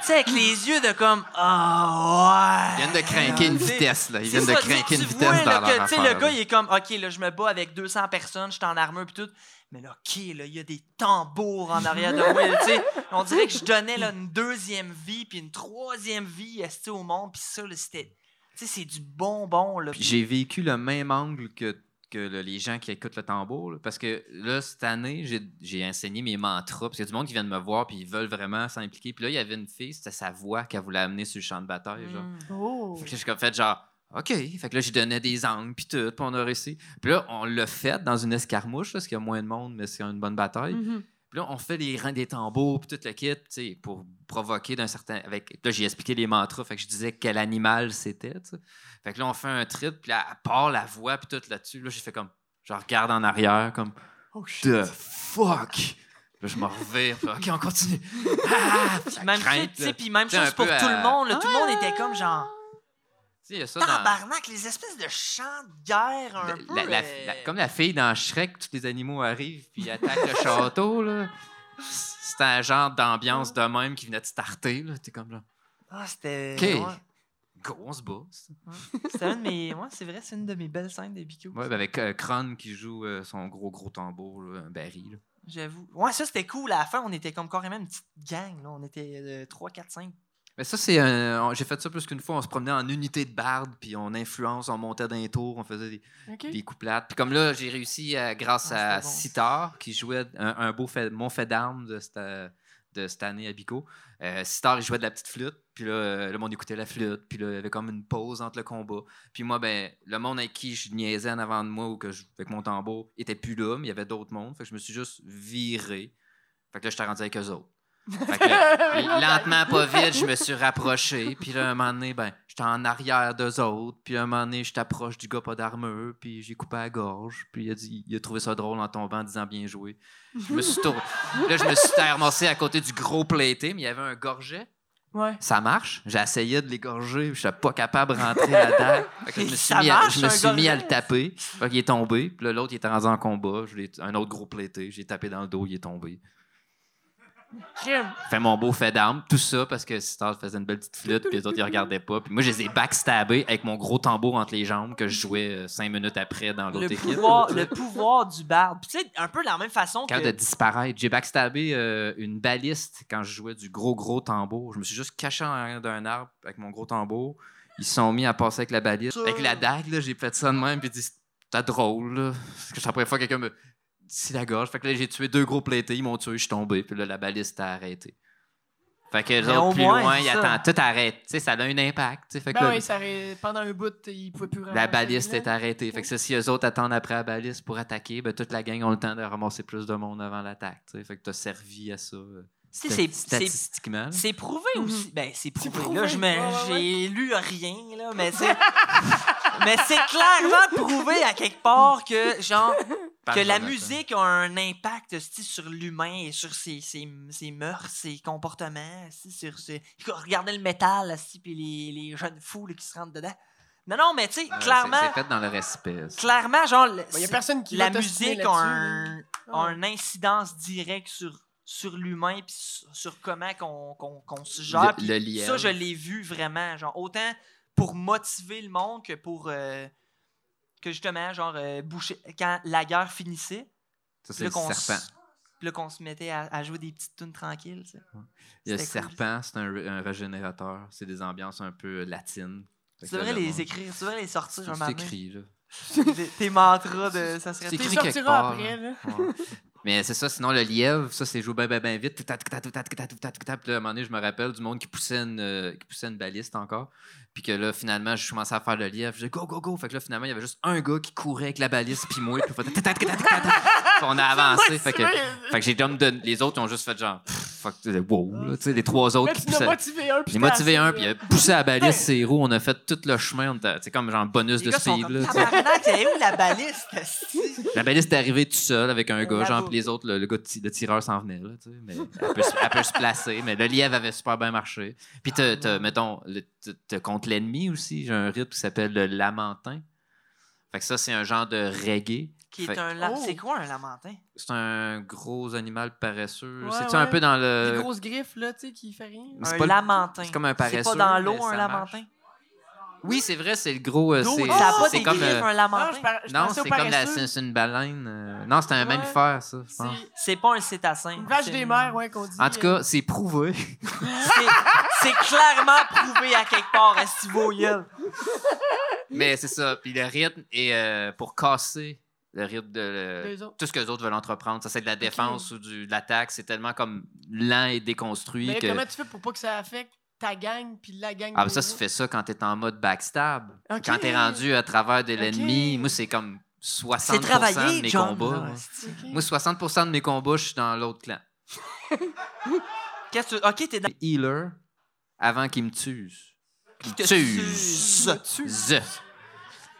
Tu sais, avec les yeux de comme. Ah, ouais. Ils viennent de craquer une vitesse, là. Ils viennent de craquer une vitesse vois, dans là, leur que, tu sais, affaire, Le gars, là. il est comme, OK, là, je me bats avec 200 personnes, je suis en armure, puis tout. Mais là, OK, là, il y a des tambours en arrière de moi. là, tu sais. On dirait que je donnais là, une deuxième vie, puis une troisième vie au monde, puis ça, là, c'était. Tu sais, c'est du bonbon, là. Puis j'ai vécu le même angle que, que le- les gens qui écoutent le tambour. là, parce que là, cette année, j'ai- j'ai enseigné mes mantras. Parce qu'il y a du monde qui vient de me voir puis ils veulent vraiment s'impliquer. Puis là, il y avait une fille, c'était sa voix qu'elle voulait amener sur le champ de bataille. Genre. Mm. Oh. Fait que là, j'ai comme fait genre, OK. Fait que là, j'ai donné des angles puis tout, puis on a réussi. Puis là, on l'a fait dans une escarmouche, parce qu'il y a moins de monde, mais c'est une bonne bataille. Mhm. Puis là, on fait les rangs des tambours, puis tout le kit, tu sais, pour provoquer d'un certain. Avec... Là, j'ai expliqué les mantras, fait que je disais quel animal c'était. Fait que là, on fait un trip, puis là, à part la voix, puis tout là-dessus, là, j'ai fait comme. Je regarde en arrière, comme. Oh shit. The fuck! Là, je me revire, OK, on continue. Ah! Puis Même, crainte, tu sais, là. puis même chose pour tout le monde. là. Tout le monde était comme genre. Il y a ça dans. Tabarnak, les espèces de chants de guerre un La- peu. la- la- euh, comme la fille dans Shrek, tous les animaux arrivent puis attaquent le château. là. C'est un genre d'ambiance de même qui venait de starter. là. T'es comme là. Ah, c'était. OK. ouais. Go, on se bat. ça. C'était une de mes. Ouais, c'est vrai, c'est une de mes belles scènes de BQ. Ouais, ben avec euh, Kron qui joue euh, son gros gros tambour, là, un baril. là. J'avoue. Ouais, ça c'était cool. À la fin, on était comme carrément une petite gang. Là. On était euh, 3, 4, 5. Mais ça, c'est un- J'ai fait ça plus qu'une fois. On se promenait en unité de barde, puis on influence, on montait dans les tours, on faisait des, des couplades. Puis comme là, j'ai réussi, grâce Ah, à bon. Sitar, qui jouait un, un beau fait, mon fait d'armes de cette, de cette année à Bico. Euh, Sitar, il jouait de la petite flûte. Puis là, euh, le monde écoutait la flûte. Puis là, il y avait comme une pause entre le combat. Puis moi, ben, le monde avec qui je niaisais en avant de moi ou que je, avec mon tambour était plus là, mais il y avait d'autres mondes. Fait que je me suis juste viré. Fait que là, j'étais rendu avec eux autres. Fait que là, lentement, pas vite, je me suis rapproché. Puis là, un moment donné, ben, j'étais en arrière d'eux autres. Puis un moment donné, je t'approche du gars pas d'armure. Puis j'ai coupé la gorge. Puis il a, dit, il a trouvé ça drôle en tombant en disant bien joué. Je me suis tour- Là, je me suis ramassé à côté du gros platé, mais il y avait un gorget. Ouais. Ça marche? J'essayais de l'égorger. Je n'étais pas capable de rentrer là-dedans. Je me suis, mis, à, marche, je me suis mis à le taper. Qu'il est tombé. Puis là, l'autre, il était rendu en combat. Je un autre gros platé. J'ai tapé dans le dos. Il est tombé. Fait mon beau fait d'armes. Tout ça parce que Star faisait une belle petite flûte. Puis les autres, ils regardaient pas. Puis moi, je les ai backstabés avec mon gros tambour entre les jambes que je jouais euh, cinq minutes après dans l'autre équipe. pouvoir, le pouvoir du barde. Puis tu sais, un peu de la même façon Quand que. de disparaître. J'ai backstabé euh, une baliste quand je jouais du gros, gros tambour. Je me suis juste caché en arrière d'un arbre avec mon gros tambour. Ils se sont mis à passer avec la baliste. Avec la dague, là, j'ai fait ça de même. Puis j'ai dit, c'était drôle. Là. Parce que c'est la première fois que quelqu'un me scie la gorge. Fait que là, j'ai tué deux gros platés. Ils m'ont tué, je suis tombé. Puis là, la baliste a arrêté. Fait que les autres, au plus moins, loin, ils attendent. Tout arrête. Tu sais, ça a un impact. tu sais. Fait que Ben là, oui, ça aurait- pendant un bout, il pouvait plus la ramasser, baliste est arrêtée. Fait que ça, si eux autres attendent après la baliste pour attaquer, ben, toute la gang ont le temps de ramasser plus de monde avant l'attaque. tu sais. Fait que t'as servi à ça. euh, Statistiquement. C'est prouvé Mhm. aussi. Ben, c'est prouvé. prouvé, Là, je me- ouais, ouais, j'ai lu rien, là, mais c'est. mais c'est clairement prouvé à quelque part que, genre, que la Jonathan. musique a un impact sur l'humain et sur ses, ses, ses mœurs, ses comportements, sur ses... Regardez le métal, puis les, les jeunes fous là, qui se rentrent dedans. Non, non, mais tu sais, clairement, c'est- fait dans le respect. ça. clairement, genre, Il y a personne qui la musique a un, incidence directe sur, sur l'humain puis sur, comment qu'on qu'on- qu'on se gère. Le- le ça, je l'ai vu vraiment, genre, autant pour motiver le monde que pour euh, que justement, genre, euh, boucher, quand la guerre finissait, ça, c'est le serpent. Puis là, qu'on se mettait à, à, jouer des petites tunes tranquilles. Ça. Il y a le cool, serpent, c'est un, un, régénérateur. C'est des ambiances un peu latines. Tu devrais les écrire, tu devrais les sortir un matin. écrit, là. Tes mantras de ça serait écrit quelque part. Après, hein. là. Ouais. Mais c'est ça, sinon le lièvre, ça c'est joué bien, bien, bien vite. Puis là, à un moment donné, je me rappelle du monde qui poussait une, euh, qui poussait une baliste encore. Puis que là, finalement, je commençais à faire le lièvre. Je dis go, go, go. Fait que là, finalement, il y avait juste un gars qui courait avec la baliste, puis moi, puis on a avancé. Fait que, fait que j'ai comme donné- les autres, ils ont juste fait genre, fuck, tu sais, wow, là, tu sais, les trois autres Mais qui poussaient. motivé un. puis J'ai motivé un, puis il a poussé la baliste, ses roues. On a fait tout le chemin. on était- C'est comme genre bonus de speed. Là, où la baliste? esti? La baliste est arrivée tout seul avec un gars, genre, puis les autres, le, le gars, le tireur s'en venait, là, tu sais. Mais elle peut, se- elle peut se placer. Mais le lièvre avait super bien marché. Puis, mettons, t'as contre l'ennemi aussi, j'ai un rythme qui s'appelle le lamentin. Fait que ça, c'est un genre de reggae. Qui est un la- Oh. C'est quoi un lamentin? C'est un gros animal paresseux. Ouais, C'est-tu ouais. un peu dans le. Des grosses griffes, là, tu sais, qui fait rien. C'est Un pas le- lamentin. c'est comme un C'est paresseux. pas dans l'eau, un marche. Oui, c'est vrai, c'est le gros. euh, c'est, ça a pas c'est des comme. griffes, euh, un lamentin? je, par- je non, pensais au c'est comme la, paresseux. c'est, c'est une baleine. euh, Non, c'est un Ouais. mammifère, ça. je pense. C'est C'est pas un cétacin. une vache C'est des une- mers, ouais, qu'on dit. En tout euh, cas, c'est prouvé. C'est c'est clairement prouvé à quelque part, Estivo, gueule? Mais c'est ça. Puis le rythme est euh, pour casser le rythme de autres. tout ce que les autres veulent entreprendre. Ça, c'est de la défense ou du, de l'attaque. C'est tellement comme lent et déconstruit Mais que. comment tu fais pour pas que ça affecte ta gang puis la gang Ah, ben des ça, tu fais ça quand t'es en mode backstab. Quand t'es rendu à travers de l'ennemi, moi, c'est comme 60 C'est travaillé, de mes John. combats. là, moi. esti. Ok? Moi, 60% de mes combats, je suis dans l'autre clan. Qu'est-ce que tu... Ok, t'es dans... Healer avant qu'il me tue. Qu'il te tue.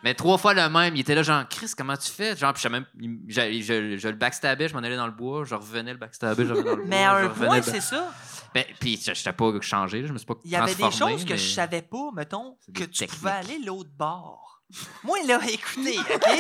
Mais trois fois le même, il était là, genre, Chris, comment tu fais? Genre, puis je, même, je, je- je le backstabais, je m'en allais dans le bois, je revenais le backstabber, je revenais dans le bois. Mais à un point, c'est ça. Ben, puis je n'étais pas changé, je me suis pas Il y avait des choses que je savais pas, mettons, que tu techniques. pouvais aller l'autre bord. Moi, là, écoutez, OK?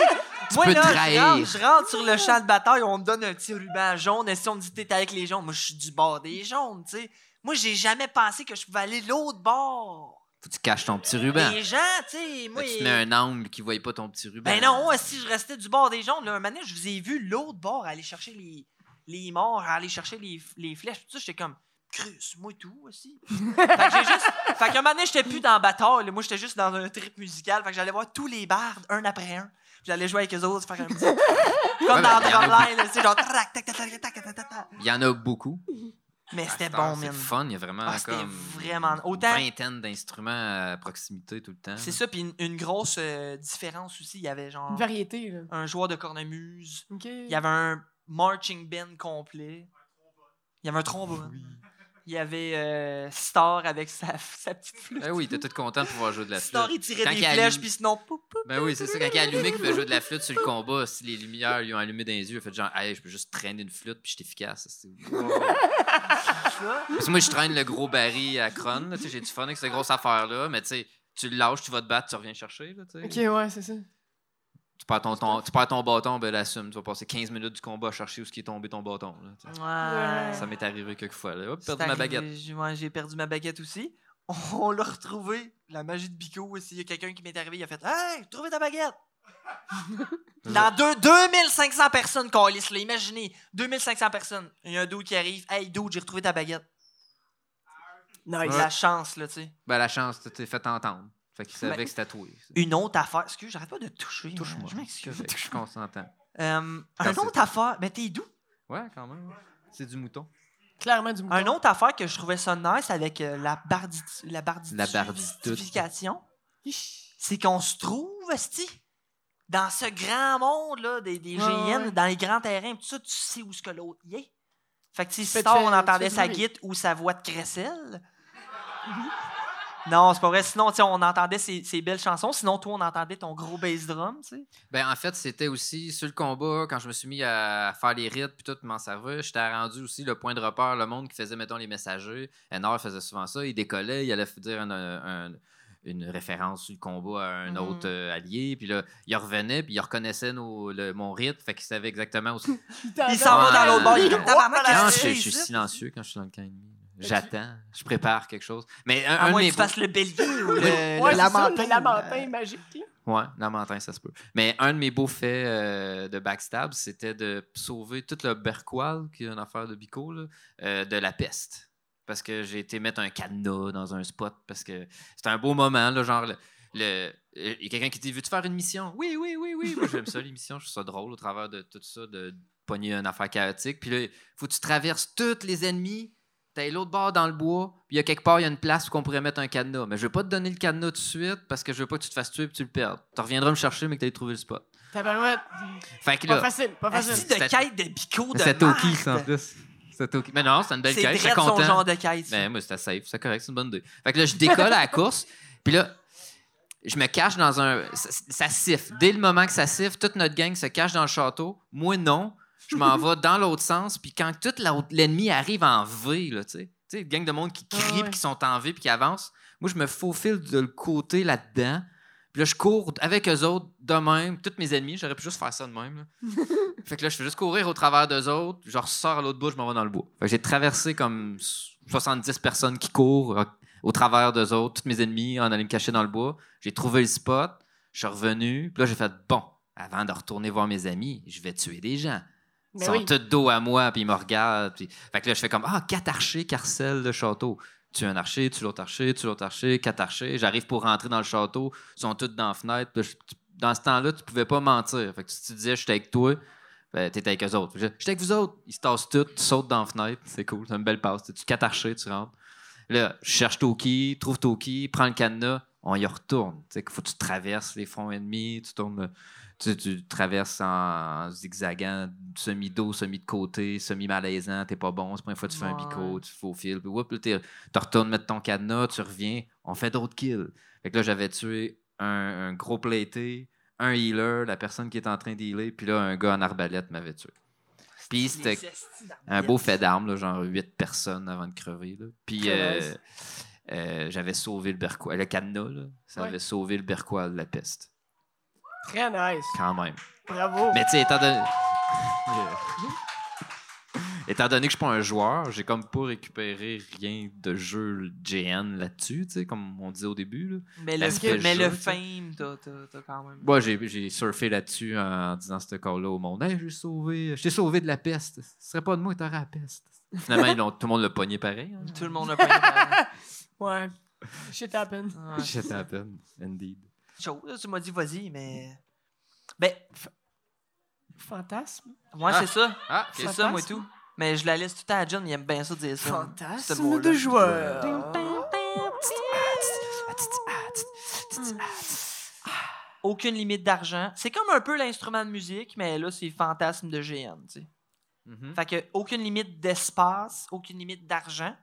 Moi, peux là, trahir. je rentre, je rentre sur le champ de bataille, on me donne un petit ruban jaune, et si on me dit t'es avec les jaunes, moi, je suis du bord des jaunes, tu sais. Moi, j'ai jamais pensé que je pouvais aller l'autre bord. Faut que tu caches ton petit ruban. Les gens, tu sais, moi... Là, tu te mets un angle qui ne voyait pas ton petit ruban. Ben non, si je restais du bord des jaunes, là, un moment donné, je vous ai vu l'autre bord aller chercher les, les morts, aller chercher les, les flèches. Tout ça, j'étais comme, Crus, moi tout aussi. fait que j'ai juste. Fait qu'un moment donné, j'étais plus dans bataille. là. Moi, j'étais juste dans un trip musical. Fait que j'allais voir tous les bardes, un après un. J'allais jouer avec eux autres, un petit. Comme dans Drumline, tu sais, genre. tac, tac, tac, tac, tac, tac. Il y en a beaucoup. Mais c'était bon, c'est man. fun, il y a vraiment Ah, c'était comme vraiment. Autant. une vingtaine d'instruments à proximité tout le temps. C'est ça, puis une, une grosse euh, différence aussi. Il y avait genre Une variété, là. un joueur de cornemuse. Il y avait un marching band complet. Il y avait un trombone. Il y avait euh, Star avec sa, sa petite flûte. Ben oui, t'es tout content de pouvoir jouer de la flûte. Star, il tirait Quand des il flèches, allumé- puis sinon. Ben oui, c'est ça. Quand il a allumé qu'il fait jouer de la flûte sur le combat, si les lumières lui ont allumé dans les yeux, il a fait genre, hey, je peux juste traîner une flûte puis je suis efficace. Parce que moi, je traîne le gros baril à sais, J'ai du fun avec cette grosse affaire-là, mais tu sais, tu le lâches, tu vas te battre, tu reviens chercher. Là, tu sais. OK, ouais, c'est ça. Tu, perds ton, ton- tu perds ton bâton, ben l'assume. Tu vas passer 15 minutes du combat à chercher où est tombé ton bâton. là. Ouais. Ça m'est arrivé quelques fois. Là. Hop, C'est perdu ma baguette. J'ai ouais, j'ai perdu ma baguette aussi. On l'a retrouvé. La magie de Bico aussi. Il y a quelqu'un qui m'est arrivé, il a fait Hey, trouvé ta baguette! Dans deux, 2500 personnes, Carlis, là, imaginez, 2500 personnes. Il y a un dude qui arrive, Hey, dude, j'ai retrouvé ta baguette. Nice. La chance, là, tu sais. Ben, la chance, tu t'es fait entendre. Fait qu'il savait Ben, que c'était toi. Une autre affaire. Excuse, j'arrête pas de toucher. Touche-moi. Je m'excuse. Je suis consentant. Euh, un autre affaire. Mais t'es doux? Ouais, quand même. C'est du mouton. Clairement du mouton. Un autre affaire que je trouvais ça nice avec euh, la bardit la barditude- La c'est qu'on se trouve, esti, dans ce grand monde là, des, des Ouais, GN, ouais. dans les grands terrains, tout ça, tu sais où ce que l'autre y est. Fait que si on entendait sa guite ou sa voix de crécelle. Non, c'est pas vrai. Sinon, on entendait ses belles chansons. Sinon, toi, on entendait ton gros bass drum, tu sais. Ben, en fait, c'était aussi sur le combat, quand je me suis mis à faire les rites puis tout m'en servir, j'étais rendu aussi le point de repère, le monde qui faisait, mettons, les messagers. Enor faisait souvent ça. Il décollait, il allait dire un- un- une référence sur le combat à un Mhm. autre euh, allié. Puis là, il revenait, puis il reconnaissait nos- le- mon rite. Fait qu'il savait exactement où. Il s'en va dans l'autre bord. Il est comme Ouais. tabarnak, Non, la je, je suis silencieux quand je suis dans le camp ennemi. J'attends, je prépare quelque chose. Mais un, À un moins que tu fasses le bélier ou le, Ouais, le ça, lamentin. le lamentin magique. Ouais, lamentin, ça se peut. Mais un de mes beaux faits euh, de backstab, c'était de sauver tout le Berqual, qui est une affaire de Bico, là, euh, de la peste. Parce que j'ai été mettre un cadenas dans un spot, parce que c'était un beau moment, là, genre, le, le- il y a quelqu'un qui dit Veux-tu faire une mission? Oui, oui, oui, oui. Moi, j'aime ça, les missions, je trouve ça drôle au travers de tout ça, de pogné une affaire chaotique. Puis là, faut que tu traverses tous les ennemis. T'as l'autre bord dans le bois, puis il y a quelque part, il y a une place où on pourrait mettre un cadenas. Mais je vais pas te donner le cadenas tout de suite parce que je veux pas que tu te fasses tuer et que tu le perdes. Tu reviendras me chercher, mais que t'aies trouvé le spot. Tabarouette. Fait que Pas là, facile, pas facile. de quête de bico de c'était Toki, ça, en plus. C'était Toki. Mais non, c'est une belle C'est quête. Drôle son genre de quête. ça. Ben, moi, c'était safe, c'est correct, c'est une bonne idée. Fait que là, je décolle à la course, puis là, je me cache dans un. Ça, ça siffle. Dès le moment que ça siffle, toute notre gang se cache dans le château. Moi, non. Je m'en vais dans l'autre sens, puis quand tout l'ennemi arrive en V, là, tu sais, tu sais, une gang de monde qui crie, Ah ouais. puis qui sont en V, puis qui avance, moi, je me faufile de le côté là-dedans. Puis là, je cours avec eux autres de même, tous mes ennemis. J'aurais pu juste faire ça de même. là. fait que là, je fais juste courir au travers d'eux autres. Je ressors à l'autre bout, je m'en vais dans le bois. Fait que j'ai traversé comme 70 personnes qui courent euh, au travers d'eux autres, tous mes ennemis, en allant me cacher dans le bois. J'ai trouvé le spot, je suis revenu. Puis là, j'ai fait bon, avant de retourner voir mes amis, je vais tuer des gens. Ils Mais sont oui. tous dos à moi, puis ils me regardent. Puis... Fait que là, je fais comme Ah, quatre archers carcellent le château. Tu un archer, tu l'autre archer, tu l'autre archer, quatre archers. J'arrive pour rentrer dans le château. Ils sont tous dans la fenêtre. Puis Dans ce temps-là, tu pouvais pas mentir. Fait que si tu disais je suis avec toi, ben, t'étais avec eux autres. Je suis avec vous autres. Ils se tassent tous, tu sautes dans la fenêtre. C'est cool, c'est une belle passe. Tu quatre archers, tu rentres. Là, je cherche Toki, trouve Toki, prends le cadenas, on y retourne. Tu faut que tu traverses les fronts ennemis, tu tournes. Tu, tu traverses en zigzagant, semi-dos, semi-de côté, semi-malaisant, t'es pas bon, c'est la première fois que tu fais un bico, tu te faufiles, puis whoop, tu retournes mettre ton cadenas, tu reviens, on fait d'autres kills. Fait que là, j'avais tué un, un gros platé, un healer, la personne qui est en train de healer, puis là, un gars en arbalète m'avait tué. Puis c'était un beau fait d'armes, genre huit personnes avant de crever. Là. Puis euh. Euh, j'avais sauvé le berquois. Le cadenas, là, ça Ouais. avait sauvé le berquois de la peste, Très nice. quand même. Bravo. Mais tu sais, étant donné... étant donné que je suis pas un joueur, j'ai comme pas récupéré rien de jeu GN là-dessus, tu sais, comme on disait au début. Là. Mais le, mais jeu, le fame, t'as quand même. Moi, j'ai, j'ai surfé là-dessus en disant ce call-là au monde. Hey, j'ai sauvé, je t'ai sauvé de la peste. Ce serait pas de moi, t'aurais la peste. Finalement, ils tout le monde l'a pogné pareil. hein. Tout le monde a pas pareil. Ouais. Shit happen. Ouais. Shit happened, indeed. Chaud, tu m'as dit vas-y, mais. Ben, Fantasme? moi, Ah. c'est ça. Ah, C'est ça, moi, Fantasme. tout. Mais je la laisse tout le temps à John, il aime bien ça dire ça. Fantasme de joueur. Aucune limite d'argent. C'est comme un peu l'instrument de musique, mais là, c'est fantasme de GN, tu sais. Mhm. Fait que aucune limite d'espace, aucune limite d'argent.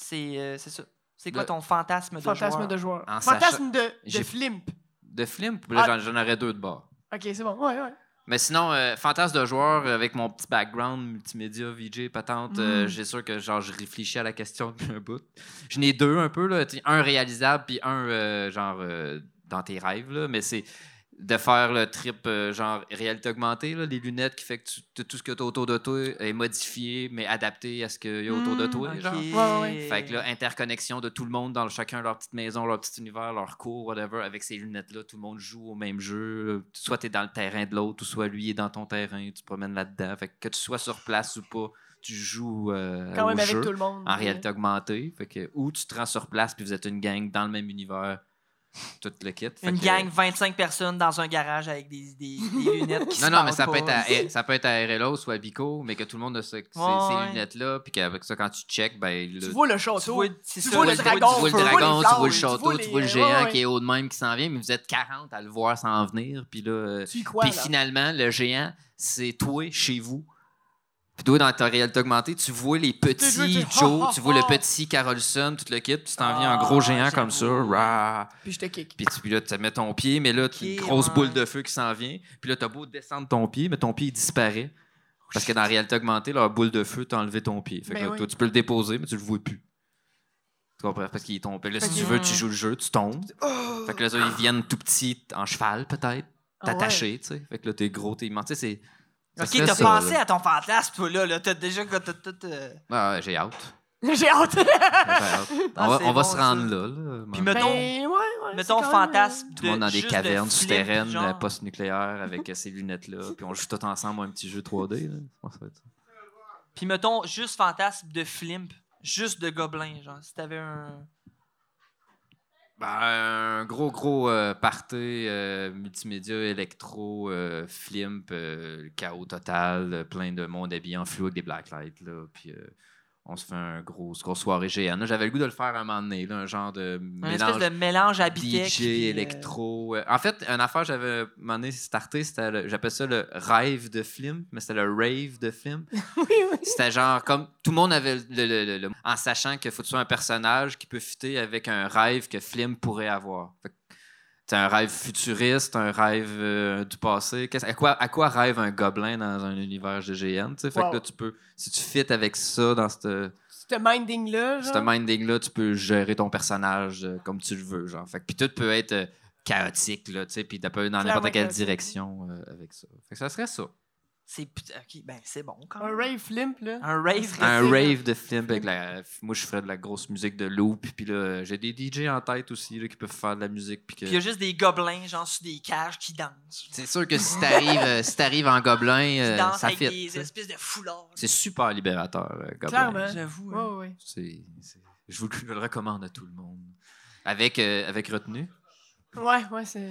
C'est euh, c'est ça. C'est quoi ton fantasme de Fantasme joueur? de joueur. En Fantasme de, de j'ai- flimp. De film, puis là, Ah. j'en, j'en aurais deux de bord. Ok, c'est bon. Ouais, ouais. Mais sinon, euh, fantasme de joueur, avec mon petit background multimédia, VJ, patente, euh, Mm. j'ai sûr que genre, je réfléchis à la question depuis un bout. J'en ai deux un peu, là, tu sais, un réalisable, puis un euh, genre euh, dans tes rêves, là, mais c'est de faire le trip euh, genre réalité augmentée, là, les lunettes qui fait que tu- tout- tout ce que tu as autour de toi est modifié, mais adapté à ce qu'il y a autour de Mm, toi. Ok. genre. Ouais, ouais. Fait que là, interconnexion de tout le monde dans chacun leur petite maison, leur petit univers, leur cours, whatever, avec ces lunettes-là, tout le monde joue au même jeu. Soit tu es dans le terrain de l'autre, ou soit lui est dans ton terrain, tu te promènes là-dedans. Fait que, que tu sois sur place ou pas, tu joues euh, Quand au même avec jeu tout le monde. en réalité augmentée. Fait que, ou tu te rends sur place puis vous êtes une gang dans le même univers, tout le kit. Fait Une que- gang, 25 personnes dans un garage avec des, des, des lunettes qui Non, se non, mais ça peut, être à, ça peut être à RLO ou à Bico, mais que tout le monde a ce- ces, ces ouais. lunettes-là, puis qu'avec ça, quand tu check, ben, Tu vois le Tu château. vois, Tu ça, vois le dragon, tu vois le dragon, tu vois le château, tu vois le géant qui est haut de même qui s'en vient, mais vous êtes 40 à le voir s'en venir. Puis là, euh, Tu y crois, puis finalement, le géant, c'est toi chez vous. Puis toi, dans ta réalité augmentée, tu vois les petits Joe, tu vois le Ah, ah, ah. petit Carolson, tout le kit, puis tu t'en viens Ah, un gros géant comme ça. rah. Puis je te kick. Puis, tu- puis là, tu mets ton pied, mais là, tu as une grosse boule de feu qui s'en vient. Puis là, t'as beau descendre ton pied, mais ton pied, il disparaît. Parce que dans la réalité augmentée, leur boule de feu, t'as enlevé ton pied. Fait que Ben là, oui. toi, tu peux le déposer, mais tu le vois plus. Tu comprends? Parce qu'il est tombé. Là, si tu que- veux, tu joues le jeu, tu tombes. Fait que là, ils viennent tout petits, en cheval, peut-être, Ah t'attacher, tu sais. Fait que là, t'es gros, t'es immense. Tu sais, c'est. Ok, t'as ça, pensé là. à ton fantasme, toi, là. là. T'as déjà t'as- t'as- t'as- t'as- Ah, ouais, j'ai hâte. J'ai hâte. J'ai hâte. on Ah, va, on va bon, se rendre ça. là. là. Puis mettons- Ben, ouais, ouais. Mettons fantasme Tout le monde dans des cavernes souterraines, genre. euh, post-nucléaires, avec euh, ces lunettes-là. Puis on joue tout ensemble à un petit jeu 3D. Là. Je pense que ça va être ça? Puis mettons juste fantasme de flimp, juste de gobelin, genre. Si t'avais un. Ben, un gros, gros euh, party euh, multimédia, électro, euh, flimp, euh, chaos total, euh, plein de monde habillé en flou avec des blacklights. Là, puis on se fait un gros, grosse soirée géante. J'avais le goût de le faire un moment donné, là, un genre de Un espèce mélange de mélange habitec. DJ, puis, euh, électro. euh, En fait, une affaire, j'avais un moment donné starté, c'était le- j'appelle ça le rêve de film, mais c'était le rave de film. Oui, oui. C'était genre comme tout le monde avait le, le- le- le- en sachant qu'il faut que tu sois un personnage qui peut fitter avec un rêve que Flim pourrait avoir. Fait que C'est un rêve futuriste, un rêve euh, du passé. À, quoi, à quoi rêve un gobelin dans un univers de GN? tu sais? Fait Wow. que là, tu peux, si tu fites avec ça dans cette, Ce minding-là, ce minding-là, tu peux gérer ton personnage euh, comme tu le veux. Genre. Fait que, puis tout peut être euh, chaotique, là, tu sais, puis peux aller dans n'importe quelle direction avec ça. Fait que ça serait ça. C'est ben c'est bon quand Un même. rave flimp, là. Un rave. Un c'est- rave de film avec la. Moi, je ferais de la grosse musique de loop. Puis là, j'ai des DJ en tête aussi là, qui peuvent faire de la musique. Puis que... Il y a juste des gobelins, genre sur des cages, qui dansent. C'est sûr que si t'arrives euh, si t'arrives en gobelin, Qui euh, ça avec fit. des espèces de foulards. C'est super libérateur, euh, gobelin. Clairement. J'avoue. Hein. ouais. C'est- c'est- Je vous le recommande à tout le monde. Avec, euh, avec retenue. Ouais, ouais, c'est.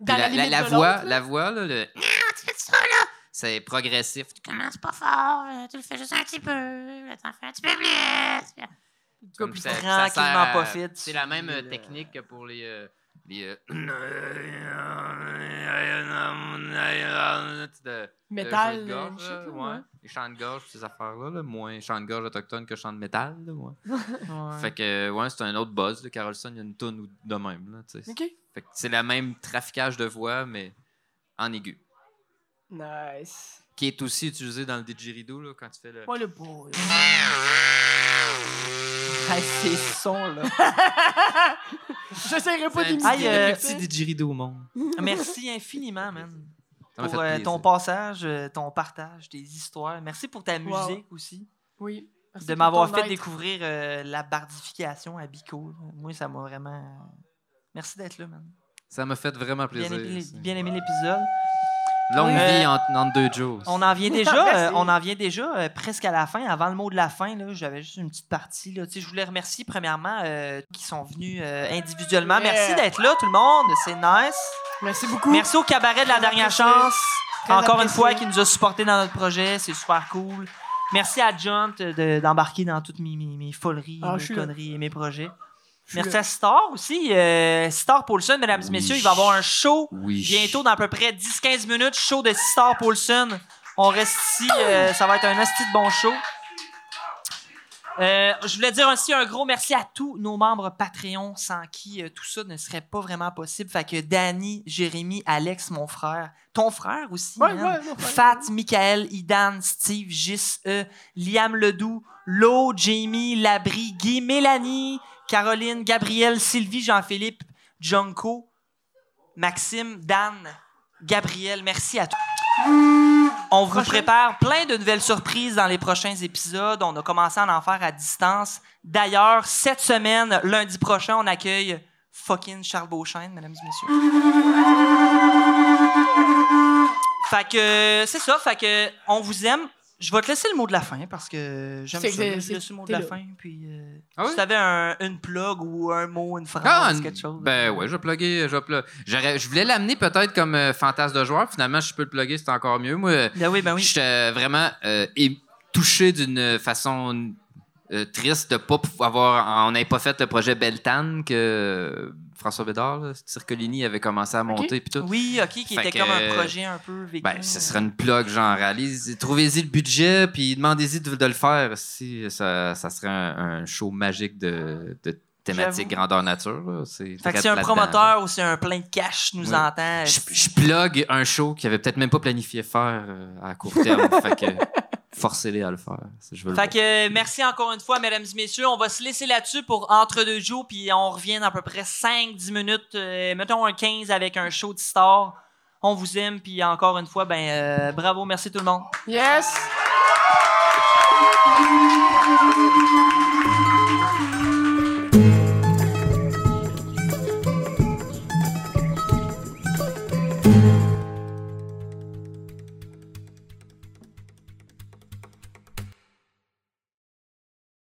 Dans la, la, la, de voix, la voix, là, le- Ah, tu fais ça, là. C'est progressif. Commence pas fort, euh, tu le fais juste un petit peu, t'en fais un petit peu plus. Comme ça- tranquillement pas fit. C'est la même euh, euh, technique que pour les. euh, les euh, de- Métal, de gorge, là, ouais. ouais. Les chants de gorge, ces affaires-là, là, moins chants de gorge autochtones que chants de métal. Là, ouais. Ouais. Fait que, ouais, c'est un autre buzz. Là. Carolson, il y a une tonne de même. Là, tu. Fait que c'est la même traficage de voix, mais en aigu. Nice. Qui est aussi utilisé dans le didgeridoo là, quand tu fais le. Moi, le beau. là. Hey, ces sons-là. J'essaierai pas d'imiter. Aïe, euh, petit, didgeridoo au monde. Merci infiniment, man. Ça Pour euh, ton passage, euh, ton partage, tes histoires. Merci pour ta Wow. musique aussi. Oui. Merci de m'avoir fait découvrir euh, la bardification à Bico. Moi, ça m'a vraiment. Merci d'être là, man. Ça m'a fait vraiment plaisir. bien aimé l'épisode. Longue Euh, vie entre, entre deux Joes. On en vient déjà, euh, on en vient déjà euh, presque à la fin. Avant le mot de la fin, là, j'avais juste une petite partie. Là. Tu sais, Je voulais remercier premièrement euh, qui sont venus euh, individuellement. Yeah. Merci d'être là, tout le monde. C'est nice. Merci beaucoup. Merci au cabaret de la Très dernière apprécié. chance. Très Encore une fois, qui nous a supportés dans notre projet. C'est super cool. Merci à John de- d'embarquer dans toutes mes, mes, mes foleries, Ah, mes là. conneries et mes projets. Merci à Star aussi. Euh, Star Paulson, mesdames et messieurs, il va y avoir un show Oui. bientôt dans à peu près 10-15 minutes. Show de Star Paulson. On reste ici. euh, ça va être un asti de bon show. Euh, je voulais dire aussi un gros merci à tous nos membres Patreon sans qui euh, tout ça ne serait pas vraiment possible. Fait que Danny, Jérémy, Alex, mon frère, ton frère aussi, Ouais, ouais. Fat, Michael, Idan, Steve, Gis, E, Liam Ledoux, Lo, Jamie, Labri, Guy, Mélanie, Caroline, Gabriel, Sylvie, Jean-Philippe, Junko, Maxime, Dan, Gabriel. Merci à tous. On vous prépare plein de nouvelles surprises dans les prochains épisodes. On a commencé à en faire à distance. D'ailleurs, cette semaine, lundi prochain, on accueille fucking Charles Beauchesne, mesdames et messieurs. Fait que c'est ça, fait que on vous aime. Je vais te laisser le mot de la fin parce que j'aime ça. que là. c'est- Je laisse le mot de la là. fin. Puis, euh, Ah oui? si tu avais un, une plug ou un mot, une phrase, Ah, quelque chose. Ben ouais, je vais plugger. Je, vais je voulais l'amener peut-être comme euh, fantasme de joueur. Finalement, je peux le plugger, c'est encore mieux. Moi, Ben oui, ben oui. J'étais vraiment euh, touché d'une façon euh, triste de pas pouvoir avoir. On n'avait pas fait le projet Beltane que euh, François Bédard, là, Circolini avait commencé à monter puis tout. Oui, ok, qui Fait était que, comme un projet un peu vécu. Ben, ce serait une plug, genre, réalise, trouvez-y le budget, puis demandez-y de, de le faire. Si ça, ça serait un, un show magique de, de thématique grandeur nature. C'est Fait que si un promoteur ou si un plein de cash nous Oui. entend. Je, je plug un show qu'il avait peut-être même pas planifié faire euh, à court terme. fait que forcez-les à le faire. Je veux Fait que euh, merci encore une fois, mesdames et messieurs. On va se laisser là-dessus pour entre deux jours, puis on revient dans à peu près 5-10 minutes. euh, mettons un 15 avec un show de star. On vous aime, puis encore une fois, ben euh, bravo, merci tout le monde. Yes!